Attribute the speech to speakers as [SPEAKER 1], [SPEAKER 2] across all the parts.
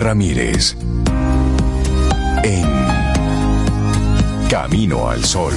[SPEAKER 1] Ramírez. En Camino al Sol.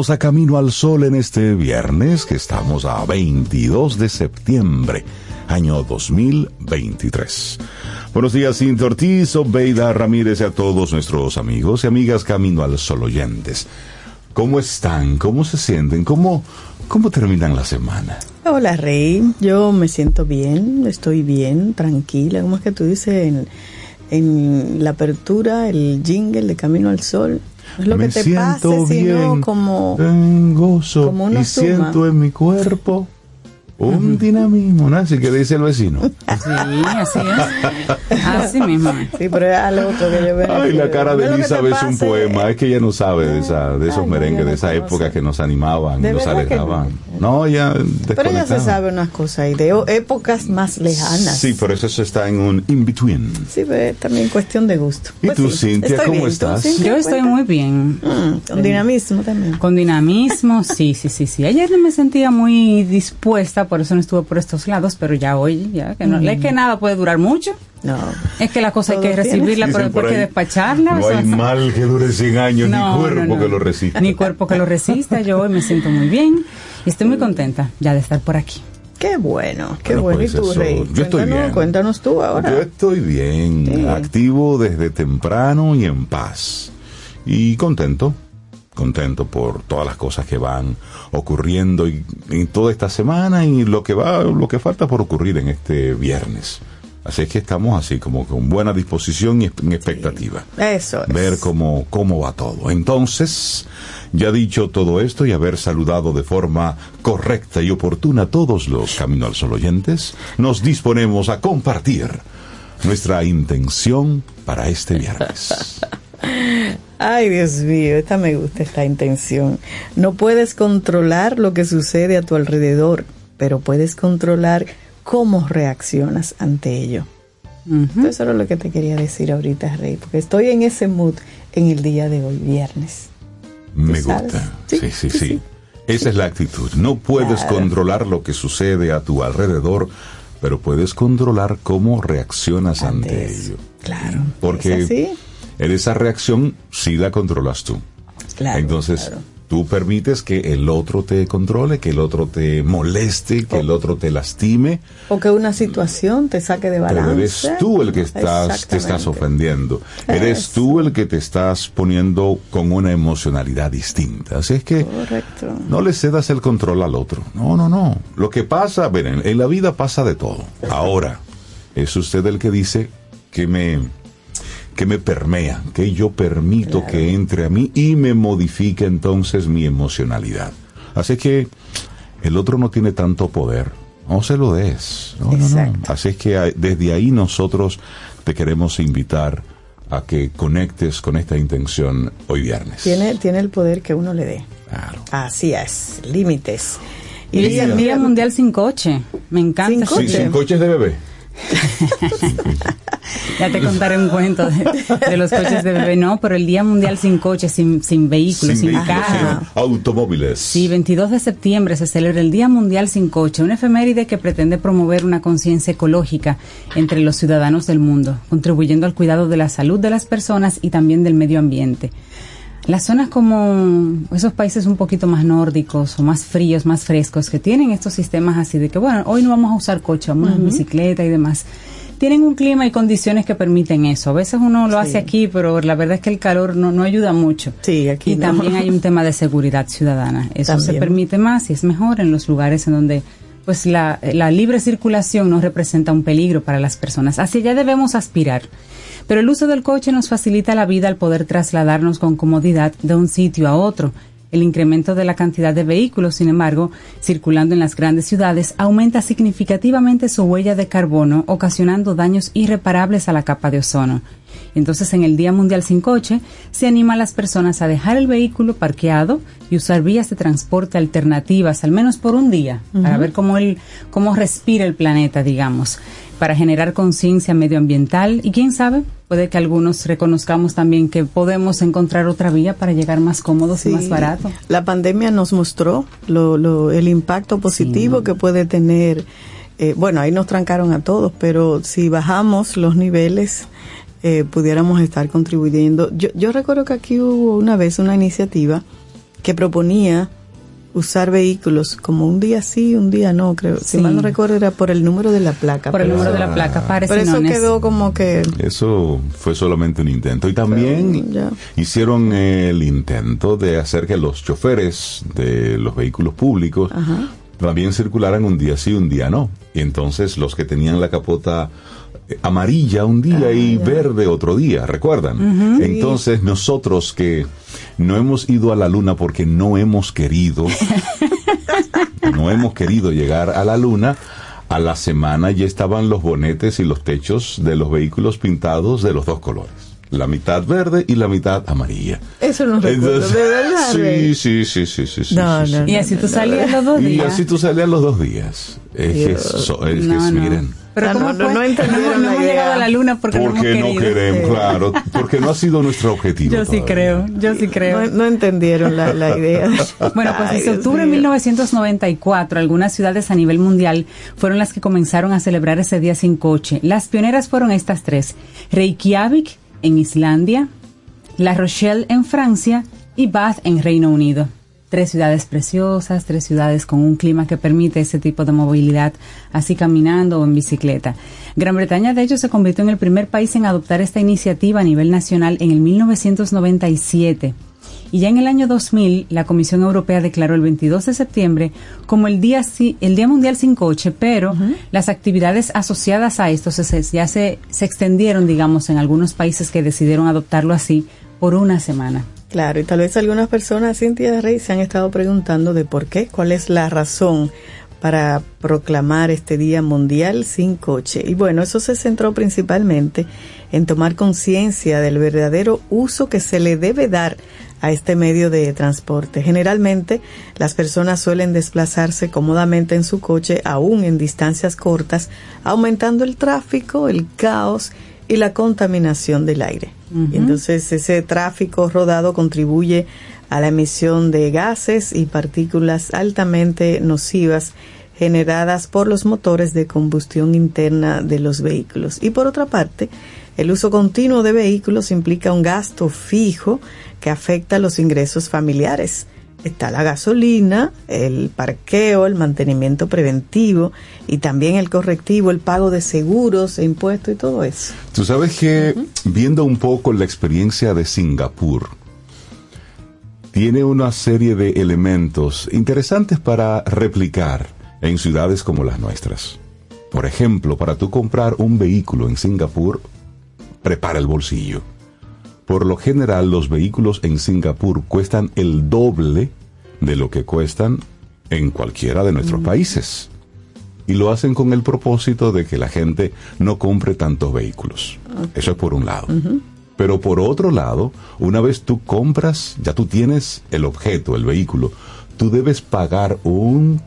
[SPEAKER 2] Bienvenidos a Camino al Sol en este viernes que estamos a 22 de septiembre, año 2023. Buenos días, Cintia Ortiz, Obeida Ramírez y a todos nuestros amigos y amigas Camino al Sol oyentes. ¿Cómo están? ¿Cómo se sienten? ¿Cómo, cómo terminan la semana?
[SPEAKER 3] Hola Rey, yo me siento bien, estoy bien, tranquila, ¿cómo es que tú dices en, en la apertura, el jingle de Camino al Sol? No es lo
[SPEAKER 2] Me
[SPEAKER 3] que te
[SPEAKER 2] siento
[SPEAKER 3] pase, sino
[SPEAKER 2] bien,
[SPEAKER 3] como...
[SPEAKER 2] en gozo
[SPEAKER 3] como una
[SPEAKER 2] y
[SPEAKER 3] suma.
[SPEAKER 2] siento en mi cuerpo un dinamismo, ¿no? Así que dice el vecino.
[SPEAKER 4] Sí, así es. Así mismo.
[SPEAKER 3] Sí, pero es al otro que yo veo.
[SPEAKER 2] Ay, la cara de Elizabeth es un poema. Es que ella no sabe de, esa, de esos
[SPEAKER 3] Ay,
[SPEAKER 2] merengues, de esa época que nos animaban,
[SPEAKER 3] De
[SPEAKER 2] nos alejaban.
[SPEAKER 3] no.
[SPEAKER 2] Ella
[SPEAKER 3] Pero ella se sabe unas cosas y de épocas más lejanas.
[SPEAKER 2] Sí, por eso eso está en un in-between.
[SPEAKER 3] Sí, pero es también cuestión de gusto.
[SPEAKER 2] ¿Y
[SPEAKER 3] Pues
[SPEAKER 2] tú,
[SPEAKER 3] sí,
[SPEAKER 2] Cintia,
[SPEAKER 3] estoy
[SPEAKER 2] cómo
[SPEAKER 3] bien. ¿Tú,
[SPEAKER 2] estás?
[SPEAKER 3] Cintia,
[SPEAKER 4] Yo estoy
[SPEAKER 3] cuenta?
[SPEAKER 4] muy bien.
[SPEAKER 3] Mm, con dinamismo también.
[SPEAKER 4] Con dinamismo, sí, sí, sí, sí. Ayer no me sentía muy dispuesta, por eso no estuve por estos lados, pero ya hoy, ya que no, es que nada puede durar mucho.
[SPEAKER 3] No.
[SPEAKER 4] Es que la cosa hay que recibirla, pero después hay que despacharla.
[SPEAKER 2] No
[SPEAKER 4] o sea,
[SPEAKER 2] hay mal que dure 100 años,
[SPEAKER 4] no,
[SPEAKER 2] ni cuerpo
[SPEAKER 4] no, no.
[SPEAKER 2] que lo resista.
[SPEAKER 4] Ni cuerpo que lo resista. Yo hoy me siento muy bien y estoy muy contenta ya de estar por aquí.
[SPEAKER 3] Qué bueno, qué
[SPEAKER 2] Bueno,
[SPEAKER 3] bueno.
[SPEAKER 2] pues
[SPEAKER 3] ¿Y tú,
[SPEAKER 2] eso,
[SPEAKER 3] Rey?
[SPEAKER 2] yo estoy
[SPEAKER 3] Cuéntanos-
[SPEAKER 2] bien.
[SPEAKER 3] Cuéntanos tú ahora.
[SPEAKER 2] Yo estoy bien,
[SPEAKER 3] Sí.
[SPEAKER 2] activo desde temprano y en paz. Y contento, contento por todas las cosas que van ocurriendo y, en toda esta semana y lo que va, lo que falta por ocurrir en este viernes. Así es que estamos así como con buena disposición y en expectativa.
[SPEAKER 3] Eso es.
[SPEAKER 2] Ver cómo, cómo va todo. Entonces, ya dicho todo esto y haber saludado de forma correcta y oportuna a todos los Camino al Sol oyentes, nos disponemos a compartir nuestra intención para este viernes.
[SPEAKER 3] Ay, Dios mío, esta me gusta, esta intención. No puedes controlar lo que sucede a tu alrededor, pero puedes controlar cómo reaccionas ante ello. Eso era lo que te quería decir ahorita, Rey, porque estoy en ese mood en el día de hoy, viernes.
[SPEAKER 2] Me
[SPEAKER 3] sabes?
[SPEAKER 2] gusta.
[SPEAKER 3] Sí,
[SPEAKER 2] Sí, sí,
[SPEAKER 3] sí,
[SPEAKER 2] sí.
[SPEAKER 3] sí.
[SPEAKER 2] Esa es la actitud. No puedes
[SPEAKER 3] Claro.
[SPEAKER 2] controlar lo que sucede a tu alrededor, pero puedes controlar cómo reaccionas ante, ello.
[SPEAKER 3] Claro.
[SPEAKER 2] Porque
[SPEAKER 3] ¿Es así?
[SPEAKER 2] En esa reacción sí la controlas tú.
[SPEAKER 3] Claro,
[SPEAKER 2] Entonces,
[SPEAKER 3] claro.
[SPEAKER 2] tú permites que el otro te controle, que el otro te moleste, que el otro te lastime,
[SPEAKER 3] O que una situación te saque de balance.
[SPEAKER 2] pero eres tú el que estás, te estás ofendiendo. Eres tú el que te estás poniendo con una emocionalidad distinta. Así es que
[SPEAKER 3] Correcto.
[SPEAKER 2] no le cedas el control al otro. No, no, no. Lo que pasa, miren, en la vida pasa de todo. Ahora, es usted el que dice que me que me permea, que yo permito que entre a mí y me modifique entonces mi emocionalidad. Así que el otro no tiene tanto poder. No se lo des. No, no, no.
[SPEAKER 3] Exacto.
[SPEAKER 2] Así es que desde ahí nosotros te queremos invitar a que conectes con esta intención hoy viernes.
[SPEAKER 3] Tiene, tiene el poder que uno le dé.
[SPEAKER 2] Claro.
[SPEAKER 3] Así es, límites.
[SPEAKER 4] Y es el Día Mundial sin coche. Me encanta.
[SPEAKER 3] Sin
[SPEAKER 2] Sí, sin coches de bebé.
[SPEAKER 4] Ya te contaré un cuento de, de los coches de bebé. No, pero el Día Mundial sin coches, sin, sin vehículos, sin,
[SPEAKER 2] vehículos,
[SPEAKER 4] carro.
[SPEAKER 2] sin automóviles.
[SPEAKER 4] Sí, 22 de septiembre se celebra el Día Mundial sin coche, una efeméride que pretende promover una conciencia ecológica entre los ciudadanos del mundo, contribuyendo al cuidado de la salud de las personas y también del medio ambiente. Las zonas como esos países un poquito más nórdicos o más fríos, más frescos, que tienen estos sistemas así de que, bueno, hoy no vamos a usar coche, vamos en bicicleta y demás, tienen un clima y condiciones que permiten eso. A veces uno lo hace aquí, pero la verdad es que el calor no, no ayuda mucho.
[SPEAKER 3] Sí, aquí
[SPEAKER 4] Y
[SPEAKER 3] no.
[SPEAKER 4] también hay un tema de seguridad ciudadana. Eso se permite más y es mejor en los lugares en donde pues la, la libre circulación no representa un peligro para las personas. Hacia allá debemos aspirar. Pero el uso del coche nos facilita la vida al poder trasladarnos con comodidad de un sitio a otro. El incremento de la cantidad de vehículos, sin embargo, circulando en las grandes ciudades, aumenta significativamente su huella de carbono, ocasionando daños irreparables a la capa de ozono. Entonces, en el Día Mundial sin Coche, se anima a las personas a dejar el vehículo parqueado y usar vías de transporte alternativas, al menos por un día, para ver cómo, el, cómo respira el planeta, digamos, para generar conciencia medioambiental y quién sabe, puede que algunos reconozcamos también que podemos encontrar otra vía para llegar más cómodos y más barato.
[SPEAKER 3] La pandemia nos mostró lo, lo- el impacto positivo
[SPEAKER 4] Sí.
[SPEAKER 3] que puede tener. eh, bueno, ahí nos trancaron a todos, pero si bajamos los niveles, eh, pudiéramos estar contribuyendo. Yo, yo recuerdo que aquí hubo una vez una iniciativa que proponía usar vehículos como un día sí, un día no, creo. Si mal no recuerdo, era por el número de la placa.
[SPEAKER 4] Por el número de la placa,
[SPEAKER 3] Pero eso quedó como que...
[SPEAKER 2] Eso fue solamente un intento. Y también
[SPEAKER 3] Pero,
[SPEAKER 2] hicieron el intento de hacer que los choferes de los vehículos públicos también circularan un día sí, un día no. Y entonces los que tenían la capota amarilla un día
[SPEAKER 3] Ah,
[SPEAKER 2] y verde otro día, ¿recuerdan? Entonces nosotros que no hemos ido a la luna porque no hemos querido, no hemos querido llegar a la luna, a la semana ya estaban los bonetes y los techos de los vehículos pintados de los dos colores. La mitad verde y la mitad amarilla.
[SPEAKER 3] Eso no recuerdo,
[SPEAKER 2] Entonces,
[SPEAKER 3] de verdad.
[SPEAKER 2] Sí, sí, sí, sí, sí. sí,
[SPEAKER 3] No,
[SPEAKER 2] sí,
[SPEAKER 3] no,
[SPEAKER 2] sí.
[SPEAKER 4] Y así tú salías los dos
[SPEAKER 2] Y
[SPEAKER 4] días.
[SPEAKER 2] así tú salías los dos días. Es que, es que
[SPEAKER 4] No, no.
[SPEAKER 2] miren.
[SPEAKER 4] Pero
[SPEAKER 3] Ah,
[SPEAKER 4] ¿cómo
[SPEAKER 3] no, no, no entendieron
[SPEAKER 4] hemos- no
[SPEAKER 3] la
[SPEAKER 4] hemos
[SPEAKER 3] idea.
[SPEAKER 4] llegado a la luna porque,
[SPEAKER 2] Porque
[SPEAKER 4] no hemos
[SPEAKER 2] no queremos, claro, porque no ha sido nuestro objetivo.
[SPEAKER 4] Yo sí
[SPEAKER 2] todavía.
[SPEAKER 4] creo, yo sí creo.
[SPEAKER 3] No, no entendieron la, la idea.
[SPEAKER 4] Bueno, pues
[SPEAKER 3] Dios
[SPEAKER 4] octubre de
[SPEAKER 3] mío.
[SPEAKER 4] 1994, algunas ciudades a nivel mundial fueron las que comenzaron a celebrar ese día sin coche. Las pioneras fueron estas tres: Reykjavik en Islandia, La Rochelle en Francia y Bath en Reino Unido. Tres ciudades preciosas, tres ciudades con un clima que permite ese tipo de movilidad, así caminando o en bicicleta. Gran Bretaña, de hecho, se convirtió en el primer país en adoptar esta iniciativa a nivel nacional en el 1997. Y ya en el año 2000, la Comisión Europea declaró el 22 de septiembre como el Día, el día Mundial sin Coche, pero las actividades asociadas a esto se- ya se, se extendieron, digamos, en algunos países que decidieron adoptarlo así por una semana.
[SPEAKER 3] Claro, y tal vez algunas personas, Cintia Rey, se han estado preguntando de por qué, cuál es la razón para proclamar este Día Mundial sin coche. Y bueno, eso se centró principalmente en tomar conciencia del verdadero uso que se le debe dar a este medio de transporte. Generalmente las personas suelen desplazarse cómodamente en su coche, aún en distancias cortas, aumentando el tráfico, el caos la contaminación del aire. Y entonces ese tráfico rodado contribuye a la emisión de gases y partículas altamente nocivas generadas por los motores de combustión interna de los vehículos. Y por otra parte, el uso continuo de vehículos implica un gasto fijo que afecta los ingresos familiares. Está la gasolina, el parqueo, el mantenimiento preventivo y también el correctivo, el pago de seguros e impuestos y todo eso.
[SPEAKER 2] Tú sabes que viendo un poco la experiencia de Singapur, tiene una serie de elementos interesantes para replicar en ciudades como las nuestras. Por ejemplo, para tú comprar un vehículo en Singapur, prepara el bolsillo. Por lo general, los vehículos en Singapur cuestan el doble de lo que cuestan en cualquiera de nuestros países. Y lo hacen con el propósito de que la gente no compre tantos vehículos. Eso es por un lado. Pero por otro lado, una vez tú compras, ya tú tienes el objeto, el vehículo, tú debes pagar un,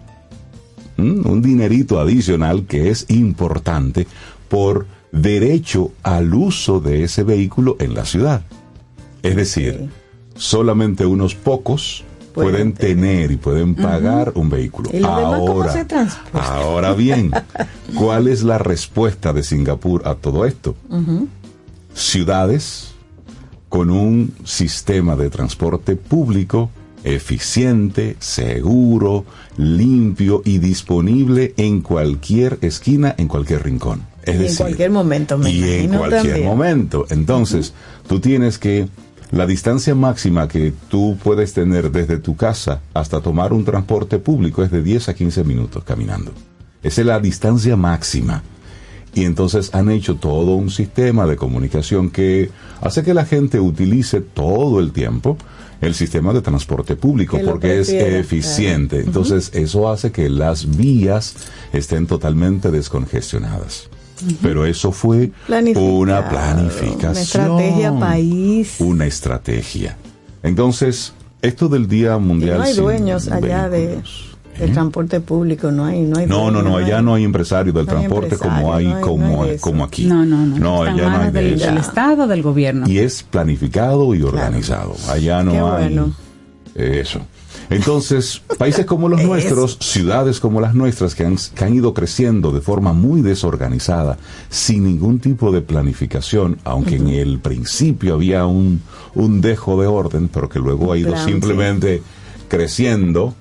[SPEAKER 2] mm, un dinerito adicional que es importante por derecho al uso de ese vehículo en la ciudad. Es decir, solamente unos pocos
[SPEAKER 3] Pueden
[SPEAKER 2] pueden tener y pueden pagar un vehículo. Ahora bien, ¿cuál es la respuesta de Singapur a todo esto? Ciudades con un sistema de transporte público eficiente, seguro, limpio y disponible en cualquier esquina, en cualquier rincón. Es
[SPEAKER 3] Y en cualquier momento, me
[SPEAKER 2] y en cualquier
[SPEAKER 3] también.
[SPEAKER 2] momento. Entonces, tú tienes que la distancia máxima que tú puedes tener desde tu casa hasta tomar un transporte público es de 10 a 15 minutos caminando. Esa es la distancia máxima. Y entonces han hecho todo un sistema de comunicación que hace que la gente utilice todo el tiempo el sistema de transporte público porque es eficiente. Entonces eso hace que las vías estén totalmente descongestionadas. Pero eso fue una planificación.
[SPEAKER 3] una estrategia país.
[SPEAKER 2] Una estrategia. Entonces, esto del Día
[SPEAKER 3] Y
[SPEAKER 2] Mundial.
[SPEAKER 3] no hay dueños allá de, del
[SPEAKER 2] ¿eh?
[SPEAKER 3] transporte público, no hay, no hay
[SPEAKER 2] No, no, no, allá no hay empresarios del
[SPEAKER 3] no hay
[SPEAKER 2] transporte como
[SPEAKER 3] empresarios,
[SPEAKER 2] hay,
[SPEAKER 3] no hay-
[SPEAKER 2] como,
[SPEAKER 3] no hay
[SPEAKER 2] como aquí.
[SPEAKER 4] No, no, no.
[SPEAKER 2] No, allá no hay de
[SPEAKER 4] del,
[SPEAKER 2] eso.
[SPEAKER 4] del Estado, del gobierno.
[SPEAKER 2] Y es planificado y organizado. Allá no
[SPEAKER 3] Qué
[SPEAKER 2] hay
[SPEAKER 3] bueno.
[SPEAKER 2] eso. Entonces, países como los nuestros, ciudades como las nuestras, que han, que han ido creciendo de forma muy desorganizada, sin ningún tipo de planificación, aunque en el principio había un, un dejo de orden, pero que luego ha ido
[SPEAKER 3] Plan,
[SPEAKER 2] simplemente creciendo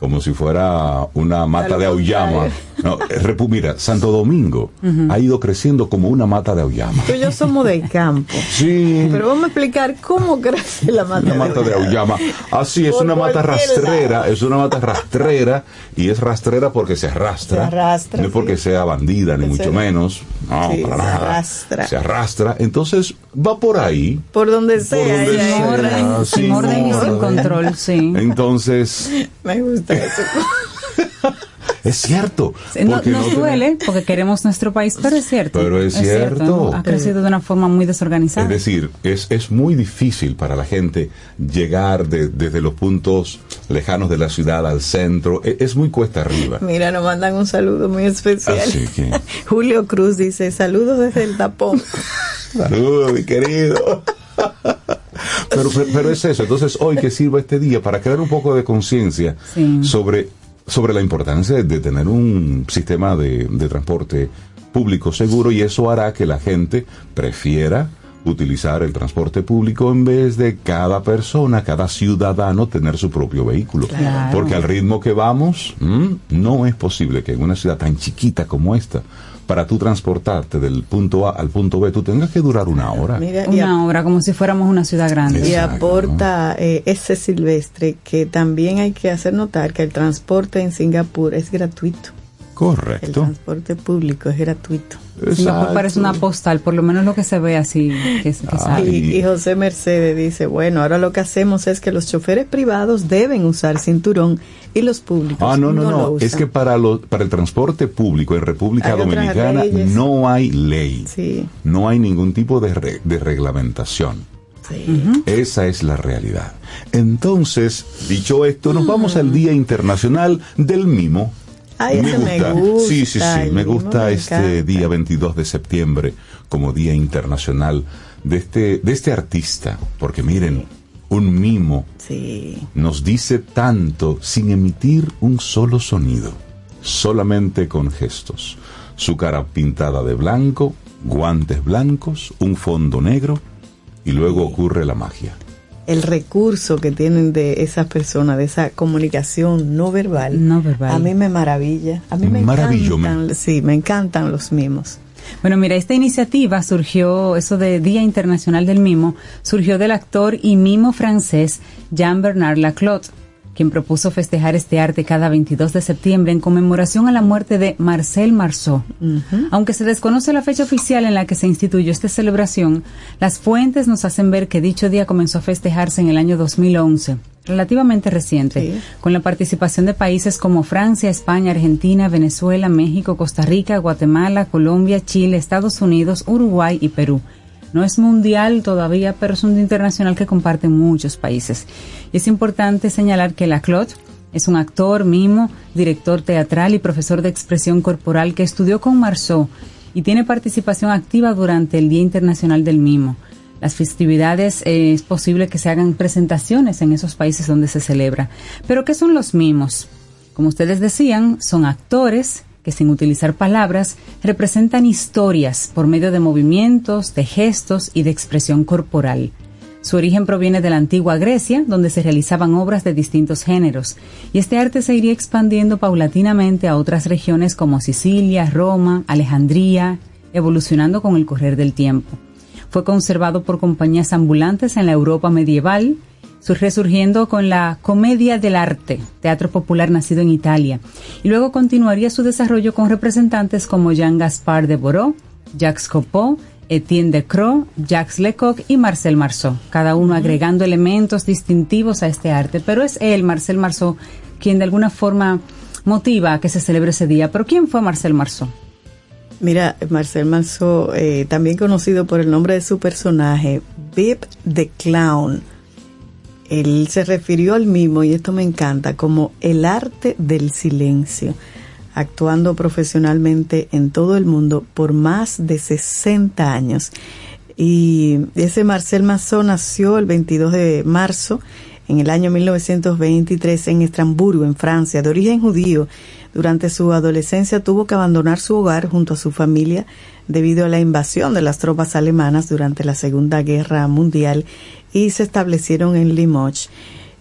[SPEAKER 2] como si fuera una mata de auyama. No, eh, repu- mira, Santo Domingo ha ido creciendo como una mata de auyama.
[SPEAKER 3] Y yo somos del campo.
[SPEAKER 2] Sí.
[SPEAKER 3] Pero vamos a explicar cómo crece la mata,
[SPEAKER 2] Una mata de auyama. Así es
[SPEAKER 3] Por
[SPEAKER 2] una mata rastrera,
[SPEAKER 3] lado.
[SPEAKER 2] es una mata rastrera y es rastrera porque se arrastra.
[SPEAKER 3] Se arrastra,
[SPEAKER 2] no es porque
[SPEAKER 3] sí.
[SPEAKER 2] sea bandida ni
[SPEAKER 3] Se-
[SPEAKER 2] mucho menos. No,
[SPEAKER 3] Sí,
[SPEAKER 2] para
[SPEAKER 3] se
[SPEAKER 2] nada.
[SPEAKER 3] arrastra.
[SPEAKER 2] Se arrastra. Entonces va por ahí.
[SPEAKER 3] Por donde sea.
[SPEAKER 2] donde
[SPEAKER 4] orden,
[SPEAKER 2] sí,
[SPEAKER 4] sin orden y
[SPEAKER 2] no,
[SPEAKER 4] sin
[SPEAKER 2] no.
[SPEAKER 4] control, sí.
[SPEAKER 2] Entonces
[SPEAKER 3] Me gusta eso.
[SPEAKER 2] es cierto.
[SPEAKER 4] No,
[SPEAKER 2] porque
[SPEAKER 4] nos
[SPEAKER 2] no
[SPEAKER 4] duele porque queremos nuestro país, pero es cierto.
[SPEAKER 2] Pero es cierto.
[SPEAKER 4] Ha crecido de una forma muy desorganizada.
[SPEAKER 2] Es decir, es, es muy difícil para la gente llegar de- desde los puntos lejanos de la ciudad al centro. E- Es, muy cuesta arriba.
[SPEAKER 3] Mira, nos mandan un saludo muy especial.
[SPEAKER 2] Así que,
[SPEAKER 3] Julio Cruz dice, saludos desde el tapón.
[SPEAKER 2] saludos, mi querido. Pero, pero, pero es eso. Entonces, hoy que sirva este día para crear un poco de conciencia
[SPEAKER 4] Sí.
[SPEAKER 2] sobre, sobre la importancia de tener un sistema de, de transporte público seguro y eso hará que la gente prefiera utilizar el transporte público en vez de cada persona, cada ciudadano tener su propio vehículo.
[SPEAKER 4] Claro.
[SPEAKER 2] Porque al ritmo que vamos, mm, no es posible que en una ciudad tan chiquita como esta, para tú transportarte del punto A al punto B, tú tengas que durar una hora.
[SPEAKER 3] Mira,
[SPEAKER 4] Una obra como si fuéramos una ciudad grande.
[SPEAKER 3] y aporta eh, ese silvestre que también hay que hacer notar que el transporte en Singapur es gratuito. El
[SPEAKER 2] Correcto.
[SPEAKER 3] transporte público es gratuito.
[SPEAKER 4] Singapur
[SPEAKER 2] Exacto.
[SPEAKER 4] parece una postal, por lo menos lo que se ve así, que, que
[SPEAKER 2] Ay.
[SPEAKER 4] sale.
[SPEAKER 3] Y, y José Mercedes dice, bueno, ahora lo que hacemos es que los choferes privados deben usar cinturón y los públicos
[SPEAKER 2] Ah, no, no, no.
[SPEAKER 3] usan.
[SPEAKER 2] Es que para, lo, para el transporte público en República
[SPEAKER 3] Hay
[SPEAKER 2] Dominicana no hay ley.
[SPEAKER 3] Sí,
[SPEAKER 2] No hay ningún tipo de, re- de reglamentación.
[SPEAKER 3] sí.
[SPEAKER 2] Esa es la realidad. Entonces, dicho esto, nos vamos al Día Internacional del Mimo.
[SPEAKER 3] Ay, ese me gusta,
[SPEAKER 2] Sí, sí, sí. Me gusta
[SPEAKER 3] me
[SPEAKER 2] este día 22 de septiembre como Día Internacional de este, de este artista. Porque miren, un mimo
[SPEAKER 3] Sí.
[SPEAKER 2] nos dice tanto sin emitir un solo sonido, solamente con gestos. Su cara pintada de blanco, guantes blancos, un fondo negro y luego ocurre la magia.
[SPEAKER 3] El recurso que tienen de esas personas, de esa comunicación no verbal,
[SPEAKER 4] No verbal.
[SPEAKER 3] a mí me maravilla. A mí me encantan, sí, me encantan los mimos.
[SPEAKER 4] Bueno, mira, esta iniciativa surgió, eso de Día Internacional del Mimo, surgió del actor y mimo francés Jean-Bernard Laclotte, quien propuso festejar este arte cada 22 de septiembre en conmemoración a la muerte de Marcel Marceau. Aunque se desconoce la fecha oficial en la que se instituyó esta celebración, las fuentes nos hacen ver que dicho día comenzó a festejarse en el año 2011, relativamente reciente,
[SPEAKER 3] Sí.
[SPEAKER 4] con la participación de países como Francia, España, Argentina, Venezuela, México, Costa Rica, Guatemala, Colombia, Chile, Estados Unidos, Uruguay y Perú. No es mundial todavía, pero es un internacional que comparten muchos países. Y es importante señalar que Laclotte es un actor, mimo, director teatral y profesor de expresión corporal que estudió con Marceau y tiene participación activa durante el Día Internacional del Mimo. Las festividades eh, es posible que se hagan presentaciones en esos países donde se celebra. Pero ¿qué son los mimos? Como ustedes decían, son actores sin utilizar palabras representan historias por medio de movimientos, de gestos y de expresión corporal. Su origen proviene de la antigua Grecia, donde se realizaban obras de distintos géneros, y este arte se iría expandiendo paulatinamente a otras regiones como Sicilia, Roma, Alejandría, evolucionando con el correr del tiempo. Fue conservado por compañías ambulantes en la Europa medieval, resurgiendo con la Comedia del Arte, teatro popular nacido en Italia, y luego continuaría su desarrollo con representantes como Jean Gaspard de Bordeaux, Jacques Copeau, Etienne de Croix, Jacques Lecoq y Marcel Marceau, cada uno agregando elementos distintivos a este arte. Pero es él, Marcel Marceau, quien de alguna forma motiva a que se celebre ese día. Pero ¿quién fue Marcel Marceau?
[SPEAKER 3] Mira, Marcel Marceau, eh, también conocido por el nombre de su personaje, Bip the Clown. Él se refirió al mismo, y esto me encanta, como el arte del silencio actuando profesionalmente en todo el mundo por más de 60 años. Y ese Marcel Mazón nació el 22 de marzo en el año 1923 en Estrasburgo, en Francia, de origen judío. Durante su adolescencia tuvo que abandonar su hogar junto a su familia debido a la invasión de las tropas alemanas durante la Segunda Guerra Mundial y se establecieron en Limoges.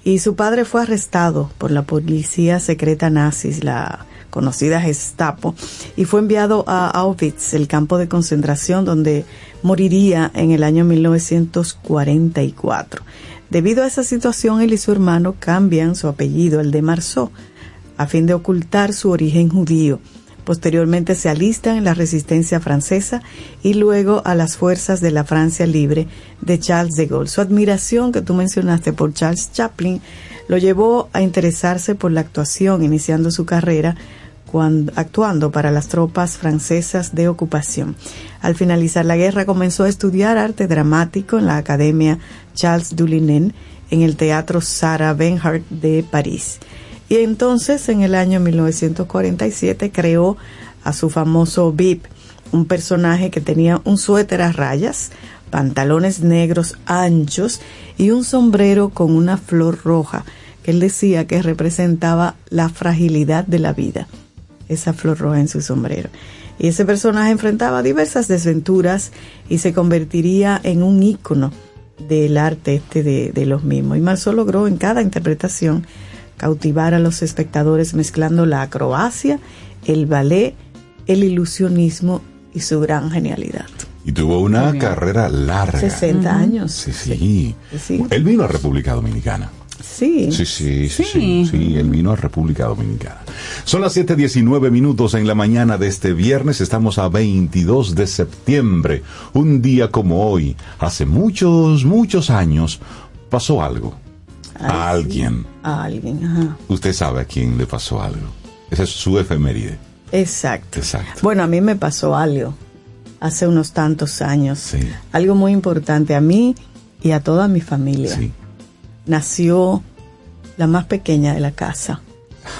[SPEAKER 3] Y su padre fue arrestado por la policía secreta nazis, la conocida Gestapo, y fue enviado a Auschwitz, el campo de concentración donde moriría en el año 1944. Debido a esa situación, él y su hermano cambian su apellido, el de Marceau, a fin de ocultar su origen judío. Posteriormente se alistan en la resistencia francesa y luego a las fuerzas de la Francia libre de Charles de Gaulle. Su admiración que tú mencionaste por Charles Chaplin lo llevó a interesarse por la actuación, iniciando su carrera actuando para las tropas francesas de ocupación. Al finalizar la guerra comenzó a estudiar arte dramático en la Academia Charles Dullinen en el Teatro Sarah Bernhardt de París. Y entonces, en el año 1947, creó a su famoso VIP, un personaje que tenía un suéter a rayas, pantalones negros anchos y un sombrero con una flor roja, que él decía que representaba la fragilidad de la vida esa flor roja en su sombrero. Y ese personaje enfrentaba diversas desventuras y se convertiría en un ícono del arte este de, los mismos. Y Marceau logró en cada interpretación cautivar a los espectadores mezclando la acrobacia, el ballet, el ilusionismo y su gran genialidad.
[SPEAKER 2] Y tuvo una carrera larga.
[SPEAKER 3] 60 años.
[SPEAKER 2] Sí, sí, sí. Él vino a República Dominicana.
[SPEAKER 3] Sí.
[SPEAKER 2] Sí, sí, sí, sí, sí, él vino a República Dominicana. Son las 7:19 minutos en la mañana de este viernes, estamos a 22 de septiembre. Un día como hoy, hace muchos, muchos años, pasó algo. a alguien.
[SPEAKER 3] A alguien, ajá.
[SPEAKER 2] Usted sabe a quién le pasó algo. Esa es su efeméride.
[SPEAKER 3] Exacto.
[SPEAKER 2] Exacto.
[SPEAKER 3] Bueno, a mí me pasó algo hace unos tantos años.
[SPEAKER 2] Sí.
[SPEAKER 3] Algo muy importante a mí y a toda mi familia.
[SPEAKER 2] Sí.
[SPEAKER 3] Nació la más pequeña de la casa,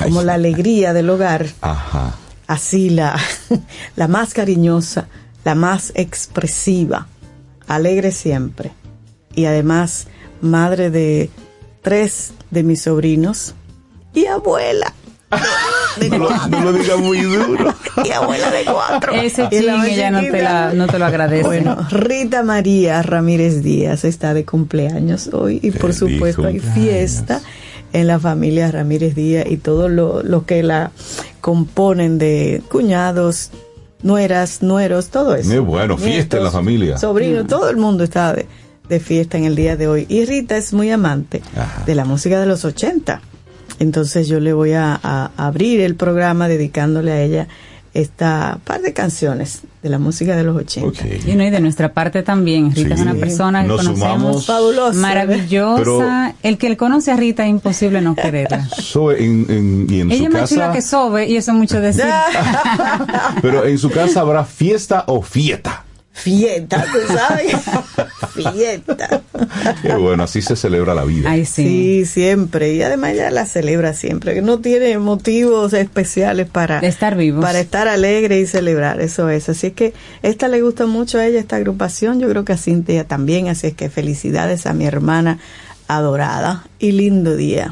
[SPEAKER 3] como la alegría del hogar.
[SPEAKER 2] Ajá.
[SPEAKER 3] Así la, la más cariñosa, la más expresiva, alegre siempre. Y además, madre de tres de mis sobrinos y abuela.
[SPEAKER 2] no, lo, no lo diga muy duro.
[SPEAKER 3] Y abuela de cuatro.
[SPEAKER 4] Ese
[SPEAKER 3] Y la
[SPEAKER 4] chin
[SPEAKER 3] más
[SPEAKER 4] ella no te, la, no te lo agradece.
[SPEAKER 3] Bueno, Rita María Ramírez Díaz está de cumpleaños hoy y por
[SPEAKER 2] Feliz
[SPEAKER 3] supuesto hay fiesta en la familia Ramírez Díaz y todo lo, lo que la componen de cuñados, nueras, nueros, todo eso.
[SPEAKER 2] Qué bueno, fiesta en la familia.
[SPEAKER 3] Sobrinos, todo el mundo está de, de fiesta en el día de hoy. Y Rita es muy amante
[SPEAKER 2] Ajá.
[SPEAKER 3] de la música de los 80. Entonces yo le voy a, a abrir el programa dedicándole a ella esta par de canciones de la música de los 80.
[SPEAKER 2] Ok.
[SPEAKER 4] Y, no, y de nuestra parte también. Rita es una persona que
[SPEAKER 2] Nos
[SPEAKER 4] conocemos.
[SPEAKER 3] Fabulosa.
[SPEAKER 4] maravillosa. el que le conoce a Rita es imposible no quererla.
[SPEAKER 2] So, en, en- y en
[SPEAKER 4] Ella
[SPEAKER 2] su
[SPEAKER 4] es más
[SPEAKER 2] casa,
[SPEAKER 4] chula que Sobe y eso es mucho decir.
[SPEAKER 2] pero en su casa habrá fiesta o fiesta.
[SPEAKER 3] Fiesta, tú sabes. fiesta.
[SPEAKER 2] Qué bueno, así se celebra la vida.
[SPEAKER 4] Ay,
[SPEAKER 3] Sí.
[SPEAKER 4] sí.
[SPEAKER 3] siempre. Y además ella la celebra siempre. que No tiene motivos especiales para
[SPEAKER 4] De estar vivos.
[SPEAKER 3] Para estar alegre y celebrar, eso es. Así es que esta le gusta mucho a ella, esta agrupación. Yo creo que a Cintia también. Así es que felicidades a mi hermana adorada y lindo día.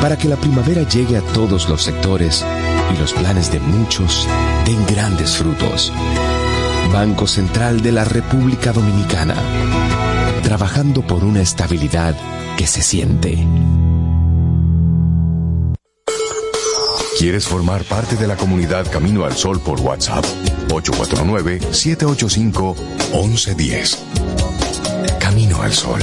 [SPEAKER 5] para que la primavera llegue a todos los sectores y los planes de muchos den grandes frutos. Banco Central de la República Dominicana, trabajando por una estabilidad que se siente.
[SPEAKER 1] ¿Quieres formar parte de la comunidad Camino al Sol por WhatsApp? 849-785-1110. Camino al Sol.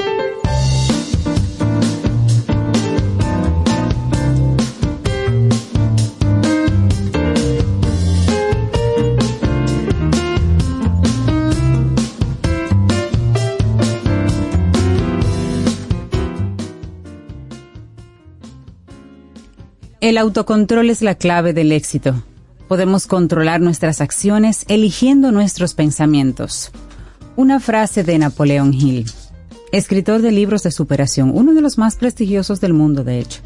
[SPEAKER 4] El autocontrol es la clave del éxito. Podemos controlar nuestras acciones eligiendo nuestros pensamientos. Una frase de Napoleón Hill, escritor de libros de superación, uno de los más prestigiosos del mundo, de hecho.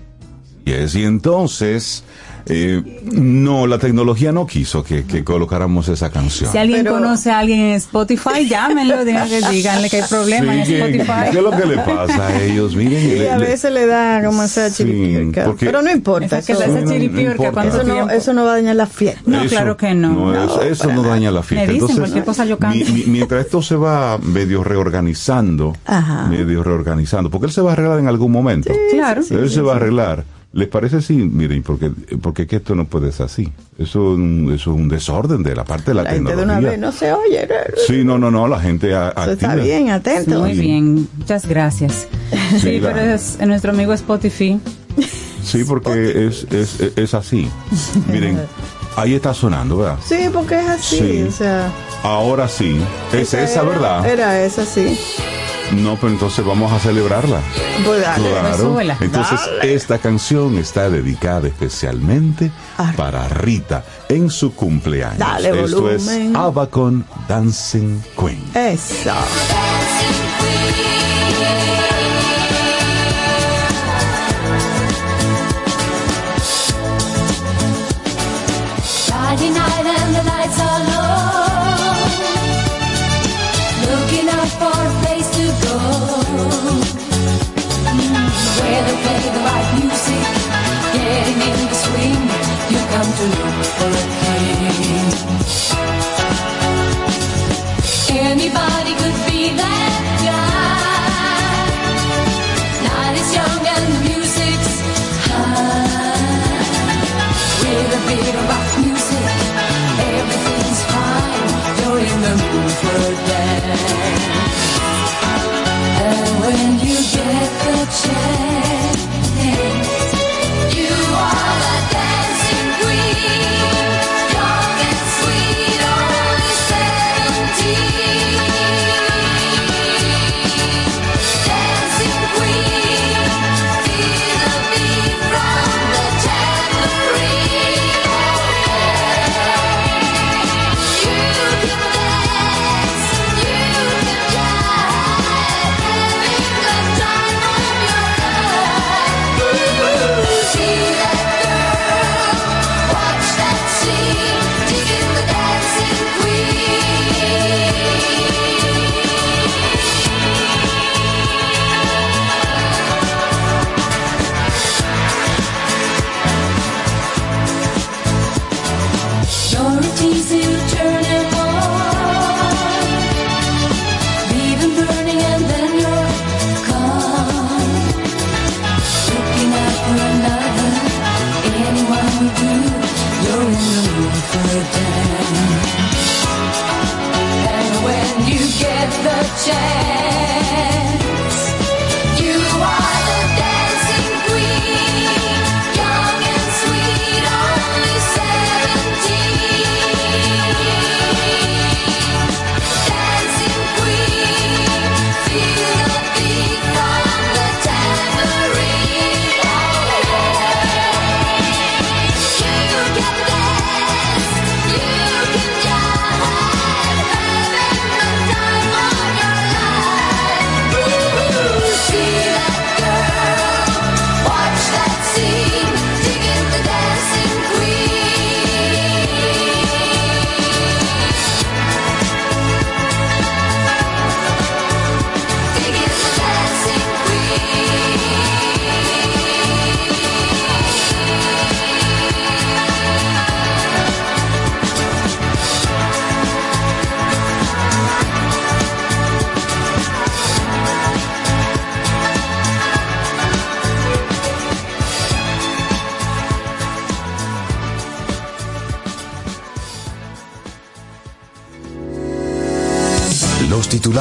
[SPEAKER 2] Yes, y entonces, eh, no, la tecnología no quiso que, que colocáramos esa canción.
[SPEAKER 4] Si alguien
[SPEAKER 3] Pero-
[SPEAKER 4] conoce a alguien en Spotify, llámenlo, díganle, que hay problema
[SPEAKER 2] Sí,
[SPEAKER 4] en
[SPEAKER 2] ¿qué-
[SPEAKER 4] Spotify.
[SPEAKER 2] ¿Qué es lo que le pasa a ellos? Miren,
[SPEAKER 3] Y
[SPEAKER 2] le-
[SPEAKER 3] a
[SPEAKER 2] le-
[SPEAKER 3] veces le da como esa
[SPEAKER 2] Sí,
[SPEAKER 3] chiripiorca.
[SPEAKER 2] porque-
[SPEAKER 3] Pero no importa.
[SPEAKER 4] Esa que
[SPEAKER 3] Eso,
[SPEAKER 4] esa
[SPEAKER 2] no- no
[SPEAKER 4] chiripiorca,
[SPEAKER 2] importa.
[SPEAKER 4] ¿cuánto
[SPEAKER 3] eso no, eso no va a dañar la fiesta.
[SPEAKER 4] No, claro que no.
[SPEAKER 2] eso, eso no daña la fiesta.
[SPEAKER 4] Me dicen
[SPEAKER 2] Entonces,
[SPEAKER 4] cualquier cosa yo canto.
[SPEAKER 2] mi- mi- mientras esto se va medio reorganizando,
[SPEAKER 3] Ajá.
[SPEAKER 2] medio reorganizando, porque él se va a arreglar en algún momento.
[SPEAKER 4] Claro.
[SPEAKER 2] él se va a arreglar. ¿Les parece así? Miren, porque, porque que esto no puede ser así. Eso, es un- eso es un desorden de la parte de la,
[SPEAKER 3] La gente de
[SPEAKER 2] tecnología.
[SPEAKER 3] una vez no se oye.
[SPEAKER 2] Sí, no, no, no, la gente a-
[SPEAKER 3] Eso está bien, atento.
[SPEAKER 4] Muy bien, muchas gracias.
[SPEAKER 2] Sí,
[SPEAKER 4] Sí,
[SPEAKER 2] la-
[SPEAKER 4] pero es nuestro amigo Spotify.
[SPEAKER 2] Sí, porque es, es, es así. Miren, ahí está sonando, ¿verdad?
[SPEAKER 3] Sí, porque es así.
[SPEAKER 2] Sí.
[SPEAKER 3] O sea,
[SPEAKER 2] Ahora sí, es esa,
[SPEAKER 3] era-
[SPEAKER 2] ¿verdad?
[SPEAKER 3] Era esa, sí.
[SPEAKER 2] No, pero entonces vamos a celebrarla.
[SPEAKER 3] Pues dale.
[SPEAKER 2] Claro. Entonces, esta canción está dedicada especialmente
[SPEAKER 3] Ah.
[SPEAKER 2] para Rita en su cumpleaños.
[SPEAKER 3] Dale
[SPEAKER 2] Esto es
[SPEAKER 3] volumen.
[SPEAKER 2] Abacon Dancing Queen.
[SPEAKER 3] Eso.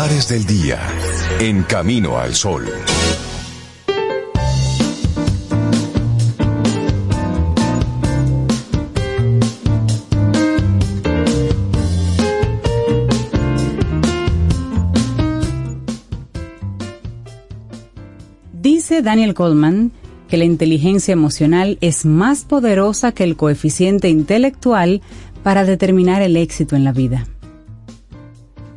[SPEAKER 1] Titulares del día en Camino al Sol.
[SPEAKER 4] Dice Daniel Goldman que la inteligencia emocional es más poderosa que el coeficiente intelectual para determinar el éxito en la vida.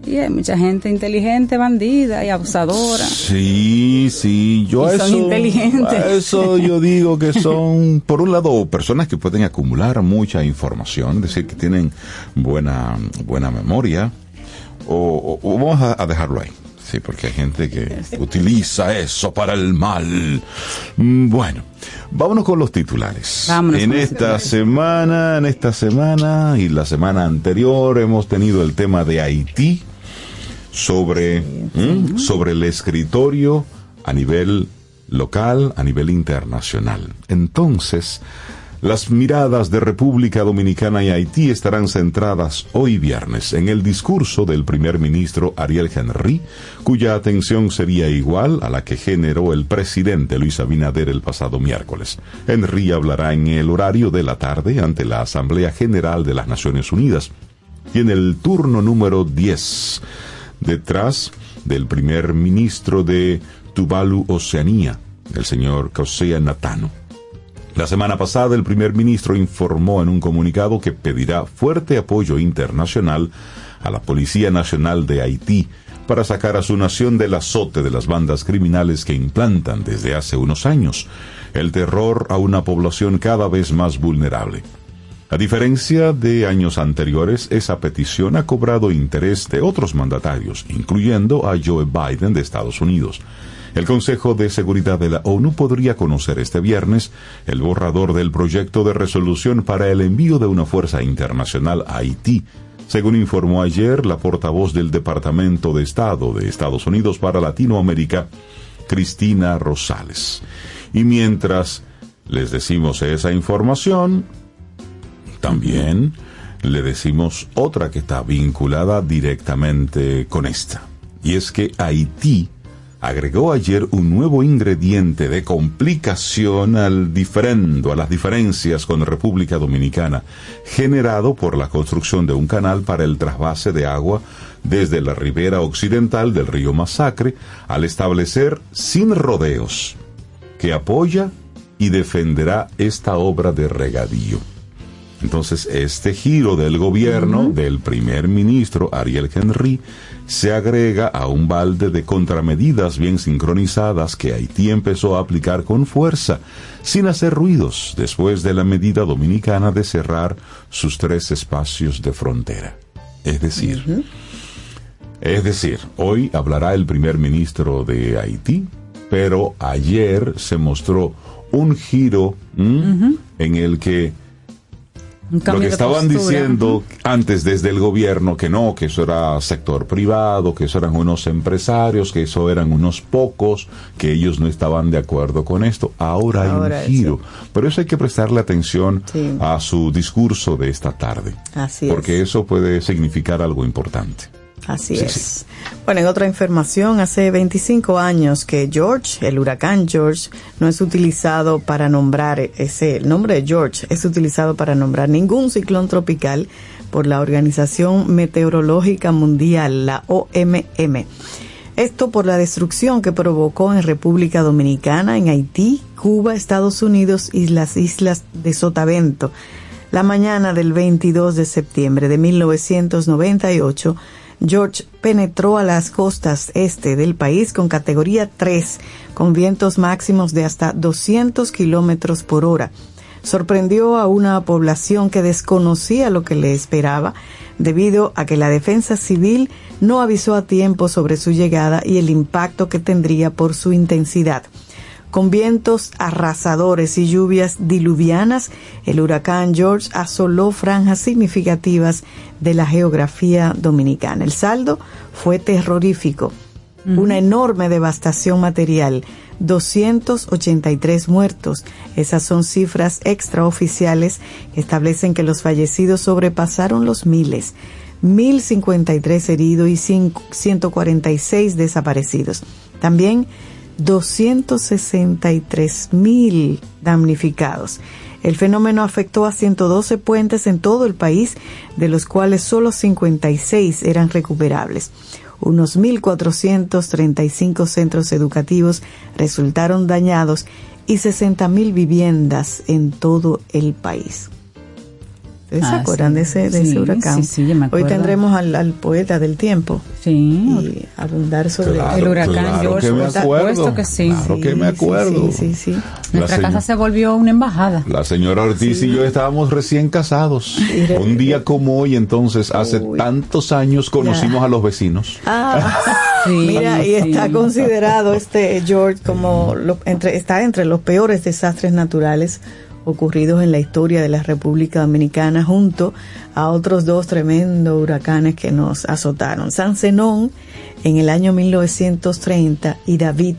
[SPEAKER 4] Y hay mucha gente inteligente, bandida y abusadora.
[SPEAKER 2] Sí, sí, yo
[SPEAKER 4] Y
[SPEAKER 2] a
[SPEAKER 4] son
[SPEAKER 2] eso,
[SPEAKER 4] inteligentes.
[SPEAKER 2] eso yo digo que son, por un lado, personas que pueden acumular mucha información, es decir, que tienen buena, buena memoria, o, o- o vamos a, a dejarlo ahí. Sí, porque hay gente que utiliza eso para el mal. Mm, Bueno, vámonos con los titulares.
[SPEAKER 4] Vámonos
[SPEAKER 2] en esta semana, en esta semana y la semana anterior hemos tenido el tema de Haití sobre, sobre el escritorio a nivel local, a nivel internacional. Entonces, las miradas de República Dominicana y Haití estarán centradas hoy viernes en el discurso del primer ministro Ariel Henry, cuya atención sería igual a la que generó el presidente Luis Abinader el pasado miércoles. Henry hablará en el horario de la tarde ante la Asamblea General de las Naciones Unidas. Tiene el turno número 10 detrás del primer ministro de Tuvalu, Oceanía, el señor José Natano. La semana pasada el primer ministro informó en un comunicado que pedirá fuerte apoyo internacional a la Policía Nacional de Haití para sacar a su nación del azote de las bandas criminales que implantan desde hace unos años el terror a una población cada vez más vulnerable. A diferencia de años anteriores, esa petición ha cobrado interés de otros mandatarios, incluyendo a Joe Biden de Estados Unidos. El Consejo de Seguridad de la ONU podría conocer este viernes el borrador del proyecto de resolución para el envío de una fuerza internacional a Haití, según informó ayer la portavoz del Departamento de Estado de Estados Unidos para Latinoamérica, Cristina Rosales. Y mientras les decimos esa información, también le decimos otra que está vinculada directamente con esta. Y es que Haití agregó ayer un nuevo ingrediente de complicación al diferendo, a las diferencias con República Dominicana, generado por la construcción de un canal para el trasvase de agua desde la ribera occidental del río Masacre, al establecer sin rodeos que apoya y defenderá esta obra de regadío. Entonces, este giro del gobierno del primer ministro Ariel Henry se agrega a un balde de contramedidas bien sincronizadas que Haití empezó a aplicar con fuerza, sin hacer ruidos, después de la medida dominicana de cerrar sus tres espacios de frontera. Es decir, es decir, hoy hablará el primer ministro de Haití, pero ayer se mostró un giro en el que lo que estaban diciendo antes desde el gobierno que no, que eso era sector privado, que eso eran unos empresarios, que eso eran unos pocos, que ellos no estaban de acuerdo con esto. Ahora hay un
[SPEAKER 3] eso.
[SPEAKER 2] giro. Pero eso hay que prestarle atención
[SPEAKER 3] Sí.
[SPEAKER 2] a su discurso de esta tarde.
[SPEAKER 3] Así
[SPEAKER 2] porque
[SPEAKER 3] es.
[SPEAKER 2] eso puede significar algo importante.
[SPEAKER 3] Así
[SPEAKER 2] Sí,
[SPEAKER 3] es.
[SPEAKER 2] sí.
[SPEAKER 3] Bueno, en otra información, hace 25 años que George, el huracán George, no es utilizado para nombrar ese, el nombre de George es utilizado para nombrar ningún ciclón tropical por la Organización Meteorológica Mundial, la OMM. Esto por la destrucción que provocó en República Dominicana, en Haití, Cuba, Estados Unidos y las islas de Sotavento. La mañana del 22 de septiembre de 1998, George penetró a las costas este del país con categoría 3, con vientos máximos de hasta 200 kilómetros por hora. Sorprendió a una población que desconocía lo que le esperaba debido a que la defensa civil no avisó a tiempo sobre su llegada y el impacto que tendría por su intensidad. Con vientos arrasadores y lluvias diluvianas, el huracán George asoló franjas significativas de la geografía dominicana. El saldo fue terrorífico, una enorme devastación material, 283 muertos. Esas son cifras extraoficiales que establecen que los fallecidos sobrepasaron los miles. 1.053 heridos y 146 desaparecidos. También 263.000 damnificados. El fenómeno afectó a 112 puentes en todo el país, de los cuales solo 56 eran recuperables. Unos 1.435 centros educativos resultaron dañados y 60.000 viviendas en todo el país. ¿Ustedes se
[SPEAKER 4] Ah,
[SPEAKER 3] acuerdan
[SPEAKER 4] sí.
[SPEAKER 3] de ese, de ese
[SPEAKER 4] Sí,
[SPEAKER 3] huracán?
[SPEAKER 4] sí, me
[SPEAKER 3] Hoy tendremos al, al poeta del tiempo
[SPEAKER 4] Sí.
[SPEAKER 3] y abundar sobre
[SPEAKER 2] Claro,
[SPEAKER 4] el huracán
[SPEAKER 2] claro
[SPEAKER 4] George,
[SPEAKER 2] que me
[SPEAKER 4] por
[SPEAKER 2] acuerdo.
[SPEAKER 4] supuesto que sí.
[SPEAKER 2] Claro que me acuerdo.
[SPEAKER 3] Sí, sí, sí.
[SPEAKER 4] Nuestra casa se volvió una embajada.
[SPEAKER 2] La señora Ortiz y yo estábamos recién casados. Un día como hoy, entonces, hace
[SPEAKER 3] Uy.
[SPEAKER 2] tantos años conocimos
[SPEAKER 3] Ya.
[SPEAKER 2] a los vecinos.
[SPEAKER 3] Ah,
[SPEAKER 4] Sí,
[SPEAKER 3] mira, y
[SPEAKER 4] sí.
[SPEAKER 3] está considerado este George como lo- entre, está entre los peores desastres naturales ocurridos en la historia de la República Dominicana junto a otros dos tremendos huracanes que nos azotaron. San Zenón en el año 1930 y David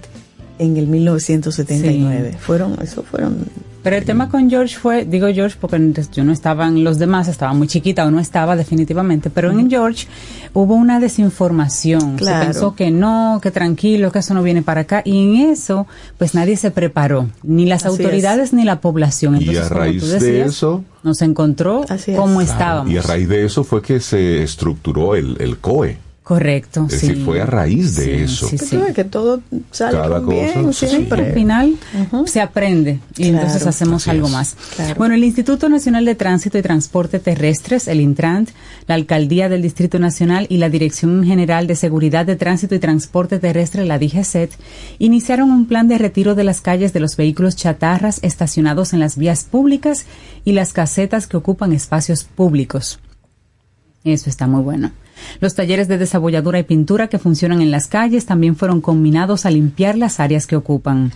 [SPEAKER 3] en el 1979. Fueron, eso fueron
[SPEAKER 4] Pero el tema con George fue, digo George porque yo no estaban los demás, estaba muy chiquita o no estaba definitivamente, pero en George hubo una desinformación.
[SPEAKER 3] Claro.
[SPEAKER 4] Se pensó que no, que tranquilo, que eso no viene para acá y en eso pues nadie se preparó, ni las
[SPEAKER 3] Así
[SPEAKER 4] autoridades ni la población.
[SPEAKER 2] Y
[SPEAKER 4] Entonces,
[SPEAKER 2] a
[SPEAKER 4] como
[SPEAKER 2] raíz
[SPEAKER 4] tú
[SPEAKER 2] de
[SPEAKER 4] decías,
[SPEAKER 2] eso-
[SPEAKER 4] nos encontró
[SPEAKER 3] Así es.
[SPEAKER 4] como
[SPEAKER 3] Claro,
[SPEAKER 4] estábamos.
[SPEAKER 2] Y a raíz de eso fue que se estructuró el, el COE.
[SPEAKER 4] Correcto,
[SPEAKER 2] Es
[SPEAKER 4] sí.
[SPEAKER 2] decir, fue a raíz de
[SPEAKER 4] Sí,
[SPEAKER 2] eso.
[SPEAKER 4] sí, sí.
[SPEAKER 3] que todo sale
[SPEAKER 2] Cada
[SPEAKER 3] con bien
[SPEAKER 2] cosa, sí.
[SPEAKER 3] siempre.
[SPEAKER 4] Al final se aprende y
[SPEAKER 3] Claro.
[SPEAKER 4] entonces hacemos
[SPEAKER 2] Así
[SPEAKER 4] algo
[SPEAKER 2] es.
[SPEAKER 4] más.
[SPEAKER 3] Claro.
[SPEAKER 4] Bueno, el Instituto Nacional de Tránsito y Transporte Terrestres, el Intrant, la Alcaldía del Distrito Nacional y la Dirección General de Seguridad de Tránsito y Transporte Terrestre, la DGCET, iniciaron un plan de retiro de las calles de los vehículos chatarras estacionados en las vías públicas y las casetas que ocupan espacios públicos. Eso está muy bueno. Los talleres de desabolladura y pintura que funcionan en las calles también fueron combinados a limpiar las áreas que ocupan.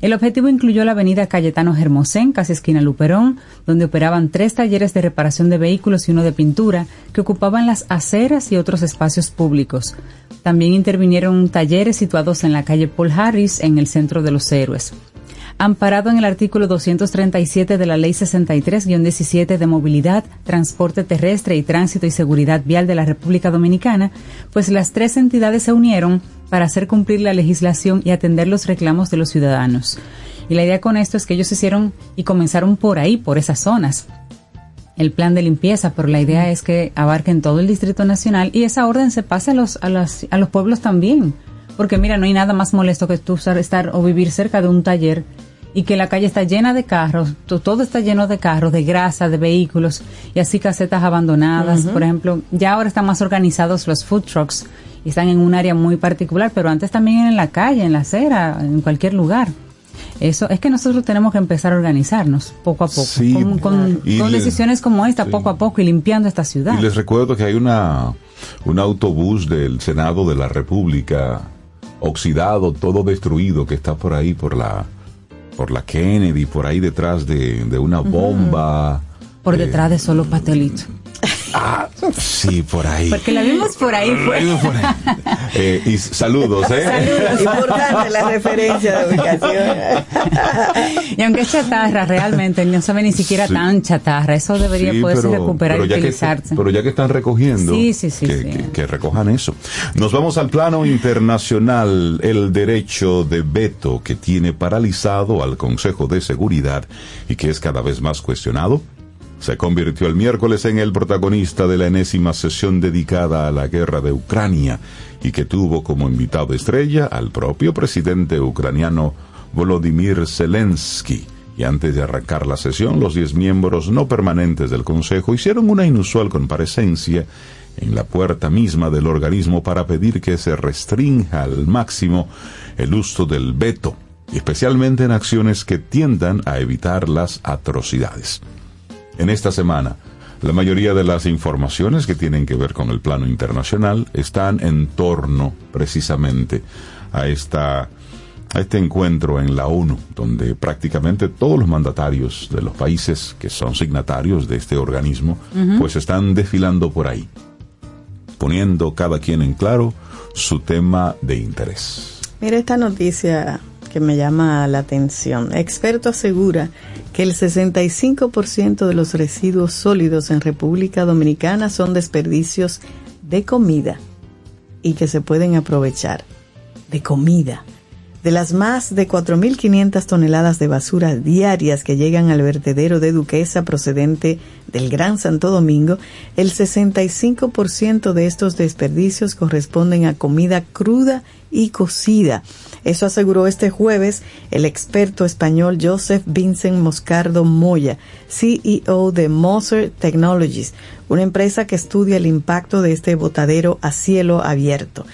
[SPEAKER 4] El objetivo incluyó la avenida Cayetano Germosén, casi esquina Luperón, donde operaban tres talleres de reparación de vehículos y uno de pintura, que ocupaban las aceras y otros espacios públicos. También intervinieron talleres situados en la calle Paul Harris, en el centro de los héroes amparado en el artículo 237 de la Ley 63-17 de Movilidad, Transporte Terrestre y Tránsito y Seguridad Vial de la República Dominicana, pues las tres entidades se unieron para hacer cumplir la legislación y atender los reclamos de los ciudadanos. Y la idea con esto es que ellos hicieron y comenzaron por ahí, por esas zonas. El plan de limpieza, pero la idea es que abarquen todo el Distrito Nacional y esa orden se pase a los, a las- a los pueblos también. Porque mira, no hay nada más molesto que tú estar- o vivir cerca de un taller y que la calle está llena de carros, to- todo está lleno de carros, de grasa, de vehículos y así casetas abandonadas. Por ejemplo, ya ahora están más organizados los food trucks y están en un área muy particular, pero antes también en la calle, en la acera, en cualquier lugar. Eso es que nosotros tenemos que empezar a organizarnos poco a poco,
[SPEAKER 2] Sí,
[SPEAKER 4] con, con-
[SPEAKER 2] y
[SPEAKER 4] con
[SPEAKER 2] le-
[SPEAKER 4] decisiones como esta,
[SPEAKER 2] sí.
[SPEAKER 4] poco a poco y limpiando esta ciudad.
[SPEAKER 2] Y les recuerdo que hay una un autobús del Senado de la República oxidado, todo destruido, que está por ahí por la por la Kennedy, por ahí detrás de, de una bomba.
[SPEAKER 4] por
[SPEAKER 2] Eh,
[SPEAKER 4] detrás de solo pastelito.
[SPEAKER 2] Ah, sí, por ahí.
[SPEAKER 4] Porque la vimos por ahí.
[SPEAKER 2] Por ahí. Eh, y saludos, ¿eh?
[SPEAKER 3] Importante la referencia de ubicación.
[SPEAKER 4] Y aunque es chatarra, realmente no sabe ni siquiera
[SPEAKER 2] Sí.
[SPEAKER 4] tan chatarra. Eso debería
[SPEAKER 2] Sí,
[SPEAKER 4] poderse
[SPEAKER 2] pero-
[SPEAKER 4] recuperar
[SPEAKER 2] pero
[SPEAKER 4] y
[SPEAKER 2] ya que-
[SPEAKER 4] utilizarse.
[SPEAKER 2] pero ya que están recogiendo,
[SPEAKER 4] Sí, sí, sí,
[SPEAKER 2] que,
[SPEAKER 4] sí.
[SPEAKER 2] que- que recojan eso. Nos vamos al plano internacional, el derecho de veto que tiene paralizado al Consejo de Seguridad y que es cada vez más cuestionado. Se convirtió el miércoles en el protagonista de la enésima sesión dedicada a la guerra de Ucrania y que tuvo como invitado estrella al propio presidente ucraniano Volodymyr Zelensky. Y antes de arrancar la sesión, los diez miembros no permanentes del Consejo hicieron una inusual comparecencia en la puerta misma del organismo para pedir que se restrinja al máximo el uso del veto, especialmente en acciones que tiendan a evitar las atrocidades. En esta semana, la mayoría de las informaciones que tienen que ver con el plano internacional están en torno precisamente a esta a este encuentro en la ONU, donde prácticamente todos los mandatarios de los países que son signatarios de este organismo, pues están desfilando por ahí, poniendo cada quien en claro su tema de interés.
[SPEAKER 3] Mira esta noticia que me llama la atención. Experto asegura que el 65% de los residuos sólidos en República Dominicana son desperdicios de comida y que se pueden aprovechar. De comida. De las más de 4.500 toneladas de basura diarias que llegan al vertedero de Duquesa procedente del Gran Santo Domingo, el 65% de estos desperdicios corresponden a comida cruda y cocida. Eso aseguró este jueves el experto español Joseph Vincent Moscardo Moya, CEO de Moser Technologies, una empresa que estudia el impacto de este botadero a cielo abierto.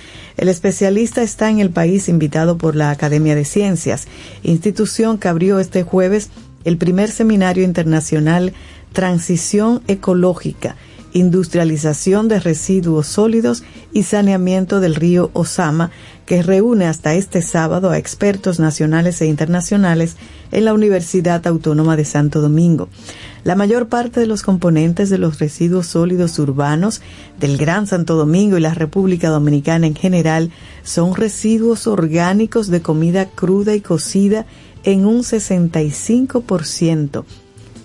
[SPEAKER 3] El especialista está en el país invitado por la Academia de Ciencias, institución que abrió este jueves el primer seminario internacional Transición Ecológica, Industrialización de Residuos Sólidos y Saneamiento del río Osama, que reúne hasta este sábado a expertos nacionales e internacionales en la Universidad Autónoma de Santo Domingo. La mayor parte de los componentes de los residuos sólidos urbanos del Gran Santo Domingo y la República Dominicana en general son residuos orgánicos de comida cruda y cocida en un 65%.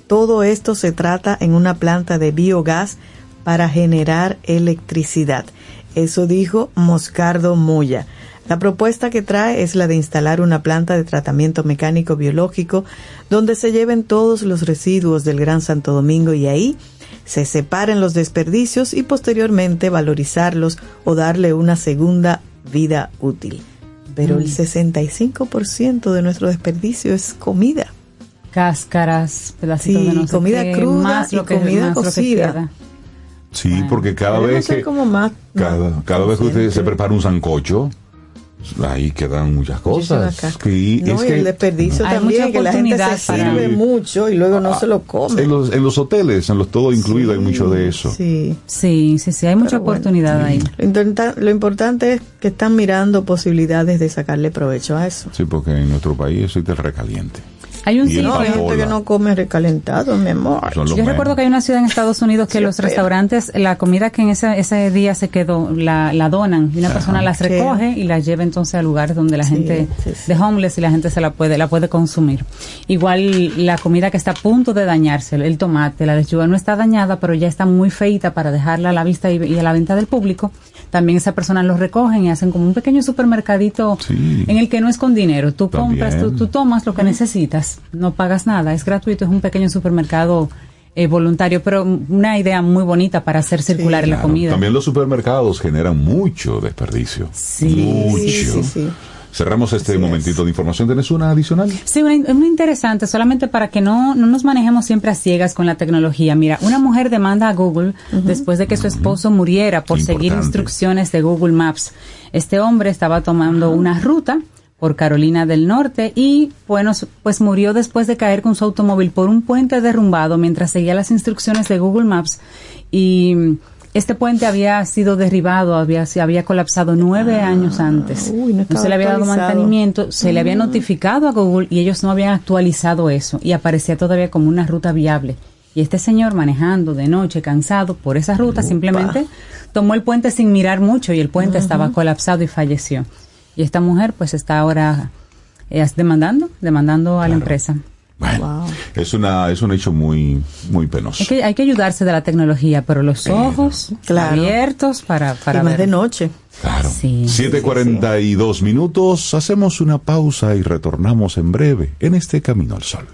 [SPEAKER 3] Todo esto se trata en una planta de biogás para generar electricidad. Eso dijo Moscardo Moya. La propuesta que trae es la de instalar una planta de tratamiento mecánico biológico donde se lleven todos los residuos del Gran Santo Domingo y ahí se separen los desperdicios y posteriormente valorizarlos o darle una segunda vida útil. Pero el 65% de nuestro desperdicio es comida.
[SPEAKER 4] Cáscaras, pedacitos
[SPEAKER 3] Sí,
[SPEAKER 4] de no sé
[SPEAKER 3] comida
[SPEAKER 4] qué,
[SPEAKER 3] cruda
[SPEAKER 4] más
[SPEAKER 3] y
[SPEAKER 4] lo que,
[SPEAKER 3] comida
[SPEAKER 4] más lo que
[SPEAKER 2] Sí, porque cada vez que
[SPEAKER 3] como más,
[SPEAKER 2] cada,
[SPEAKER 3] más
[SPEAKER 2] cada vez que usted se prepara un sancocho, ahí quedan muchas cosas.
[SPEAKER 3] No,
[SPEAKER 2] es
[SPEAKER 3] y
[SPEAKER 2] que
[SPEAKER 3] el desperdicio también, que la gente se
[SPEAKER 4] para-
[SPEAKER 3] sirve
[SPEAKER 2] Sí.
[SPEAKER 3] mucho y luego no
[SPEAKER 2] Ah,
[SPEAKER 3] se lo come.
[SPEAKER 2] en los, en los hoteles, en los todo incluido, hay mucho de eso.
[SPEAKER 3] Sí.
[SPEAKER 4] Sí, sí, sí, hay mucha
[SPEAKER 3] Pero bueno,
[SPEAKER 4] oportunidad ahí.
[SPEAKER 3] Lo, intenta- lo importante es que están mirando posibilidades de sacarle provecho a eso.
[SPEAKER 2] Sí, porque en nuestro país existe el recaliente.
[SPEAKER 4] Hay un
[SPEAKER 3] No, hay
[SPEAKER 4] sitio.
[SPEAKER 3] gente que no come recalentado, mi amor.
[SPEAKER 4] Yo
[SPEAKER 2] menos.
[SPEAKER 4] recuerdo que hay una ciudad en Estados Unidos que
[SPEAKER 3] Sí,
[SPEAKER 4] los restaurantes, la comida que en ese, ese día se quedó, la, la donan y una persona las
[SPEAKER 3] Sí.
[SPEAKER 4] recoge y la lleva entonces a lugares donde la
[SPEAKER 3] Sí,
[SPEAKER 4] gente de homeless y la gente se la puede, la puede consumir. Igual la comida que está a punto de dañarse, el tomate, la lechuga no está dañada, pero ya está muy feita para dejarla a la vista y, y a la venta del público. También esa persona los recogen y hacen como un pequeño supermercadito
[SPEAKER 2] Sí.
[SPEAKER 4] en el que no es con dinero. Tú
[SPEAKER 2] También.
[SPEAKER 4] compras, tú, tú tomas lo que necesitas, no pagas nada, es gratuito, es un pequeño supermercado eh, voluntario, pero una idea muy bonita para hacer circular la
[SPEAKER 2] Claro,
[SPEAKER 4] comida.
[SPEAKER 2] También los supermercados generan mucho desperdicio.
[SPEAKER 4] Sí,
[SPEAKER 2] mucho.
[SPEAKER 3] sí, sí, sí.
[SPEAKER 2] Cerramos este
[SPEAKER 3] Así es.
[SPEAKER 2] momentito de información. ¿Tenés una adicional?
[SPEAKER 4] Sí, una, una interesante, solamente para que no, no nos manejemos siempre a ciegas con la tecnología. Mira, una mujer demanda a Google después de que su esposo muriera por seguir instrucciones de Google Maps. Este hombre estaba tomando una ruta por Carolina del Norte y bueno, pues murió después de caer con su automóvil por un puente derrumbado mientras seguía las instrucciones de Google Maps y este puente había sido derribado, había, se había colapsado nueve años antes.
[SPEAKER 3] Ah, uy, no
[SPEAKER 4] no se le había dado mantenimiento, se le
[SPEAKER 3] Mm.
[SPEAKER 4] había notificado a Google y ellos no habían actualizado eso y aparecía todavía como una ruta viable. Y este señor manejando de noche, cansado por esa ruta, simplemente tomó el puente sin mirar mucho y el puente estaba colapsado y falleció. Y esta mujer pues está ahora eh, demandando, demandando a la empresa.
[SPEAKER 2] Bueno,
[SPEAKER 3] Wow.
[SPEAKER 2] es una es un hecho muy muy penoso.
[SPEAKER 4] Es que hay que ayudarse de la tecnología, pero los ojos
[SPEAKER 3] Claro.
[SPEAKER 4] abiertos para, para
[SPEAKER 3] y más
[SPEAKER 4] ver.
[SPEAKER 3] de noche.
[SPEAKER 2] Claro.
[SPEAKER 4] Sí.
[SPEAKER 2] 7:42 minutos. Hacemos una pausa y retornamos en breve en este camino al sol.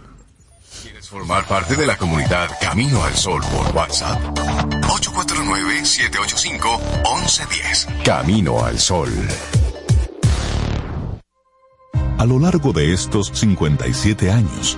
[SPEAKER 1] ¿Quieres formar parte de la comunidad Camino al Sol por WhatsApp? 849-785-1110. Camino al Sol.
[SPEAKER 6] A lo largo de estos 57 años,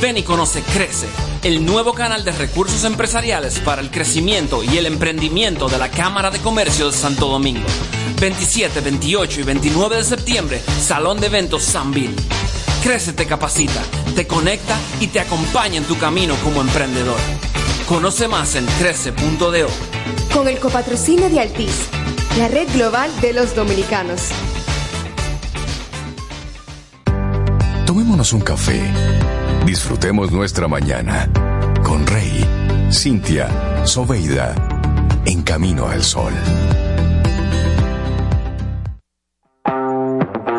[SPEAKER 7] Ven y conoce Crece, el nuevo canal de recursos empresariales para el crecimiento y el emprendimiento de la Cámara de Comercio de Santo Domingo. 27, 28 y 29 de septiembre, Salón de Eventos San Bill. Crece te capacita, te conecta y te acompaña en tu camino como emprendedor. Conoce más en crece.do.
[SPEAKER 8] Con el copatrocinio de Altis, la red global de los dominicanos.
[SPEAKER 1] Tomémonos un café. Disfrutemos nuestra mañana con Rey, Cintia, Soveida, en camino al sol.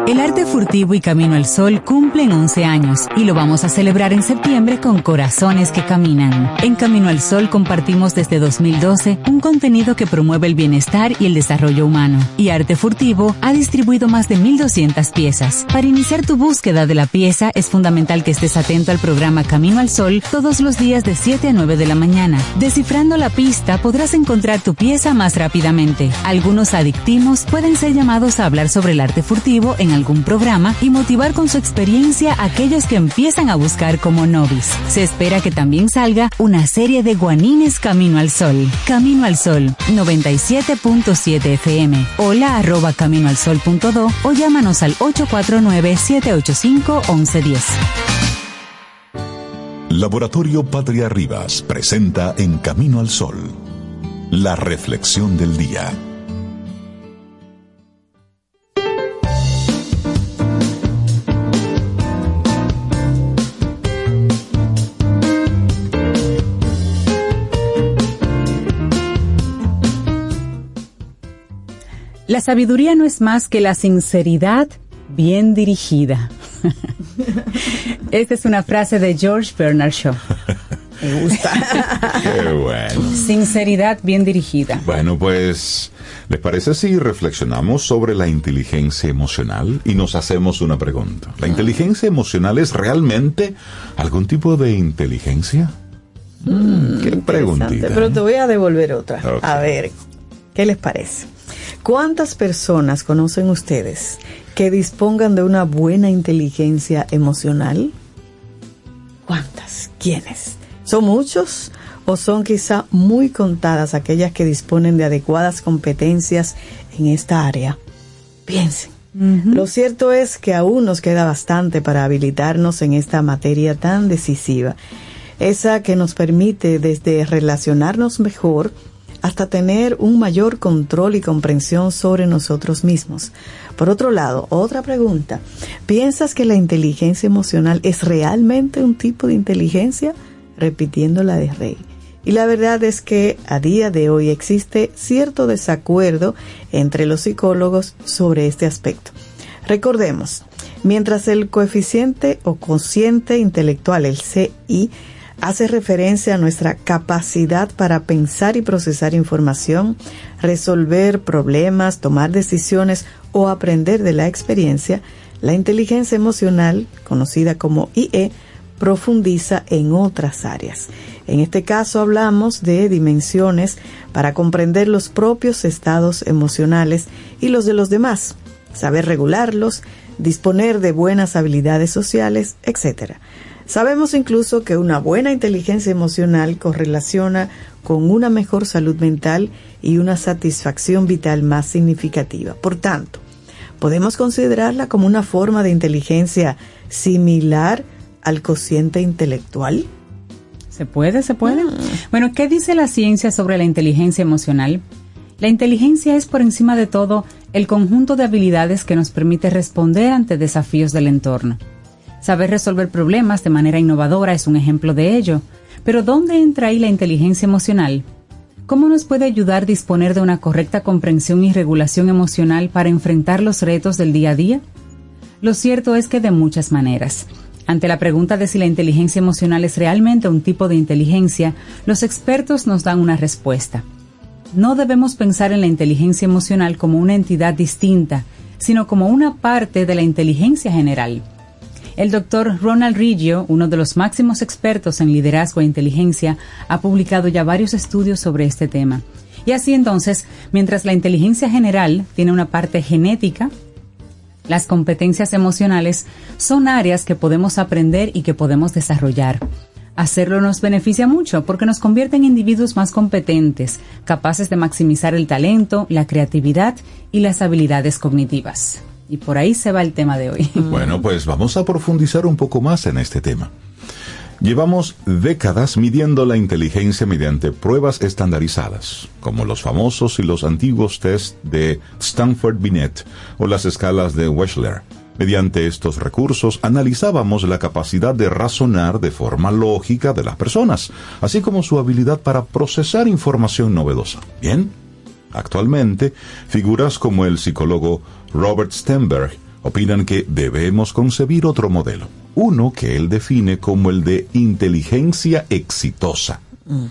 [SPEAKER 4] El arte furtivo y Camino al Sol cumplen 11 años y lo vamos a celebrar en septiembre con Corazones que Caminan. En Camino al Sol compartimos desde 2012 un contenido que promueve el bienestar y el desarrollo humano. Y Arte Furtivo ha distribuido más de 1.200 piezas. Para iniciar tu búsqueda de la pieza es fundamental que estés atento al programa Camino al Sol todos los días de 7 a 9 de la mañana. Descifrando la pista podrás encontrar tu pieza más rápidamente. Algunos adictimos pueden ser llamados a hablar sobre el arte furtivo en algún programa y motivar con su experiencia a aquellos que empiezan a buscar como novis. Se espera que también salga una serie de guanines Camino al Sol. Camino al Sol 97.7 FM. Hola arroba caminoalsol.do o llámanos al 849-785-1110.
[SPEAKER 6] Laboratorio Patria Rivas presenta En Camino al Sol, la reflexión del día.
[SPEAKER 4] La sabiduría no es más que la sinceridad bien dirigida. Esta es una frase de George Bernard Shaw.
[SPEAKER 2] Me gusta. Qué bueno.
[SPEAKER 4] Sinceridad bien dirigida.
[SPEAKER 2] Bueno, pues, ¿les parece si reflexionamos sobre la inteligencia emocional y nos hacemos una pregunta? ¿La inteligencia emocional es realmente algún tipo de inteligencia?
[SPEAKER 3] Mm, qué preguntita. Pero te voy a devolver otra. A ver, ¿qué les parece? ¿Cuántas personas conocen ustedes que dispongan de una buena inteligencia emocional? ¿Cuántas? ¿Quiénes? ¿Son muchos o son quizá muy contadas aquellas que disponen de adecuadas competencias en esta área? Piensen. Lo cierto es que aún nos queda bastante para habilitarnos en esta materia tan decisiva, esa que nos permite desde relacionarnos mejor, hasta tener un mayor control y comprensión sobre nosotros mismos. Por otro lado, otra pregunta, ¿piensas que la inteligencia emocional es realmente un tipo de inteligencia? Repitiendo la de Rey. Y la verdad es que a día de hoy existe cierto desacuerdo entre los psicólogos sobre este aspecto. Recordemos, mientras el coeficiente o consciente intelectual, el CI, hace referencia a nuestra capacidad para pensar y procesar información, resolver problemas, tomar decisiones o aprender de la experiencia, la inteligencia emocional, conocida como IE, profundiza en otras áreas. En este caso hablamos de dimensiones para comprender los propios estados emocionales y los de los demás, saber regularlos, disponer de buenas habilidades sociales, etc. Sabemos incluso que una buena inteligencia emocional correlaciona con una mejor salud mental y una satisfacción vital más significativa. Por tanto, podemos considerarla como una forma de inteligencia similar al cociente intelectual.
[SPEAKER 4] ¿Se puede? ¿Se puede? Mm. Bueno, ¿qué dice la ciencia sobre la inteligencia emocional? La inteligencia es por encima de todo el conjunto de habilidades que nos permite responder ante desafíos del entorno. Saber resolver problemas de manera innovadora es un ejemplo de ello. Pero ¿dónde entra ahí la inteligencia emocional? ¿Cómo nos puede ayudar disponer de una correcta comprensión y regulación emocional para enfrentar los retos del día a día? Lo cierto es que de muchas maneras. Ante la pregunta de si la inteligencia emocional es realmente un tipo de inteligencia, los expertos nos dan una respuesta. No debemos pensar en la inteligencia emocional como una entidad distinta, sino como una parte de la inteligencia general. El doctor Ronald Riggio, uno de los máximos expertos en liderazgo e inteligencia, ha publicado ya varios estudios sobre este tema. Y así entonces, mientras la inteligencia general tiene una parte genética, las competencias emocionales son áreas que podemos aprender y que podemos desarrollar. Hacerlo nos beneficia mucho porque nos convierte en individuos más competentes, capaces de maximizar el talento, la creatividad y las habilidades cognitivas. Y por ahí se va el tema de hoy.
[SPEAKER 2] Bueno, pues vamos a profundizar un poco más en este tema. Llevamos décadas midiendo la inteligencia mediante pruebas estandarizadas, como los famosos y los antiguos test de Stanford Binet o las escalas de Wechsler. Mediante estos recursos analizábamos la capacidad de razonar de forma lógica de las personas, así como su habilidad para procesar información novedosa. Bien, actualmente, figuras como el psicólogo Robert Stenberg opinan que debemos concebir otro modelo, uno que él define como el de inteligencia exitosa.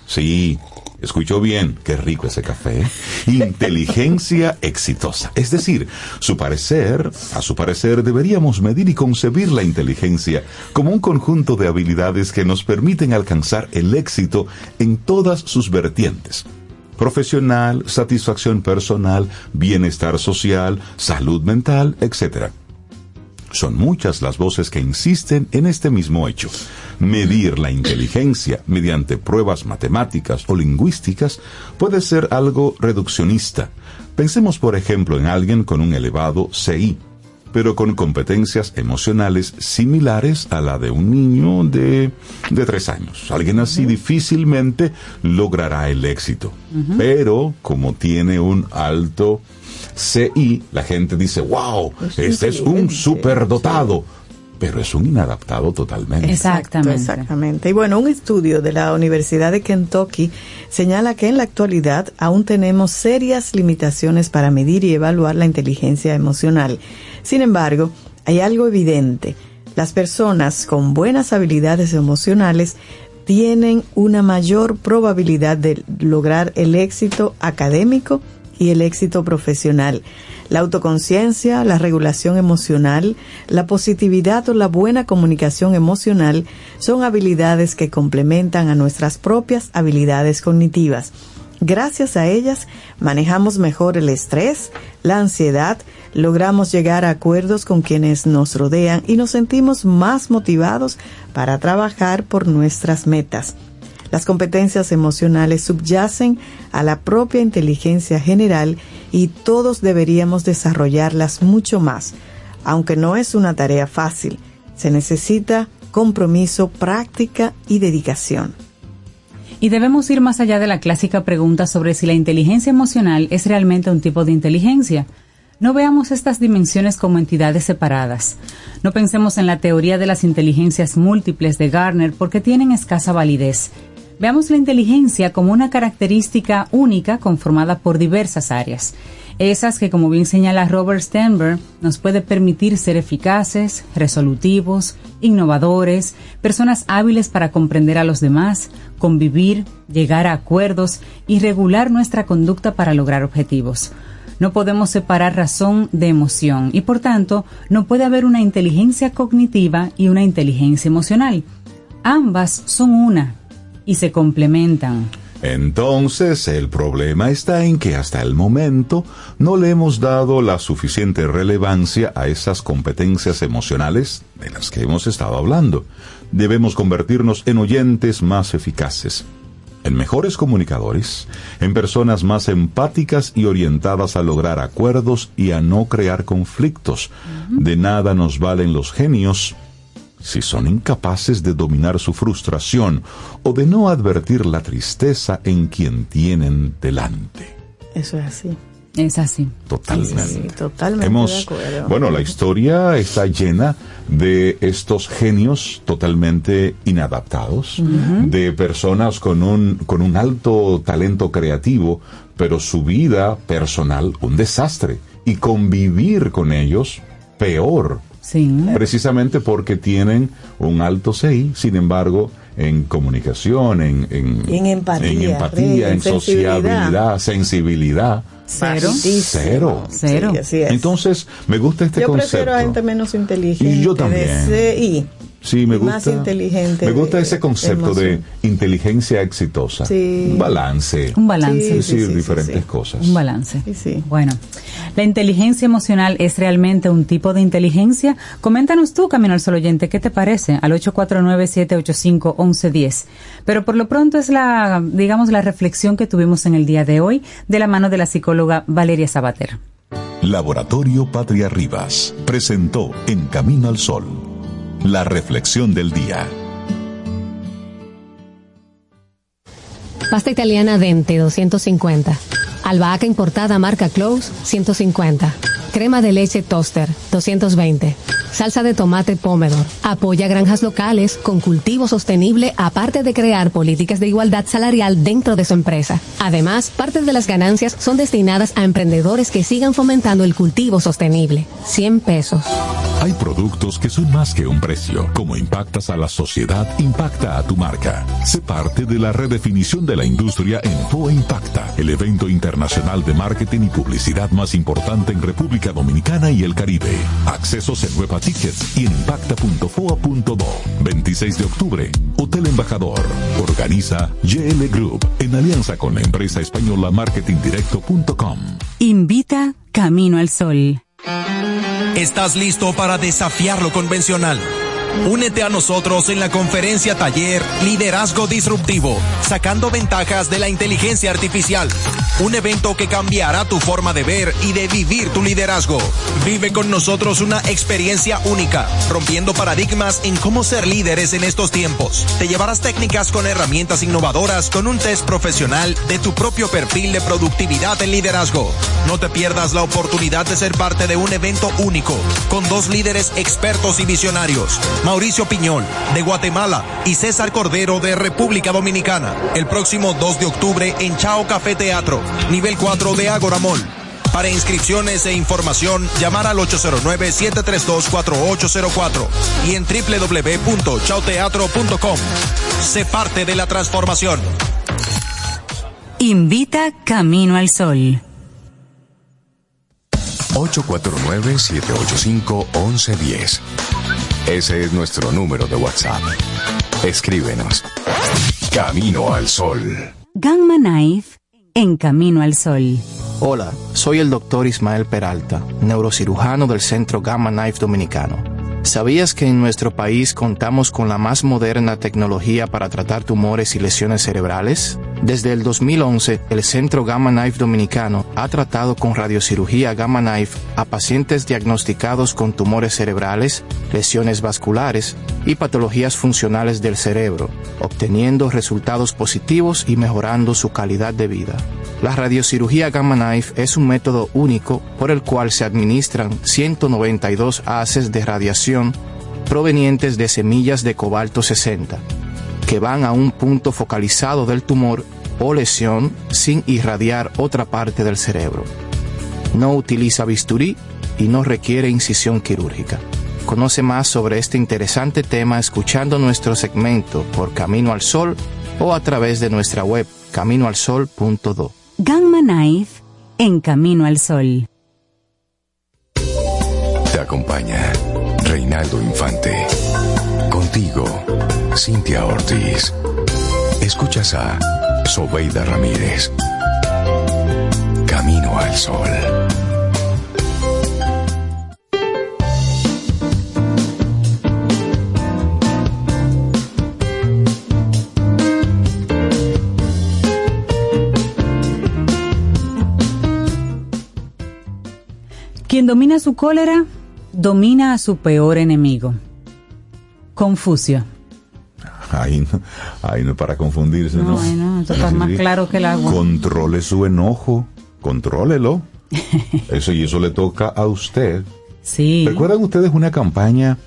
[SPEAKER 2] Sí, escuchó bien, qué rico ese café. ¿eh? Inteligencia exitosa. Es decir, su parecer, a su parecer, deberíamos medir y concebir la inteligencia como un conjunto de habilidades que nos permiten alcanzar el éxito en todas sus vertientes profesional, satisfacción personal, bienestar social, salud mental, etc. Son muchas las voces que insisten en este mismo hecho. Medir la inteligencia mediante pruebas matemáticas o lingüísticas puede ser algo reduccionista. Pensemos, por ejemplo, en alguien con un elevado CI, pero con competencias emocionales similares a la de un niño de, de tres años. Alguien así difícilmente logrará el éxito. Pero como tiene un alto CI, la gente dice, wow, este es un superdotado. Pero es un inadaptado totalmente.
[SPEAKER 3] Exactamente. Exactamente. Y bueno, un estudio de la Universidad de Kentucky señala que en la actualidad aún tenemos serias limitaciones para medir y evaluar la inteligencia emocional. Sin embargo, hay algo evidente. Las personas con buenas habilidades emocionales tienen una mayor probabilidad de lograr el éxito académico y el éxito profesional. La autoconciencia, la regulación emocional, la positividad o la buena comunicación emocional son habilidades que complementan a nuestras propias habilidades cognitivas. Gracias a ellas manejamos mejor el estrés, la ansiedad, logramos llegar a acuerdos con quienes nos rodean y nos sentimos más motivados para trabajar por nuestras metas. Las competencias emocionales subyacen a la propia inteligencia general y todos deberíamos desarrollarlas mucho más, aunque no es una tarea fácil. Se necesita compromiso, práctica y dedicación.
[SPEAKER 4] Y debemos ir más allá de la clásica pregunta sobre si la inteligencia emocional es realmente un tipo de inteligencia. No veamos estas dimensiones como entidades separadas. No pensemos en la teoría de las inteligencias múltiples de Garner porque tienen escasa validez. Veamos la inteligencia como una característica única conformada por diversas áreas. Esas que, como bien señala Robert Sternberg, nos puede permitir ser eficaces, resolutivos, innovadores, personas hábiles para comprender a los demás, convivir, llegar a acuerdos y regular nuestra conducta para lograr objetivos. No podemos separar razón de emoción y por tanto no puede haber una inteligencia cognitiva y una inteligencia emocional. Ambas son una y se complementan.
[SPEAKER 2] Entonces, el problema está en que hasta el momento no le hemos dado la suficiente relevancia a esas competencias emocionales de las que hemos estado hablando. Debemos convertirnos en oyentes más eficaces, en mejores comunicadores, en personas más empáticas y orientadas a lograr acuerdos y a no crear conflictos. De nada nos valen los genios si son incapaces de dominar su frustración o de no advertir la tristeza en quien tienen delante.
[SPEAKER 3] Eso es así.
[SPEAKER 4] Es así.
[SPEAKER 2] Totalmente.
[SPEAKER 3] Sí, totalmente
[SPEAKER 2] Hemos,
[SPEAKER 3] de acuerdo.
[SPEAKER 2] bueno, la historia está llena de estos genios totalmente inadaptados, de personas con un, con un alto talento creativo, pero su vida personal un desastre. Y convivir con ellos, peor.
[SPEAKER 4] Sí.
[SPEAKER 2] Precisamente porque tienen un alto CI, sin embargo, en comunicación, en, en,
[SPEAKER 3] En empatía,
[SPEAKER 2] en, empatía, en sociabilidad, sensibilidad.
[SPEAKER 4] Cero.
[SPEAKER 2] Cero.
[SPEAKER 4] Cero.
[SPEAKER 3] Sí, así es.
[SPEAKER 2] Entonces, me gusta este
[SPEAKER 3] Yo
[SPEAKER 2] concepto.
[SPEAKER 3] prefiero a gente menos inteligente.
[SPEAKER 2] Y yo también.
[SPEAKER 3] De CI.
[SPEAKER 2] Sí, me
[SPEAKER 3] y
[SPEAKER 2] gusta.
[SPEAKER 3] Más inteligente.
[SPEAKER 2] Me gusta
[SPEAKER 3] de
[SPEAKER 2] ese concepto de inteligencia exitosa.
[SPEAKER 3] Sí.
[SPEAKER 2] Un balance.
[SPEAKER 4] Un balance.
[SPEAKER 3] Sí,
[SPEAKER 2] decir
[SPEAKER 3] sí, sí,
[SPEAKER 2] diferentes
[SPEAKER 3] sí.
[SPEAKER 2] cosas.
[SPEAKER 4] Un balance.
[SPEAKER 3] Sí, sí.
[SPEAKER 4] Bueno, ¿la inteligencia emocional es realmente un tipo de inteligencia? Coméntanos tú, Camino al Sol Oyente, ¿qué te parece? Al 849-785-1110. Pero por lo pronto es la, digamos, la reflexión que tuvimos en el día de hoy de la mano de la psicóloga Valeria Sabater.
[SPEAKER 6] Laboratorio Patria Rivas presentó En Camino al Sol, la reflexión del día.
[SPEAKER 9] Pasta italiana Dente 250. Albahaca importada marca Close 150. Crema de leche Toaster 220. Salsa de tomate Pomodoro. Apoya granjas locales con cultivo sostenible aparte de crear políticas de igualdad salarial dentro de su empresa. Además, parte de las ganancias son destinadas a emprendedores que sigan fomentando el cultivo sostenible. 100 pesos.
[SPEAKER 6] Hay productos que son más que un precio. Como impactas a la sociedad, impacta a tu marca. Sé parte de la redefinición de la industria en FOA Impacta, el evento internacional de marketing y publicidad más importante en República Dominicana y el Caribe. Accesos en Nueva Tickets y en impacta.foa.do. 26 de octubre, Hotel Embajador. Organiza GL Group en alianza con la empresa española marketingdirecto.com.
[SPEAKER 4] Invita Camino al Sol.
[SPEAKER 10] ¿Estás listo para desafiar lo convencional? Únete a nosotros en la conferencia taller Liderazgo Disruptivo, sacando ventajas de la inteligencia artificial. Un evento que cambiará tu forma de ver y de vivir tu liderazgo. Vive con nosotros una experiencia única, rompiendo paradigmas en cómo ser líderes en estos tiempos. Te llevarás técnicas con herramientas innovadoras con un test profesional de tu propio perfil de productividad en liderazgo. No te pierdas la oportunidad de ser parte de un evento único, con dos líderes expertos y visionarios. Mauricio Piñol, de Guatemala, y César Cordero, de República Dominicana, el próximo 2 de octubre en Chao Café Teatro, nivel 4 de Agora Mall. Para inscripciones e información, llamar al 809-732-4804 y en www.chaoteatro.com. Sé parte de la transformación.
[SPEAKER 4] Invita Camino al Sol.
[SPEAKER 1] 849-785-1110. Ese es nuestro número de WhatsApp. Escríbenos. Camino al Sol.
[SPEAKER 4] Gamma Knife en Camino al Sol.
[SPEAKER 11] Hola, soy el doctor Ismael Peralta, neurocirujano del Centro Gamma Knife Dominicano. ¿Sabías que en nuestro país contamos con la más moderna tecnología para tratar tumores y lesiones cerebrales? Desde el 2011, el Centro Gamma Knife Dominicano ha tratado con radiocirugía Gamma Knife a pacientes diagnosticados con tumores cerebrales, lesiones vasculares y patologías funcionales del cerebro, obteniendo resultados positivos y mejorando su calidad de vida. La radiocirugía Gamma Knife es un método único por el cual se administran 192 haces de radiación provenientes de semillas de cobalto 60, que van a un punto focalizado del tumor o lesión sin irradiar otra parte del cerebro. No utiliza bisturí y no requiere incisión quirúrgica. Conoce más sobre este interesante tema escuchando nuestro segmento por Camino al Sol o a través de nuestra web caminoalsol.do.
[SPEAKER 4] Gamma Knife en Camino al Sol.
[SPEAKER 1] Te acompaña Reinaldo Infante. Contigo, Cintia Ortiz. Escuchas a Sobeida Ramírez. Camino al Sol.
[SPEAKER 4] Quien domina su cólera, domina a su peor enemigo. Confucio.
[SPEAKER 2] Ahí no, ahí no para confundirse, ¿no?
[SPEAKER 4] No, no, está
[SPEAKER 2] Sí,
[SPEAKER 4] más claro que el agua.
[SPEAKER 2] Controle su enojo, contrólelo. Eso y eso le toca a usted.
[SPEAKER 4] Sí.
[SPEAKER 2] ¿Recuerdan ustedes una campaña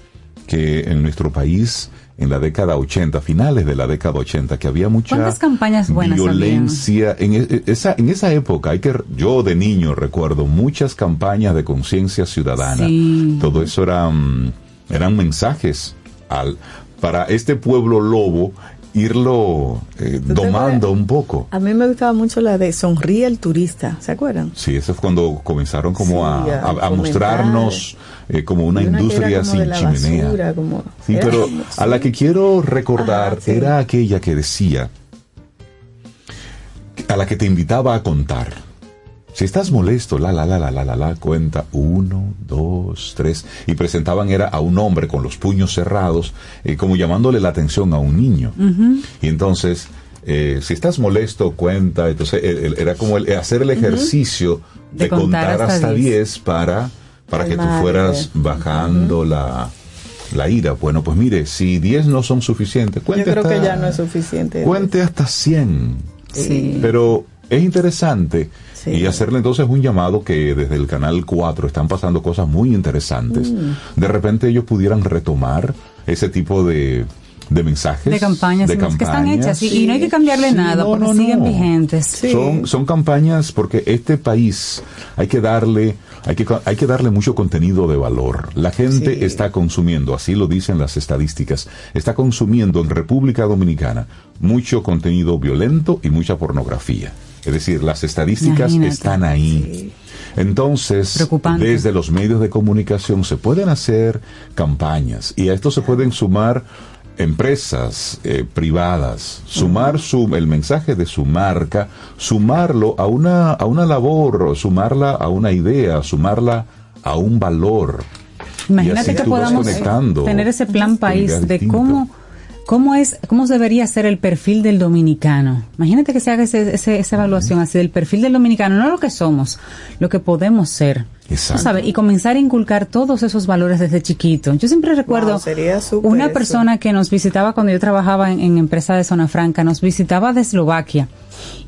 [SPEAKER 2] que en nuestro país, en la década 80, finales de la década 80, que había mucha
[SPEAKER 4] ¿Cuántas campañas buenas
[SPEAKER 2] violencia en e- esa en esa época hay que yo de niño recuerdo muchas campañas de conciencia ciudadana
[SPEAKER 4] Sí.
[SPEAKER 2] todo eso eran eran mensajes al para este pueblo lobo irlo eh,
[SPEAKER 3] te
[SPEAKER 2] domando un poco
[SPEAKER 3] A mí me gustaba mucho la de Sonríe el turista, ¿se acuerdan?
[SPEAKER 2] Sí, eso es cuando comenzaron como a,
[SPEAKER 3] Sí, a
[SPEAKER 2] a- a
[SPEAKER 3] fomentar.
[SPEAKER 2] mostrarnos eh, como una industria
[SPEAKER 3] como
[SPEAKER 2] sin chimenea.
[SPEAKER 3] basura, como-
[SPEAKER 2] sí,
[SPEAKER 3] era
[SPEAKER 2] pero
[SPEAKER 3] como-
[SPEAKER 2] a la que quiero recordar
[SPEAKER 3] Ajá, sí.
[SPEAKER 2] era aquella que decía, a la que te invitaba a contar. Si estás molesto, la, la, la, la, la, la, la, cuenta uno, dos, tres. Y presentaban era a un hombre con los puños cerrados, eh, como llamándole la atención a un niño. Y entonces, eh, si estás molesto, cuenta. Entonces, el- el- era como el, hacer el ejercicio de, contar, hasta 10 para, para que tú fueras bajando la, la ira. Bueno, pues mire, si 10 no son suficientes,
[SPEAKER 3] Yo
[SPEAKER 2] cuente
[SPEAKER 3] creo que
[SPEAKER 2] hasta-
[SPEAKER 3] ya no es suficiente.
[SPEAKER 2] Cuente hasta 100.
[SPEAKER 3] Sí.
[SPEAKER 2] Pero es interesante
[SPEAKER 3] Sí.
[SPEAKER 2] y hacerle entonces un llamado que desde el canal 4 están pasando cosas muy interesantes.
[SPEAKER 3] Mm.
[SPEAKER 2] De repente ellos pudieran retomar ese tipo de, de mensajes.
[SPEAKER 4] De campañas,
[SPEAKER 2] de
[SPEAKER 4] que están
[SPEAKER 2] campañas.
[SPEAKER 4] hechas y, y no hay que cambiarle
[SPEAKER 2] Sí,
[SPEAKER 4] nada
[SPEAKER 2] no,
[SPEAKER 4] porque
[SPEAKER 2] no,
[SPEAKER 4] siguen
[SPEAKER 2] no.
[SPEAKER 4] vigentes.
[SPEAKER 2] Son, son campañas porque este país hay que darle hay que, hay que darle mucho contenido de valor. La gente
[SPEAKER 3] Sí.
[SPEAKER 2] está consumiendo, así lo dicen las estadísticas, está consumiendo en República Dominicana mucho contenido violento y mucha pornografía. Es decir, las estadísticas
[SPEAKER 4] Imagínate.
[SPEAKER 2] están ahí. Entonces, desde los medios de comunicación se pueden hacer campañas y a esto se pueden sumar empresas eh, privadas, sumar su, el mensaje de su marca, sumarlo a una, a una labor, sumarla a una idea, sumarla a un valor.
[SPEAKER 4] Imagínate que podamos tener ese plan país de cómo cómo es cómo debería ser el perfil del dominicano. Imagínate que se haga ese- ese- esa evaluación así del perfil del dominicano, no lo que somos, lo que podemos ser.
[SPEAKER 2] Exacto.
[SPEAKER 4] Sabes, y comenzar a inculcar todos esos valores desde chiquito. Yo siempre recuerdo
[SPEAKER 3] Wow, sería súper
[SPEAKER 4] una
[SPEAKER 3] eso.
[SPEAKER 4] persona que nos visitaba cuando yo trabajaba en, en empresa de zona franca, nos visitaba de Eslovaquia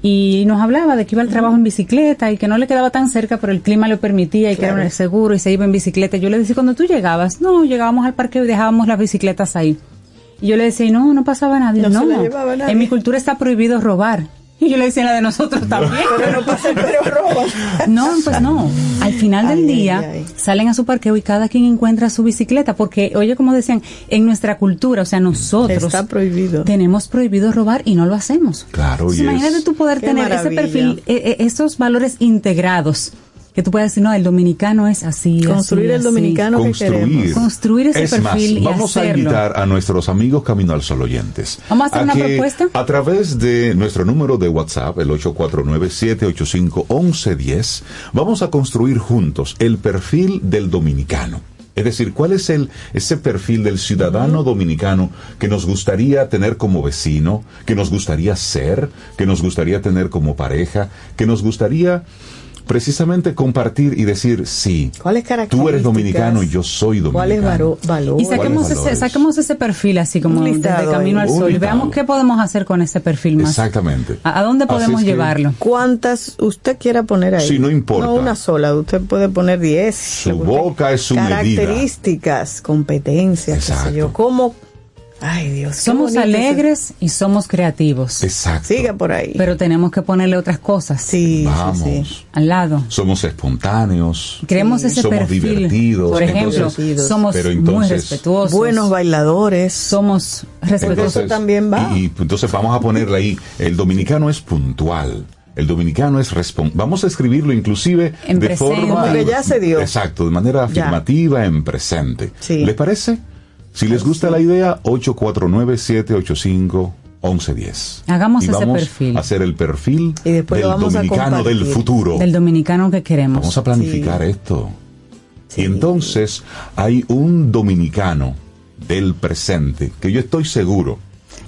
[SPEAKER 4] y nos hablaba de que iba al trabajo en bicicleta y que no le quedaba tan cerca, pero el clima lo permitía y que era seguro y se iba en bicicleta. Yo le decía, cuando tú llegabas, no, llegábamos al parque y dejábamos las bicicletas ahí. Y yo le decía, y no, no pasaba nadie.
[SPEAKER 3] No
[SPEAKER 4] No,
[SPEAKER 3] se la llevaba nadie.
[SPEAKER 4] en mi cultura está prohibido robar. Y yo le decía, en la de nosotros también.
[SPEAKER 3] Pero no pasa, pero roban.
[SPEAKER 4] No, pues no. Al final del
[SPEAKER 3] Ay,
[SPEAKER 4] día
[SPEAKER 3] ay.
[SPEAKER 4] salen a su parqueo y cada quien encuentra su bicicleta, porque, oye, como decían, en nuestra cultura, o sea, nosotros
[SPEAKER 3] Está prohibido.
[SPEAKER 4] tenemos prohibido robar y no lo hacemos.
[SPEAKER 2] Claro,
[SPEAKER 4] Entonces,
[SPEAKER 2] y
[SPEAKER 4] imagínate
[SPEAKER 2] es-
[SPEAKER 4] tú poder
[SPEAKER 3] Qué
[SPEAKER 4] tener ese perfil, eh, eh, esos valores integrados, que tú puedas decir, no, el dominicano es así.
[SPEAKER 3] Construir
[SPEAKER 4] así,
[SPEAKER 3] el
[SPEAKER 4] así.
[SPEAKER 3] dominicano que
[SPEAKER 2] construir.
[SPEAKER 3] queremos.
[SPEAKER 4] Construir ese
[SPEAKER 2] es
[SPEAKER 4] perfil y
[SPEAKER 2] más, vamos a invitar a nuestros amigos Camino al Sol oyentes.
[SPEAKER 4] Vamos a hacer una
[SPEAKER 2] que
[SPEAKER 4] propuesta.
[SPEAKER 2] A través de nuestro número de WhatsApp, el 849-785-1110, vamos a construir juntos el perfil del dominicano. Es decir, ¿cuál es el, ese perfil del ciudadano dominicano que nos gustaría tener como vecino, que nos gustaría ser, que nos gustaría tener como pareja, que nos gustaría precisamente compartir y decir, sí,
[SPEAKER 3] ¿Cuáles
[SPEAKER 2] tú eres dominicano y yo soy dominicano.
[SPEAKER 3] ¿Cuáles valores?
[SPEAKER 4] Y saquemos
[SPEAKER 2] ¿Cuáles
[SPEAKER 4] ese, saquemos ese perfil así como
[SPEAKER 3] listado
[SPEAKER 4] Camino
[SPEAKER 3] ahí.
[SPEAKER 4] al Sol y veamos qué podemos hacer con ese perfil más.
[SPEAKER 2] Exactamente.
[SPEAKER 4] ¿A, a dónde podemos llevarlo?
[SPEAKER 3] ¿Cuántas usted quiera poner ahí?
[SPEAKER 2] Sí, no importa.
[SPEAKER 3] No una sola, usted puede poner 10.
[SPEAKER 2] Su boca es su medida.
[SPEAKER 3] Características, competencias, qué sé
[SPEAKER 2] Exacto.
[SPEAKER 3] yo. ¿Cómo? Ay, Dios.
[SPEAKER 4] Somos alegres y somos creativos,
[SPEAKER 2] Exacto.
[SPEAKER 3] Siga por ahí.
[SPEAKER 4] pero tenemos que ponerle otras cosas
[SPEAKER 3] sí,
[SPEAKER 2] Vamos.
[SPEAKER 3] sí, sí.
[SPEAKER 4] al lado.
[SPEAKER 2] Somos espontáneos.
[SPEAKER 4] Creemos ese
[SPEAKER 2] Somos
[SPEAKER 4] perfil.
[SPEAKER 2] divertidos.
[SPEAKER 4] Por ejemplo,
[SPEAKER 2] Entonces-
[SPEAKER 4] somos
[SPEAKER 2] pero
[SPEAKER 4] muy
[SPEAKER 2] entonces-
[SPEAKER 4] respetuosos.
[SPEAKER 3] Buenos bailadores.
[SPEAKER 4] somos respetuosos.
[SPEAKER 3] eso también va.
[SPEAKER 2] Y, y entonces vamos a ponerle ahí, el dominicano es puntual. El dominicano es respon Vamos a escribirlo inclusive
[SPEAKER 4] En
[SPEAKER 2] de
[SPEAKER 4] presente.
[SPEAKER 2] forma...
[SPEAKER 3] Como que ya se dio.
[SPEAKER 2] Exacto, de manera
[SPEAKER 3] Ya.
[SPEAKER 2] afirmativa, en presente.
[SPEAKER 3] Sí.
[SPEAKER 2] ¿Les parece? Si les gusta la idea, 849-785-1110.
[SPEAKER 4] Hagamos
[SPEAKER 2] y
[SPEAKER 4] ese
[SPEAKER 2] vamos
[SPEAKER 4] perfil.
[SPEAKER 2] a hacer el perfil
[SPEAKER 3] Y después
[SPEAKER 2] del dominicano del futuro.
[SPEAKER 4] Del dominicano que queremos.
[SPEAKER 2] Vamos a planificar esto.
[SPEAKER 3] Sí.
[SPEAKER 2] Y entonces hay un dominicano del presente que yo estoy seguro.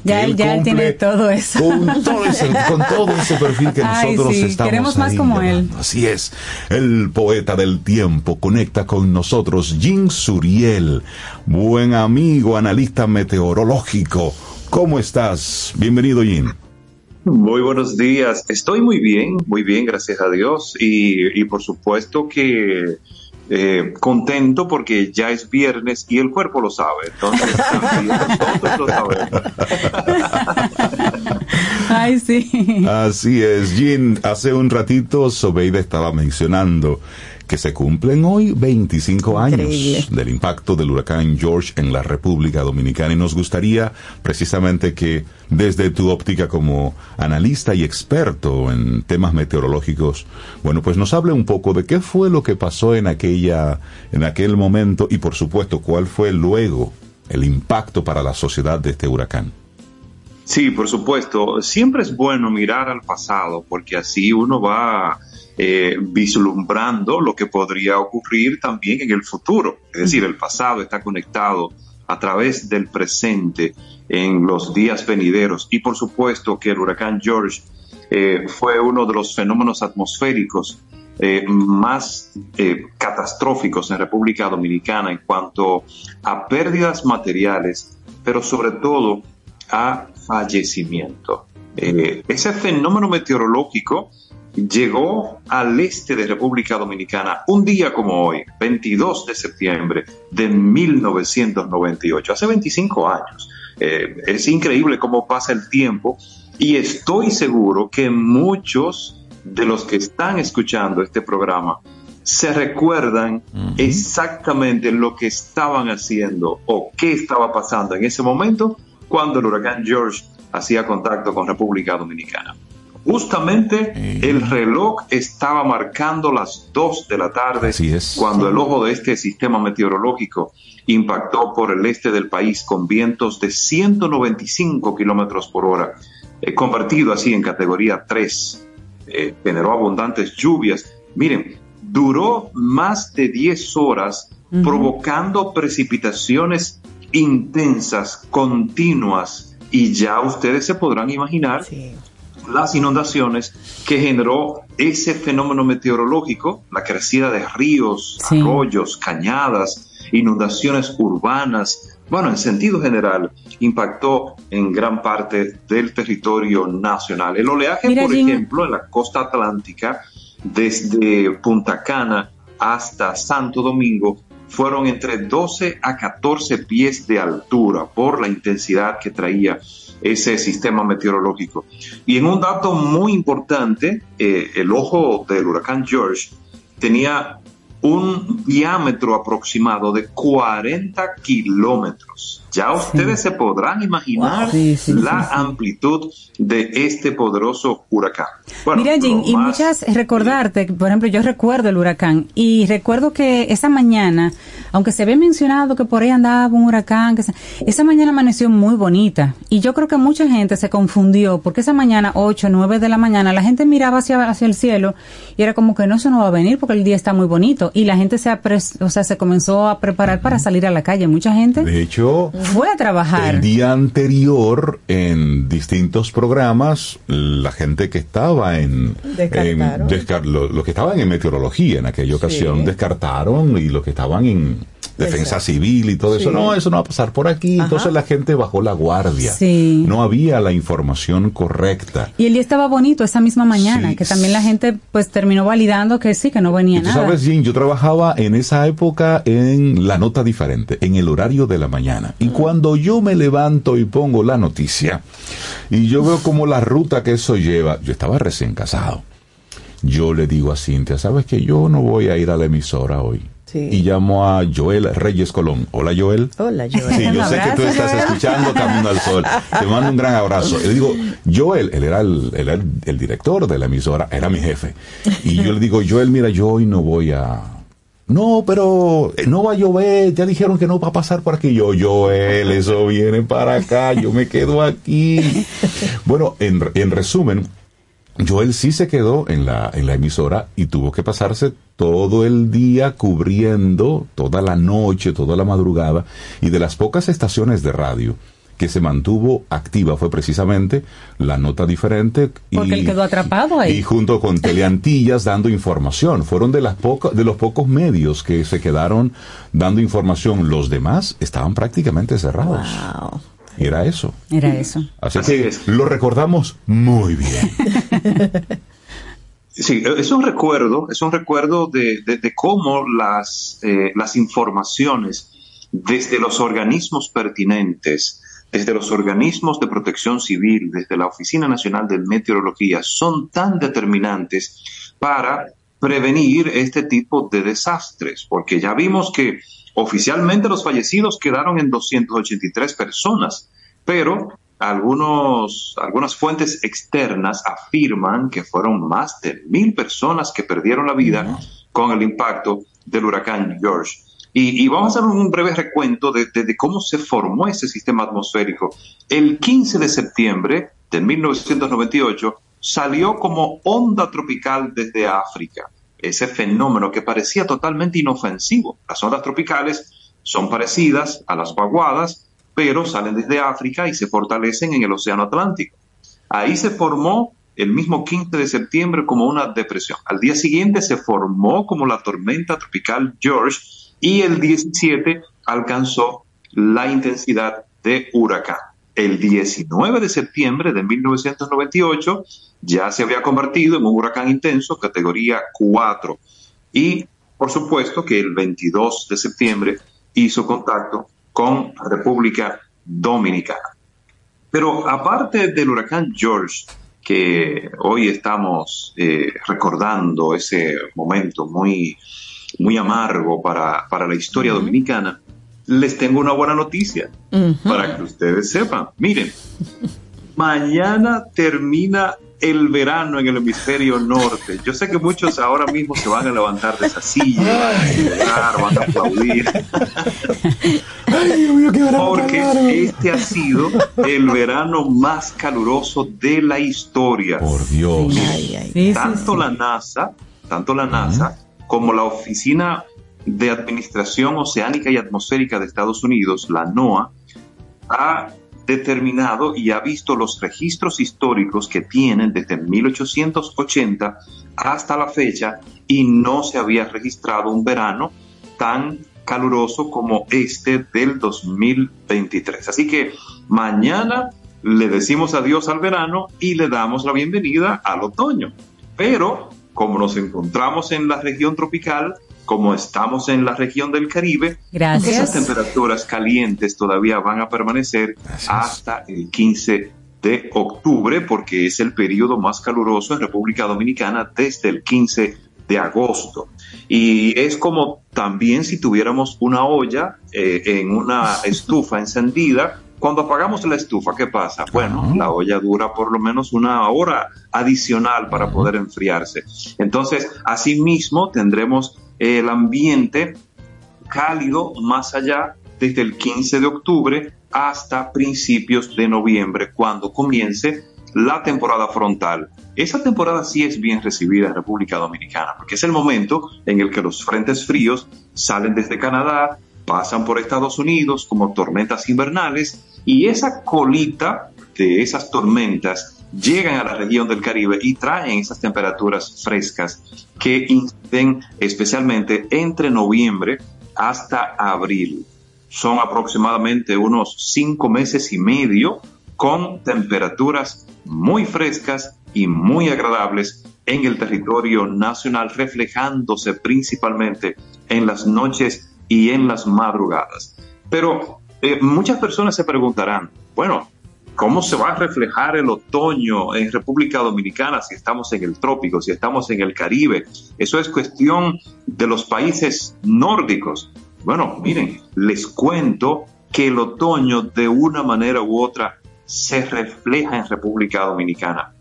[SPEAKER 4] Ya él- ya él tiene todo eso.
[SPEAKER 2] Con todo ese, con todo ese perfil que
[SPEAKER 4] Ay,
[SPEAKER 2] nosotros
[SPEAKER 4] sí,
[SPEAKER 2] estamos
[SPEAKER 4] queremos más
[SPEAKER 2] ahí
[SPEAKER 4] como él.
[SPEAKER 2] llamando. Así es. El poeta del tiempo conecta con nosotros, Jim Suriel, buen amigo, analista meteorológico. ¿Cómo estás? Bienvenido, Jim.
[SPEAKER 12] Muy buenos días. Estoy muy bien, muy bien, gracias a Dios. Y, y por supuesto que eh, contento porque ya es viernes y el cuerpo lo sabe. Entonces, también nosotros lo sabemos.
[SPEAKER 4] Ay, sí.
[SPEAKER 2] Así es, Jim. Hace un ratito Sobeida estaba mencionando que se cumplen hoy 25
[SPEAKER 3] Increíble.
[SPEAKER 2] años del impacto del huracán George en la República Dominicana y nos gustaría precisamente que desde tu óptica como analista y experto en temas meteorológicos, bueno, pues nos hable un poco de qué fue lo que pasó en aquella en aquel momento y por supuesto cuál fue luego el impacto para la sociedad de este huracán.
[SPEAKER 12] Sí, por supuesto. Siempre es bueno mirar al pasado porque así uno va eh, vislumbrando lo que podría ocurrir también en el futuro. Es decir, el pasado está conectado a través del presente en los días venideros. Y por supuesto que el huracán George eh, fue uno de los fenómenos atmosféricos eh, más eh, catastróficos en República Dominicana en cuanto a pérdidas materiales, pero sobre todo a fallecimiento. Eh, ese fenómeno meteorológico llegó al este de República Dominicana un día como hoy, 22 de septiembre de 1998, hace 25 años. Eh, es increíble cómo pasa el tiempo y estoy seguro que muchos de los que están escuchando este programa se recuerdan exactamente lo que estaban haciendo o qué estaba pasando en ese momento cuando el huracán George hacía contacto con República Dominicana. Justamente el reloj estaba marcando las 2 de la tarde cuando el ojo de este sistema meteorológico impactó por el este del país con vientos de 195 kilómetros por hora, eh, convertido así en categoría 3. Eh, generó abundantes lluvias. Miren, duró más de 10 horas provocando precipitaciones intensas, continuas, y ya ustedes se podrán imaginar las inundaciones que generó ese fenómeno meteorológico, la crecida de ríos, arroyos, cañadas, inundaciones urbanas, bueno, en sentido general, impactó en gran parte del territorio nacional. El oleaje, por ejemplo, en la costa atlántica, desde Punta Cana hasta Santo Domingo, fueron entre 12 a 14 pies de altura por la intensidad que traía ese sistema meteorológico. Y en un dato muy importante, eh, el ojo del huracán George tenía un diámetro aproximado de 40 kilómetros. Ya ustedes se podrán imaginar la amplitud de este poderoso huracán.
[SPEAKER 4] Mira, Jim, y muchas, recordarte, por ejemplo, yo recuerdo el huracán y recuerdo que esa mañana, aunque se ve mencionado que por ahí andaba un huracán, que esa mañana amaneció muy bonita y yo creo que mucha gente se confundió porque esa mañana, 8, 9 de la mañana, la gente miraba hacia, hacia el cielo y era como que no, eso no va a venir porque el día está muy bonito y la gente se, o sea, se comenzó a preparar para salir a la calle. Mucha gente.
[SPEAKER 2] De hecho,
[SPEAKER 4] fue a trabajar.
[SPEAKER 2] El día anterior, en distintos programas, la gente que estaba en. los que estaban en meteorología en aquella ocasión descartaron y los que estaban en defensa civil y todo eso. No, eso no va a pasar por aquí. Entonces la gente bajó la guardia. No había la información correcta.
[SPEAKER 4] Y el día estaba bonito esa misma mañana, que también la gente pues terminó validando que sí, que no venía nada.
[SPEAKER 2] Sabes, Jim, yo trabajaba en esa época en la nota diferente, en el horario de la mañana. Y cuando yo me levanto y pongo la noticia, y yo veo como la ruta que eso lleva, yo estaba recién casado. Yo le digo a Cintia, ¿sabes que yo no voy a ir a la emisora hoy? Y llamo a Joel Reyes Colón. Hola Joel.
[SPEAKER 3] Hola Joel.
[SPEAKER 2] Sí, yo sé que tú estás escuchando Camino al Sol. Te mando un gran abrazo. Le digo, Joel, él era el, el, director de la emisora, era mi jefe. Y yo le digo, Joel, mira, yo hoy no voy a... No, pero eh, no va a llover, ya dijeron que no va a pasar por aquí. Yo, Joel, eso viene para acá, yo me quedo aquí. Bueno, en, en resumen, Joel sí se quedó en la, en la emisora y tuvo que pasarse todo el día cubriendo, toda la noche, toda la madrugada, y de las pocas estaciones de radio que se mantuvo activa fue precisamente la nota diferente
[SPEAKER 4] porque él quedó atrapado ahí.
[SPEAKER 2] y junto con Teleantillas dando información. Fueron de las pocas de los pocos medios que se quedaron dando información. Los demás estaban prácticamente cerrados era eso.
[SPEAKER 4] Era eso.
[SPEAKER 2] Así, que lo recordamos muy bien.
[SPEAKER 12] Sí, es un recuerdo, es un recuerdo de, cómo las, eh, las informaciones desde los organismos pertinentes, desde los organismos de protección civil, desde la Oficina Nacional de Meteorología, son tan determinantes para prevenir este tipo de desastres, porque ya vimos que Oficialmente los fallecidos quedaron en 283 personas, pero algunos, algunas fuentes externas afirman que fueron más de mil personas que perdieron la vida con el impacto del huracán George. Y, vamos a hacer un breve recuento de, de, cómo se formó ese sistema atmosférico. El 15 de septiembre de 1998 salió como onda tropical desde África ese fenómeno que parecía totalmente inofensivo. Las ondas tropicales son parecidas a las vaguadas, pero salen desde África y se fortalecen en el Océano Atlántico. Ahí se formó el mismo 15 de septiembre como una depresión. Al día siguiente se formó como la tormenta tropical George y el 17 alcanzó la intensidad de huracán. El 19 de septiembre de 1998 ya se había convertido en un huracán intenso, categoría 4. Y por supuesto que el 22 de septiembre hizo contacto con República Dominicana. Pero aparte del huracán George, que hoy estamos eh, recordando ese momento muy, muy amargo para, para la historia dominicana, les tengo una buena noticia para que ustedes sepan. Miren, mañana termina el verano en el hemisferio norte. Yo sé que muchos ahora mismo se van a levantar de esa silla, van a celebrar, van a aplaudir. Porque este ha sido el verano más caluroso de la historia.
[SPEAKER 2] Por Dios.
[SPEAKER 12] tanto la NASA, tanto la NASA como la Oficina de Administración Oceánica y Atmosférica de Estados Unidos, la NOAA, ha determinado y ha visto los registros históricos que tienen desde 1880 hasta la fecha y no se había registrado un verano tan caluroso como este del 2023. Así que mañana le decimos adiós al verano y le damos la bienvenida al otoño. Pero como nos encontramos en la región tropical, como estamos en la región del Caribe, esas temperaturas calientes todavía van a permanecer hasta el 15 de octubre, porque es el periodo más caluroso en República Dominicana desde el 15 de agosto. Y es como también si tuviéramos una olla eh, en una estufa encendida. Cuando apagamos la estufa, ¿qué pasa? Bueno, la olla dura por lo menos una hora adicional para poder enfriarse. Entonces, asimismo, tendremos el ambiente cálido más allá desde el 15 de octubre hasta principios de noviembre, cuando comience la temporada frontal. Esa temporada sí es bien recibida en República Dominicana, porque es el momento en el que los frentes fríos salen desde Canadá, pasan por Estados Unidos como tormentas invernales y esa colita de esas tormentas llegan a la región del Caribe y traen esas temperaturas frescas que inciden especialmente entre noviembre hasta abril. Son aproximadamente unos cinco meses y medio con temperaturas muy frescas y muy agradables en el territorio nacional, reflejándose principalmente en las noches y en las madrugadas. Pero eh, muchas personas se preguntarán, bueno, ¿cómo se va a reflejar el otoño en República Dominicana si estamos en el trópico, si estamos en el Caribe? Eso es cuestión de los países nórdicos. Bueno, miren, les cuento que el otoño de una manera u otra se refleja en República Dominicana.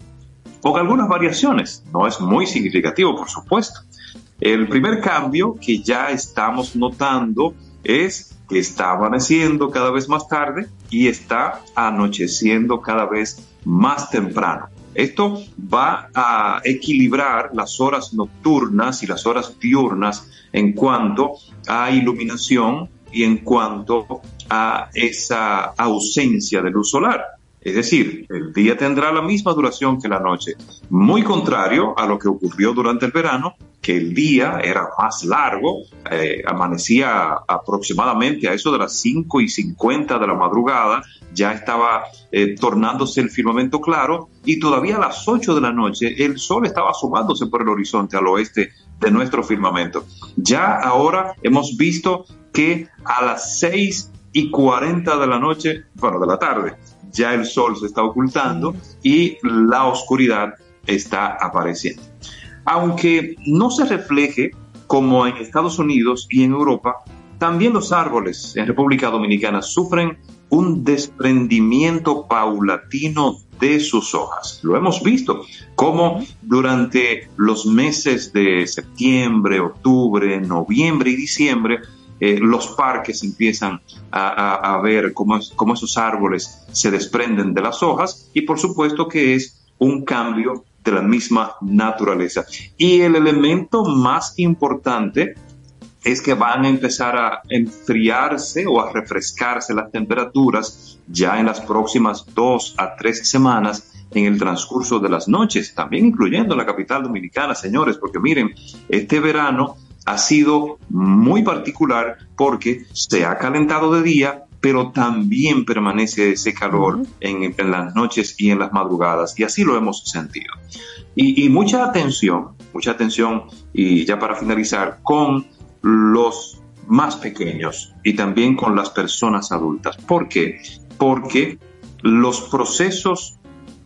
[SPEAKER 12] Con algunas variaciones, no es muy significativo, por supuesto. El primer cambio que ya estamos notando es está amaneciendo cada vez más tarde y está anocheciendo cada vez más temprano. Esto va a equilibrar las horas nocturnas y las horas diurnas en cuanto a iluminación y en cuanto a esa ausencia de luz solar. Es decir, el día tendrá la misma duración que la noche, muy contrario a lo que ocurrió durante el verano, que el día era más largo, eh, amanecía aproximadamente a eso de las 5 y 50 de la madrugada, ya estaba eh, tornándose el firmamento claro y todavía a las 8 de la noche el sol estaba asomándose por el horizonte al oeste de nuestro firmamento. Ya ahora hemos visto que a las 6 y 40 de la noche, bueno, de la tarde, ya el sol se está ocultando y la oscuridad está apareciendo. Aunque no se refleje como en Estados Unidos y en Europa, también los árboles en República Dominicana sufren un desprendimiento paulatino de sus hojas. Lo hemos visto, como durante los meses de septiembre, octubre, noviembre y diciembre, eh, los parques empiezan a, ver cómo, cómo esos árboles se desprenden de las hojas y por supuesto que es un cambio de la misma naturaleza. Y el elemento más importante es que van a empezar a enfriarse o a refrescarse las temperaturas ya en las próximas dos a tres semanas en el transcurso de las noches, también incluyendo la capital dominicana, señores, porque miren, este verano ha sido muy particular porque se ha calentado de día, pero también permanece ese calor en, en, las noches y en las madrugadas, y así lo hemos sentido. Y, y mucha atención, mucha atención, y ya para finalizar, con los más pequeños y también con las personas adultas. ¿Por qué? Porque los procesos,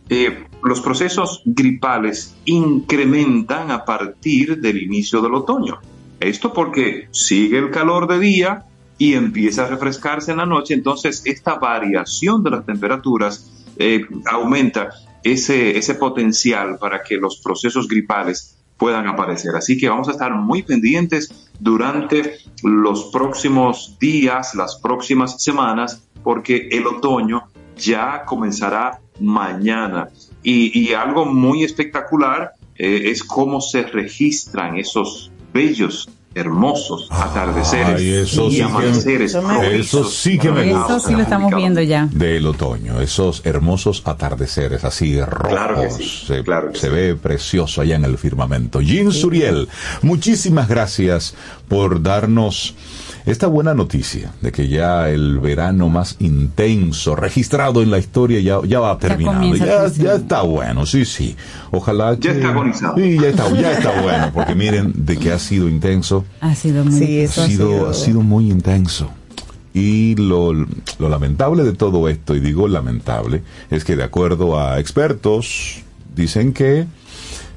[SPEAKER 12] eh, los procesos gripales incrementan a partir del inicio del otoño. Esto porque sigue el calor de día y empieza a refrescarse en la noche, entonces esta variación de las temperaturas eh, aumenta ese, ese potencial para que los procesos gripales puedan aparecer. Así que vamos a estar muy pendientes durante los próximos días, las próximas semanas, porque el otoño ya comenzará mañana. Y, algo muy espectacular eh, es cómo se registran esos bellos hermosos atardeceres
[SPEAKER 2] eso
[SPEAKER 12] y
[SPEAKER 2] sí
[SPEAKER 12] amaneceres.
[SPEAKER 2] Que, eso sí que me gusta.
[SPEAKER 4] Eso sí lo estamos viendo ya.
[SPEAKER 2] Del otoño, esos hermosos atardeceres así rojos.
[SPEAKER 12] Claro que sí,
[SPEAKER 2] se,
[SPEAKER 12] claro que
[SPEAKER 2] se
[SPEAKER 12] sí.
[SPEAKER 2] ve precioso allá en el firmamento. Jean Suriel, muchísimas gracias por darnos esta buena noticia de que ya el verano más intenso registrado en la historia ya, ya va terminando. Ya, ya está bueno, sí, sí. Ojalá que...
[SPEAKER 12] Ya está agonizado.
[SPEAKER 2] Sí, ya está, ya está bueno, porque miren de que ha sido intenso.
[SPEAKER 4] Ha sido muy
[SPEAKER 3] Sí, eso
[SPEAKER 2] ha
[SPEAKER 3] ha
[SPEAKER 2] sido, ha sido muy intenso. Y lo, lo lamentable de todo esto, y digo lamentable, es que de acuerdo a expertos, dicen que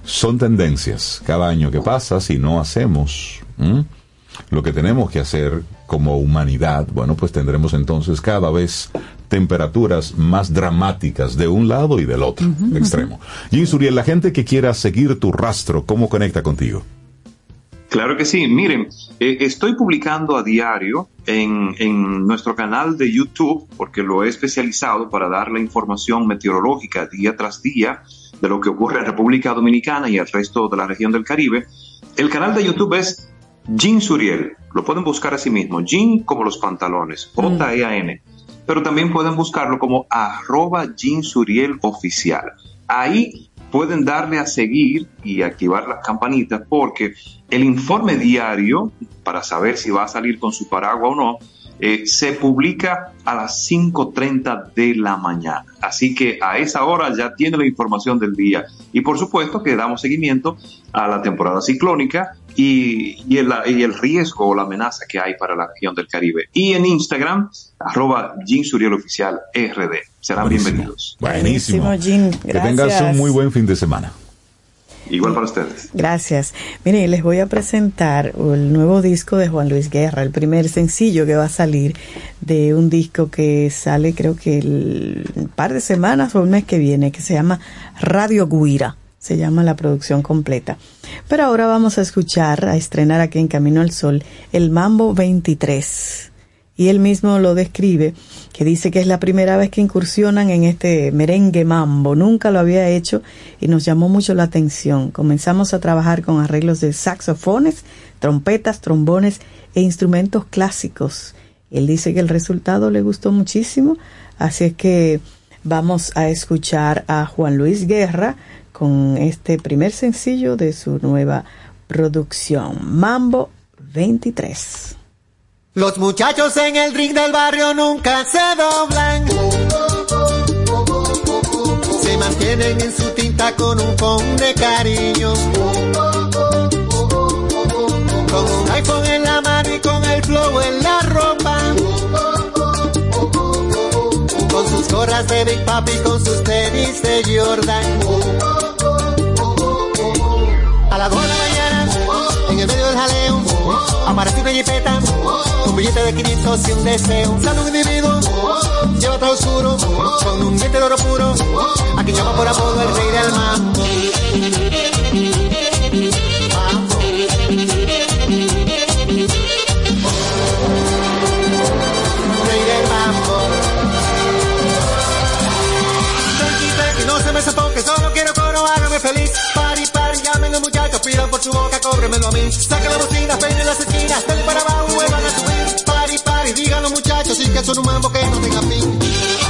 [SPEAKER 2] son tendencias. Cada año que pasa, si no hacemos. Lo que tenemos que hacer como humanidad, bueno, pues tendremos entonces cada vez temperaturas más dramáticas de un lado y del otro extremo. Jim Suriel, la gente que quiera seguir tu rastro, ¿cómo conecta contigo?
[SPEAKER 12] Claro que sí. Miren, eh, estoy publicando a diario en, en nuestro canal de YouTube, porque lo he especializado para dar la información meteorológica día tras día de lo que ocurre en República Dominicana y el resto de la región del Caribe. El canal de YouTube es Jean Suriel. Lo pueden buscar así mismo. Jean como los pantalones. J-E-A-N. Pero también pueden buscarlo como arroba Jean Suriel oficial. Ahí pueden darle a seguir y activar las campanitas porque el informe diario, para saber si va a salir con su paraguas o no, eh, se publica a las 5.30 de la mañana. Así que a esa hora ya tiene la información del día. Y por supuesto que damos seguimiento a la temporada ciclónica y, y, el, y el riesgo o la amenaza que hay para la región del Caribe. Y en Instagram, arroba Jean Suriel Oficial RD. Serán
[SPEAKER 2] Buenísimo.
[SPEAKER 12] bienvenidos.
[SPEAKER 2] Buenísimo.
[SPEAKER 3] Buenísimo, Jean.
[SPEAKER 2] Que tengas
[SPEAKER 3] Gracias.
[SPEAKER 2] un muy buen fin de semana.
[SPEAKER 12] Igual para ustedes.
[SPEAKER 3] Gracias. Miren, les voy a presentar el nuevo disco de Juan Luis Guerra, el primer sencillo que va a salir de un disco que sale creo que el un par de semanas o el mes que viene, que se llama Radio Guira. Se llama la producción completa. Pero ahora vamos a escuchar, a estrenar aquí en Camino al Sol, el Mambo 23 y él mismo lo describe, que dice que es la primera vez que incursionan en este merengue mambo, nunca lo había hecho y nos llamó mucho la atención. Comenzamos a trabajar con arreglos de saxofones, trompetas, trombones e instrumentos clásicos. Él dice que el resultado le gustó muchísimo, así es que vamos a escuchar a Juan Luis Guerra con este primer sencillo de su nueva producción, Mambo 23.
[SPEAKER 13] Los muchachos en el ring del barrio nunca se doblan. Se mantienen en su tinta con un phone de cariño. Con un iPhone en la mano y con el flow en la ropa. Con sus gorras de Big Papi, con sus tenis de Jordan. Las dos de la mañana, en el medio del jaleo, aparece una jipeta, un billete de 500 y un deseo. Sale un individuo, lleva todo oscuro, con un diente de oro puro, a quien llama por apodo el rey del mambo. Su boca, cóbremelo a mí. Saquen la bocina, peinen las esquinas, denle para abajo, vuelvan a subir. Pari, pari, digan muchachos, sí que son un mambo que no tenga fin.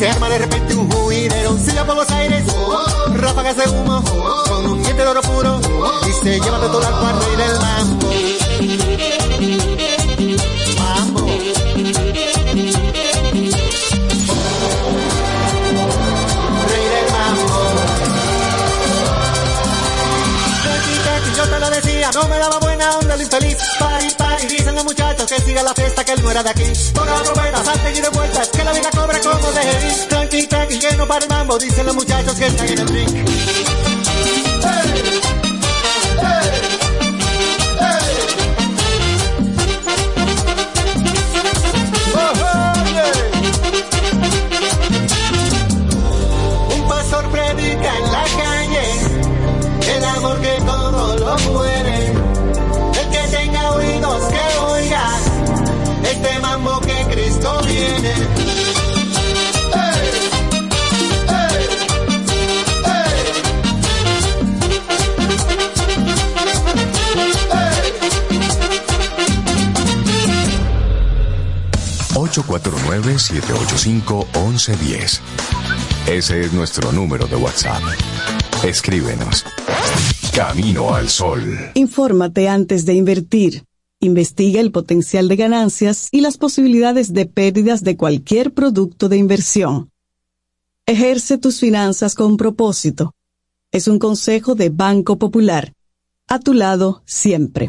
[SPEAKER 13] se arma de repente un juidero. Sigue por los aires, ráfagas de humo, con un diente de oro puro y se lleva de todo al cuarto y del mambo. Rey del mambo. Yo te lo decía, no me daba buena onda el infeliz. Pari, pari, dicen los muchachos que siga la fiesta, que él no era de aquí. Ponga la salten y de vueltas, que la vida cobra como de ir. Tranqui, tranqui, que para el mambo, dicen los muchachos que están en el drink. Un pastor
[SPEAKER 5] 849-785-1110. Ese es nuestro número de WhatsApp. Escríbenos. Camino al Sol.
[SPEAKER 3] Infórmate antes de invertir. Investiga el potencial de ganancias y las posibilidades de pérdidas de cualquier producto de inversión. Ejerce tus finanzas con propósito. Es un consejo de Banco Popular. A tu lado siempre.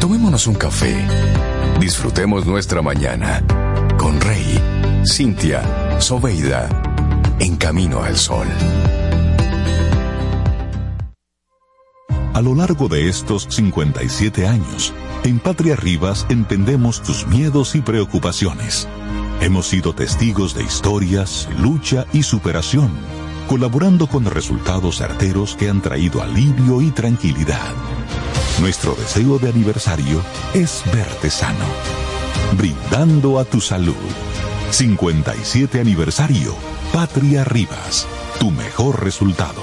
[SPEAKER 5] Tomémonos un café. Disfrutemos nuestra mañana con Rey, Cintia, Soveida, en camino al sol.
[SPEAKER 2] A lo largo de estos 57 años, en Patria Rivas entendemos tus miedos y preocupaciones. Hemos sido testigos de historias, lucha y superación, colaborando con resultados certeros que han traído alivio y tranquilidad. Nuestro deseo de aniversario es verte sano, brindando a tu salud. 57 aniversario, Patria Rivas, tu mejor resultado.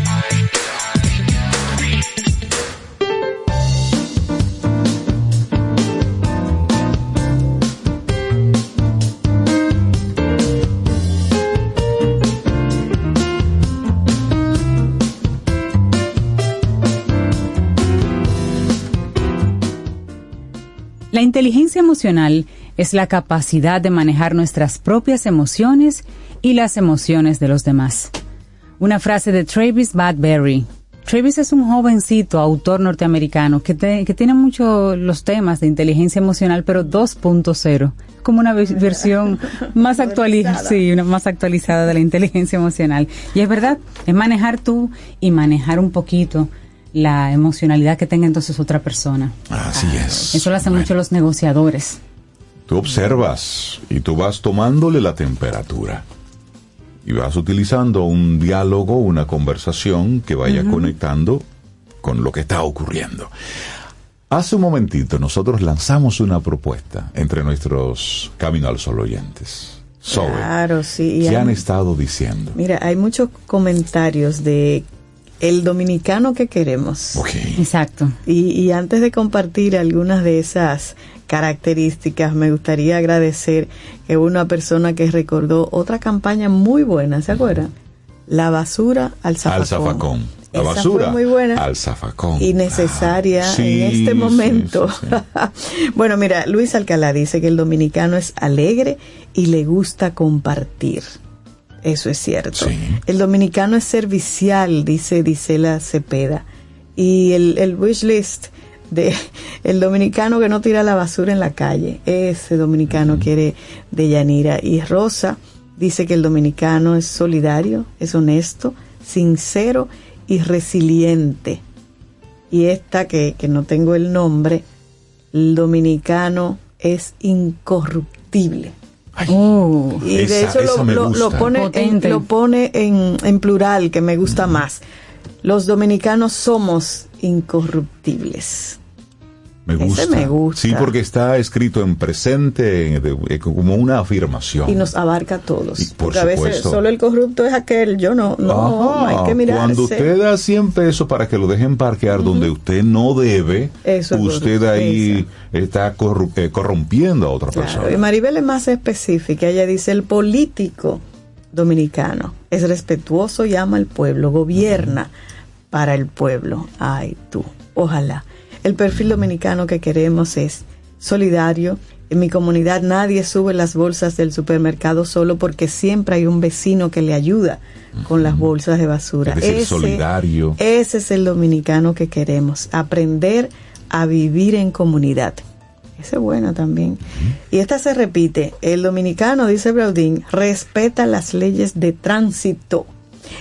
[SPEAKER 4] La inteligencia emocional es la capacidad de manejar nuestras propias emociones y las emociones de los demás. Una frase de Travis Badberry. Travis es un jovencito, autor norteamericano, que, te- que tiene mucho los temas de inteligencia emocional, pero 2.0, como una ve- versión más actualizada, sí, una más actualizada de la inteligencia emocional. Y es verdad, es manejar tú y manejar un poquito la emocionalidad que tenga entonces otra persona.
[SPEAKER 2] Así es.
[SPEAKER 4] Eso lo hacen mucho los negociadores.
[SPEAKER 2] Tú observas y tú vas tomándole la temperatura. Y vas utilizando un diálogo, una conversación que vaya conectando con lo que está ocurriendo. Hace un momentito nosotros lanzamos una propuesta entre nuestros Camino al Sol oyentes. Zoe,
[SPEAKER 3] Claro, sí. y
[SPEAKER 2] ¿qué
[SPEAKER 3] hay-
[SPEAKER 2] han estado diciendo?
[SPEAKER 3] Mira, hay muchos comentarios de el dominicano que queremos.
[SPEAKER 4] Exacto.
[SPEAKER 3] Y, y antes de compartir algunas de esas características, me gustaría agradecer que hubo una persona que recordó otra campaña muy buena, ¿se acuerdan? La basura al zafacón.
[SPEAKER 2] Al zafacón. La
[SPEAKER 3] Esa
[SPEAKER 2] basura
[SPEAKER 3] fue muy buena.
[SPEAKER 2] al zafacón.
[SPEAKER 3] y necesaria
[SPEAKER 2] Sí,
[SPEAKER 3] en este
[SPEAKER 2] sí,
[SPEAKER 3] momento. bueno, mira, Luis Alcalá dice que el dominicano es alegre y le gusta compartir. Eso es cierto. El dominicano es servicial, dice Disela Cepeda. Y el, el wish list de el dominicano que no tira la basura en la calle. Ese dominicano quiere de Yanira. Y Rosa dice que el dominicano es solidario, es honesto, sincero y resiliente. Y esta que, que no tengo el nombre, el dominicano es incorruptible. Y de
[SPEAKER 2] esa-
[SPEAKER 3] hecho lo, lo- pone, en, lo pone en, en plural, que me gusta más. Los dominicanos somos incorruptibles.
[SPEAKER 2] Me
[SPEAKER 3] Ese
[SPEAKER 2] gusta.
[SPEAKER 3] me gusta.
[SPEAKER 2] Sí, porque está escrito en presente, de- eh, como una afirmación.
[SPEAKER 3] Y nos abarca a todos.
[SPEAKER 2] Y por
[SPEAKER 3] Porque a veces
[SPEAKER 2] supuesto.
[SPEAKER 3] solo el corrupto es aquel. Yo no, no,
[SPEAKER 2] Ajá.
[SPEAKER 3] hay que mirarse.
[SPEAKER 2] Cuando usted da 100 pesos para que lo dejen parquear donde usted no debe,
[SPEAKER 3] Eso es
[SPEAKER 2] usted
[SPEAKER 3] corrupto,
[SPEAKER 2] ahí está eh, corrompiendo a otra
[SPEAKER 3] Claro,
[SPEAKER 2] persona.
[SPEAKER 3] y Maribel es más específica. Ella dice, el político dominicano es respetuoso y ama al pueblo, gobierna para el pueblo. Ay, tú, ojalá. El perfil dominicano que queremos es solidario. En mi comunidad nadie sube las bolsas del supermercado solo porque siempre hay un vecino que le ayuda con las bolsas de basura.
[SPEAKER 2] Es decir, solidario.
[SPEAKER 3] Ese es el dominicano que queremos, aprender a vivir en comunidad. Esa es buena también. Y esta se repite. El dominicano, dice Braudín, respeta las leyes de tránsito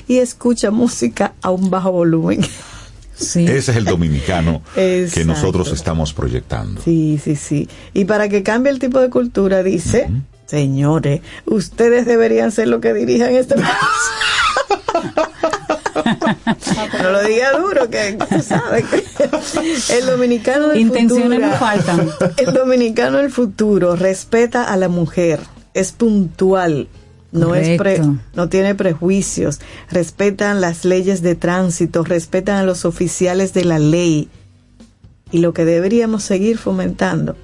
[SPEAKER 3] y escucha música a un bajo volumen.
[SPEAKER 2] Ese es el dominicano que nosotros estamos proyectando.
[SPEAKER 3] Sí, sí, sí. Y para que cambie el tipo de cultura, dice, señores, ustedes deberían ser los que dirijan este país. no lo diga duro, que tú sabes que el dominicano del
[SPEAKER 4] Intenciones
[SPEAKER 3] futuro,
[SPEAKER 4] no faltan.
[SPEAKER 3] El dominicano del futuro respeta a la mujer, es puntual, no es pre- no tiene prejuicios, respetan las leyes de tránsito, respetan a los oficiales de la ley. Y lo que deberíamos seguir fomentando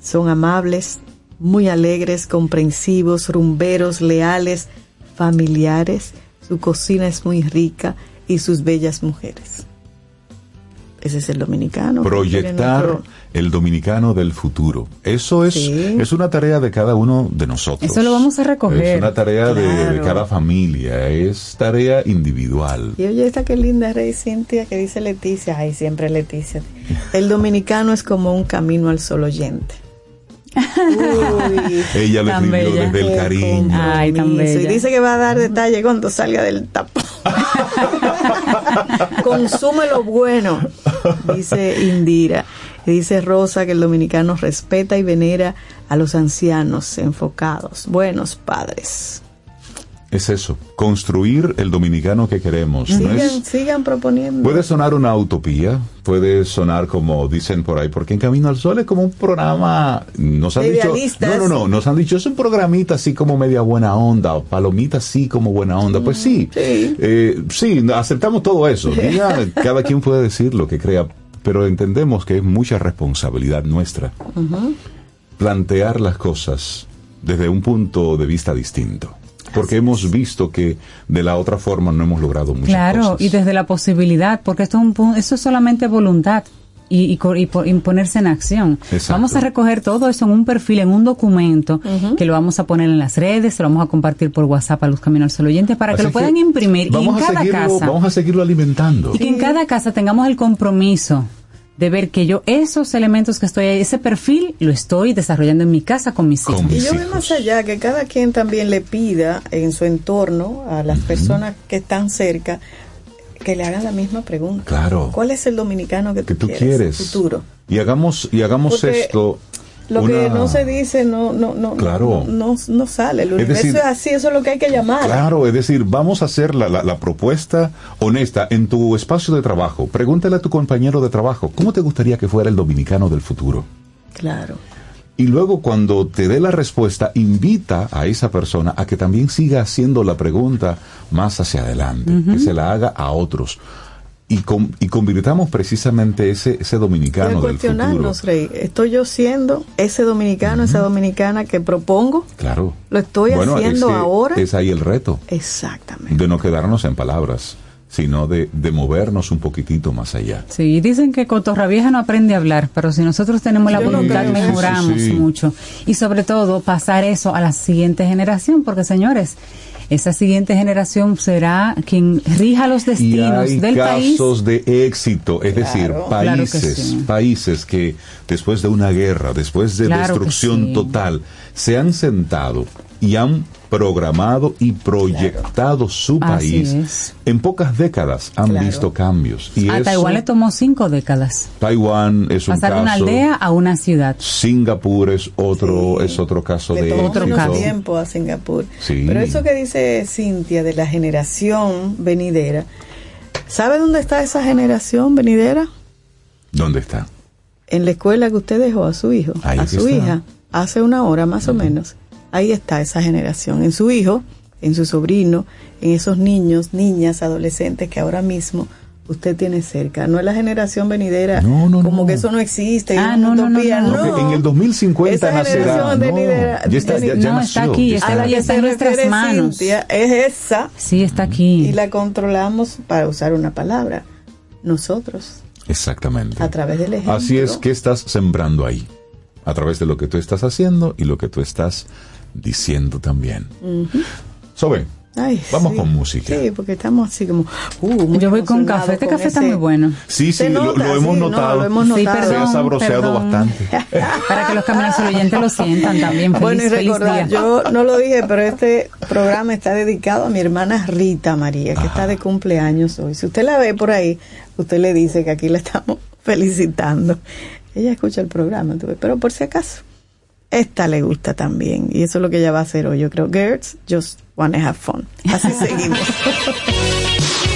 [SPEAKER 3] son amables, muy alegres, comprensivos, rumberos, leales, familiares. Su cocina es muy rica y sus bellas mujeres. Ese es el dominicano.
[SPEAKER 2] Proyectar el dominicano del futuro. Eso es,
[SPEAKER 3] Sí.
[SPEAKER 2] es una tarea de cada uno de nosotros.
[SPEAKER 4] Eso lo vamos a recoger.
[SPEAKER 2] Es una tarea de- cada familia, es tarea individual.
[SPEAKER 3] Y oye, esta que linda Rey Cintia que dice Leticia, ay, siempre Leticia. El dominicano es como un camino al sol oyente. Uy,
[SPEAKER 2] Ella lo escribió
[SPEAKER 4] bella.
[SPEAKER 2] desde el cariño.
[SPEAKER 4] Ay, tan
[SPEAKER 3] compromiso. Y
[SPEAKER 4] bella.
[SPEAKER 3] dice que va a dar detalle cuando salga del tapón. Consume lo bueno, dice Indira. Y dice Rosa que el dominicano respeta y venera a los ancianos enfocados, buenos padres.
[SPEAKER 2] Es eso, construir el dominicano que queremos. No
[SPEAKER 3] Sigan,
[SPEAKER 2] es-
[SPEAKER 3] sigan proponiendo.
[SPEAKER 2] Puede sonar una utopía, puede sonar como dicen por ahí, porque en Camino al Sol es como un programa, nos han dicho, no, no, no, nos han dicho, es un programita así como media buena onda, palomita así como buena onda, pues sí,
[SPEAKER 3] sí.
[SPEAKER 2] eh, sí, aceptamos todo eso, Diga, cada quien puede decir lo que crea, pero entendemos que es mucha responsabilidad nuestra plantear las cosas desde un punto de vista distinto. Porque hemos visto que de la otra forma no hemos logrado muchas
[SPEAKER 4] Claro,
[SPEAKER 2] cosas.
[SPEAKER 4] y desde la posibilidad, porque esto es, un, esto es solamente voluntad. Y, y y y ponerse en acción.
[SPEAKER 2] Exacto.
[SPEAKER 4] Vamos a recoger todo eso en un perfil, en un documento, que lo vamos a poner en las redes, se lo vamos a compartir por WhatsApp a los Caminos al Oyente para
[SPEAKER 2] Así
[SPEAKER 4] que lo puedan imprimir y en
[SPEAKER 2] a
[SPEAKER 4] cada
[SPEAKER 2] seguirlo,
[SPEAKER 4] casa.
[SPEAKER 2] Vamos a seguirlo alimentando.
[SPEAKER 4] Y que en cada casa tengamos el compromiso de ver que yo esos elementos que estoy ahí, ese perfil, lo estoy desarrollando en mi casa con mis hijos.
[SPEAKER 3] Y yo voy más allá, que cada quien también le pida en su entorno a las personas que están cerca que le hagan la misma pregunta.
[SPEAKER 2] Claro.
[SPEAKER 3] ¿Cuál es el dominicano que tú,
[SPEAKER 2] que tú
[SPEAKER 3] quieres,
[SPEAKER 2] quieres.
[SPEAKER 3] futuro?
[SPEAKER 2] Y hagamos, y hagamos
[SPEAKER 3] Porque
[SPEAKER 2] esto.
[SPEAKER 3] Lo que no se dice no no no
[SPEAKER 2] Claro.
[SPEAKER 3] no, no, no sale. El
[SPEAKER 2] Es decir-
[SPEAKER 3] es así, eso es lo que hay que llamar.
[SPEAKER 2] Claro, es decir, vamos a hacer la, la- la propuesta honesta en tu espacio de trabajo. Pregúntale a tu compañero de trabajo, ¿cómo te gustaría que fuera el dominicano del futuro?
[SPEAKER 3] Claro.
[SPEAKER 2] Y luego cuando te dé la respuesta, invita a esa persona a que también siga haciendo la pregunta más hacia adelante, que se la haga a otros. Y, con- y convirtamos precisamente ese, ese dominicano del futuro.
[SPEAKER 3] Rey. ¿Estoy yo siendo ese dominicano, esa dominicana que propongo?
[SPEAKER 2] Claro.
[SPEAKER 3] ¿Lo estoy
[SPEAKER 2] Bueno,
[SPEAKER 3] haciendo ahora?
[SPEAKER 2] Es ahí el reto.
[SPEAKER 3] Exactamente.
[SPEAKER 2] De no quedarnos en palabras, sino de, de movernos un poquitito más allá.
[SPEAKER 4] Sí, dicen que Cotorra Vieja no aprende a hablar, pero si nosotros tenemos la
[SPEAKER 2] Yo
[SPEAKER 4] voluntad,
[SPEAKER 2] creo. Sí, sí,
[SPEAKER 4] mejoramos
[SPEAKER 2] sí.
[SPEAKER 4] mucho. Y sobre todo, pasar eso a la siguiente generación, porque señores, esa siguiente generación será quien rija los
[SPEAKER 2] Y
[SPEAKER 4] destinos
[SPEAKER 2] hay
[SPEAKER 4] del país.
[SPEAKER 2] casos de éxito, es decir,
[SPEAKER 4] Claro que
[SPEAKER 2] países,
[SPEAKER 4] sí.
[SPEAKER 2] países que después de una guerra, después de
[SPEAKER 4] Claro
[SPEAKER 2] destrucción
[SPEAKER 4] sí.
[SPEAKER 2] total, se han sentado y han programado y proyectado su país. En pocas décadas han
[SPEAKER 4] Claro.
[SPEAKER 2] visto cambios. Y
[SPEAKER 4] a
[SPEAKER 2] eso,
[SPEAKER 4] Taiwán le tomó cinco décadas.
[SPEAKER 2] Taiwán es un
[SPEAKER 4] Pasar de una
[SPEAKER 2] caso.
[SPEAKER 4] aldea a una ciudad.
[SPEAKER 2] Singapur es otro, es otro caso
[SPEAKER 3] Le
[SPEAKER 2] de
[SPEAKER 3] tomó
[SPEAKER 2] éxito.
[SPEAKER 3] menos tiempo a Singapur.
[SPEAKER 2] Sí.
[SPEAKER 3] Pero eso que dice Cintia de la generación venidera, ¿sabe dónde está esa generación venidera?
[SPEAKER 2] ¿Dónde está?
[SPEAKER 3] En la escuela que usted dejó a su hijo,
[SPEAKER 2] Ahí
[SPEAKER 3] a su
[SPEAKER 2] está.
[SPEAKER 3] hija, hace una hora más o menos. Ahí está esa generación, en su hijo, en su sobrino, en esos niños, niñas, adolescentes que ahora mismo usted tiene cerca. No es la generación venidera, como que eso no existe,
[SPEAKER 4] Ah, no, no, no,
[SPEAKER 2] en el 2050
[SPEAKER 3] Esa
[SPEAKER 2] nacerá.
[SPEAKER 3] generación
[SPEAKER 2] No,
[SPEAKER 3] venidera-
[SPEAKER 2] ya está, ya, ya
[SPEAKER 4] No, está aquí,
[SPEAKER 2] ya
[SPEAKER 4] está-
[SPEAKER 3] a la
[SPEAKER 4] ya está en nuestras manos.
[SPEAKER 3] Cintia es esa
[SPEAKER 4] Sí, está aquí.
[SPEAKER 3] y la controlamos para usar una palabra. Nosotros,
[SPEAKER 2] Exactamente.
[SPEAKER 3] a través del ejemplo.
[SPEAKER 2] Así es que estás sembrando ahí, a través de lo que tú estás haciendo y lo que tú estás diciendo también.
[SPEAKER 3] Ujú.
[SPEAKER 2] Sobe,
[SPEAKER 3] Ay,
[SPEAKER 2] vamos
[SPEAKER 3] sí.
[SPEAKER 2] con música.
[SPEAKER 3] Sí, porque estamos así como. uh,
[SPEAKER 4] Yo voy con café. Este
[SPEAKER 3] con
[SPEAKER 4] café está
[SPEAKER 3] ese-
[SPEAKER 4] muy bueno.
[SPEAKER 2] Sí, sí, lo, hemos
[SPEAKER 3] sí, no,
[SPEAKER 2] notado.
[SPEAKER 3] lo hemos
[SPEAKER 4] Sí,
[SPEAKER 3] notado.
[SPEAKER 2] Se ha sabroseado
[SPEAKER 4] perdón.
[SPEAKER 2] bastante.
[SPEAKER 4] Para que los caminos al oyente lo sientan también. Feliz,
[SPEAKER 3] Bueno, y
[SPEAKER 4] feliz
[SPEAKER 3] recordar,
[SPEAKER 4] día.
[SPEAKER 3] yo no lo dije, pero este programa está dedicado a mi hermana Rita María, que está de cumpleaños hoy. Si usted la ve por ahí, usted le dice que aquí la estamos felicitando. Ella escucha el programa, pero por si acaso, esta le gusta también. Y eso es lo que ella va a hacer hoy. Yo creo, Girls, just wanna have fun. Así seguimos.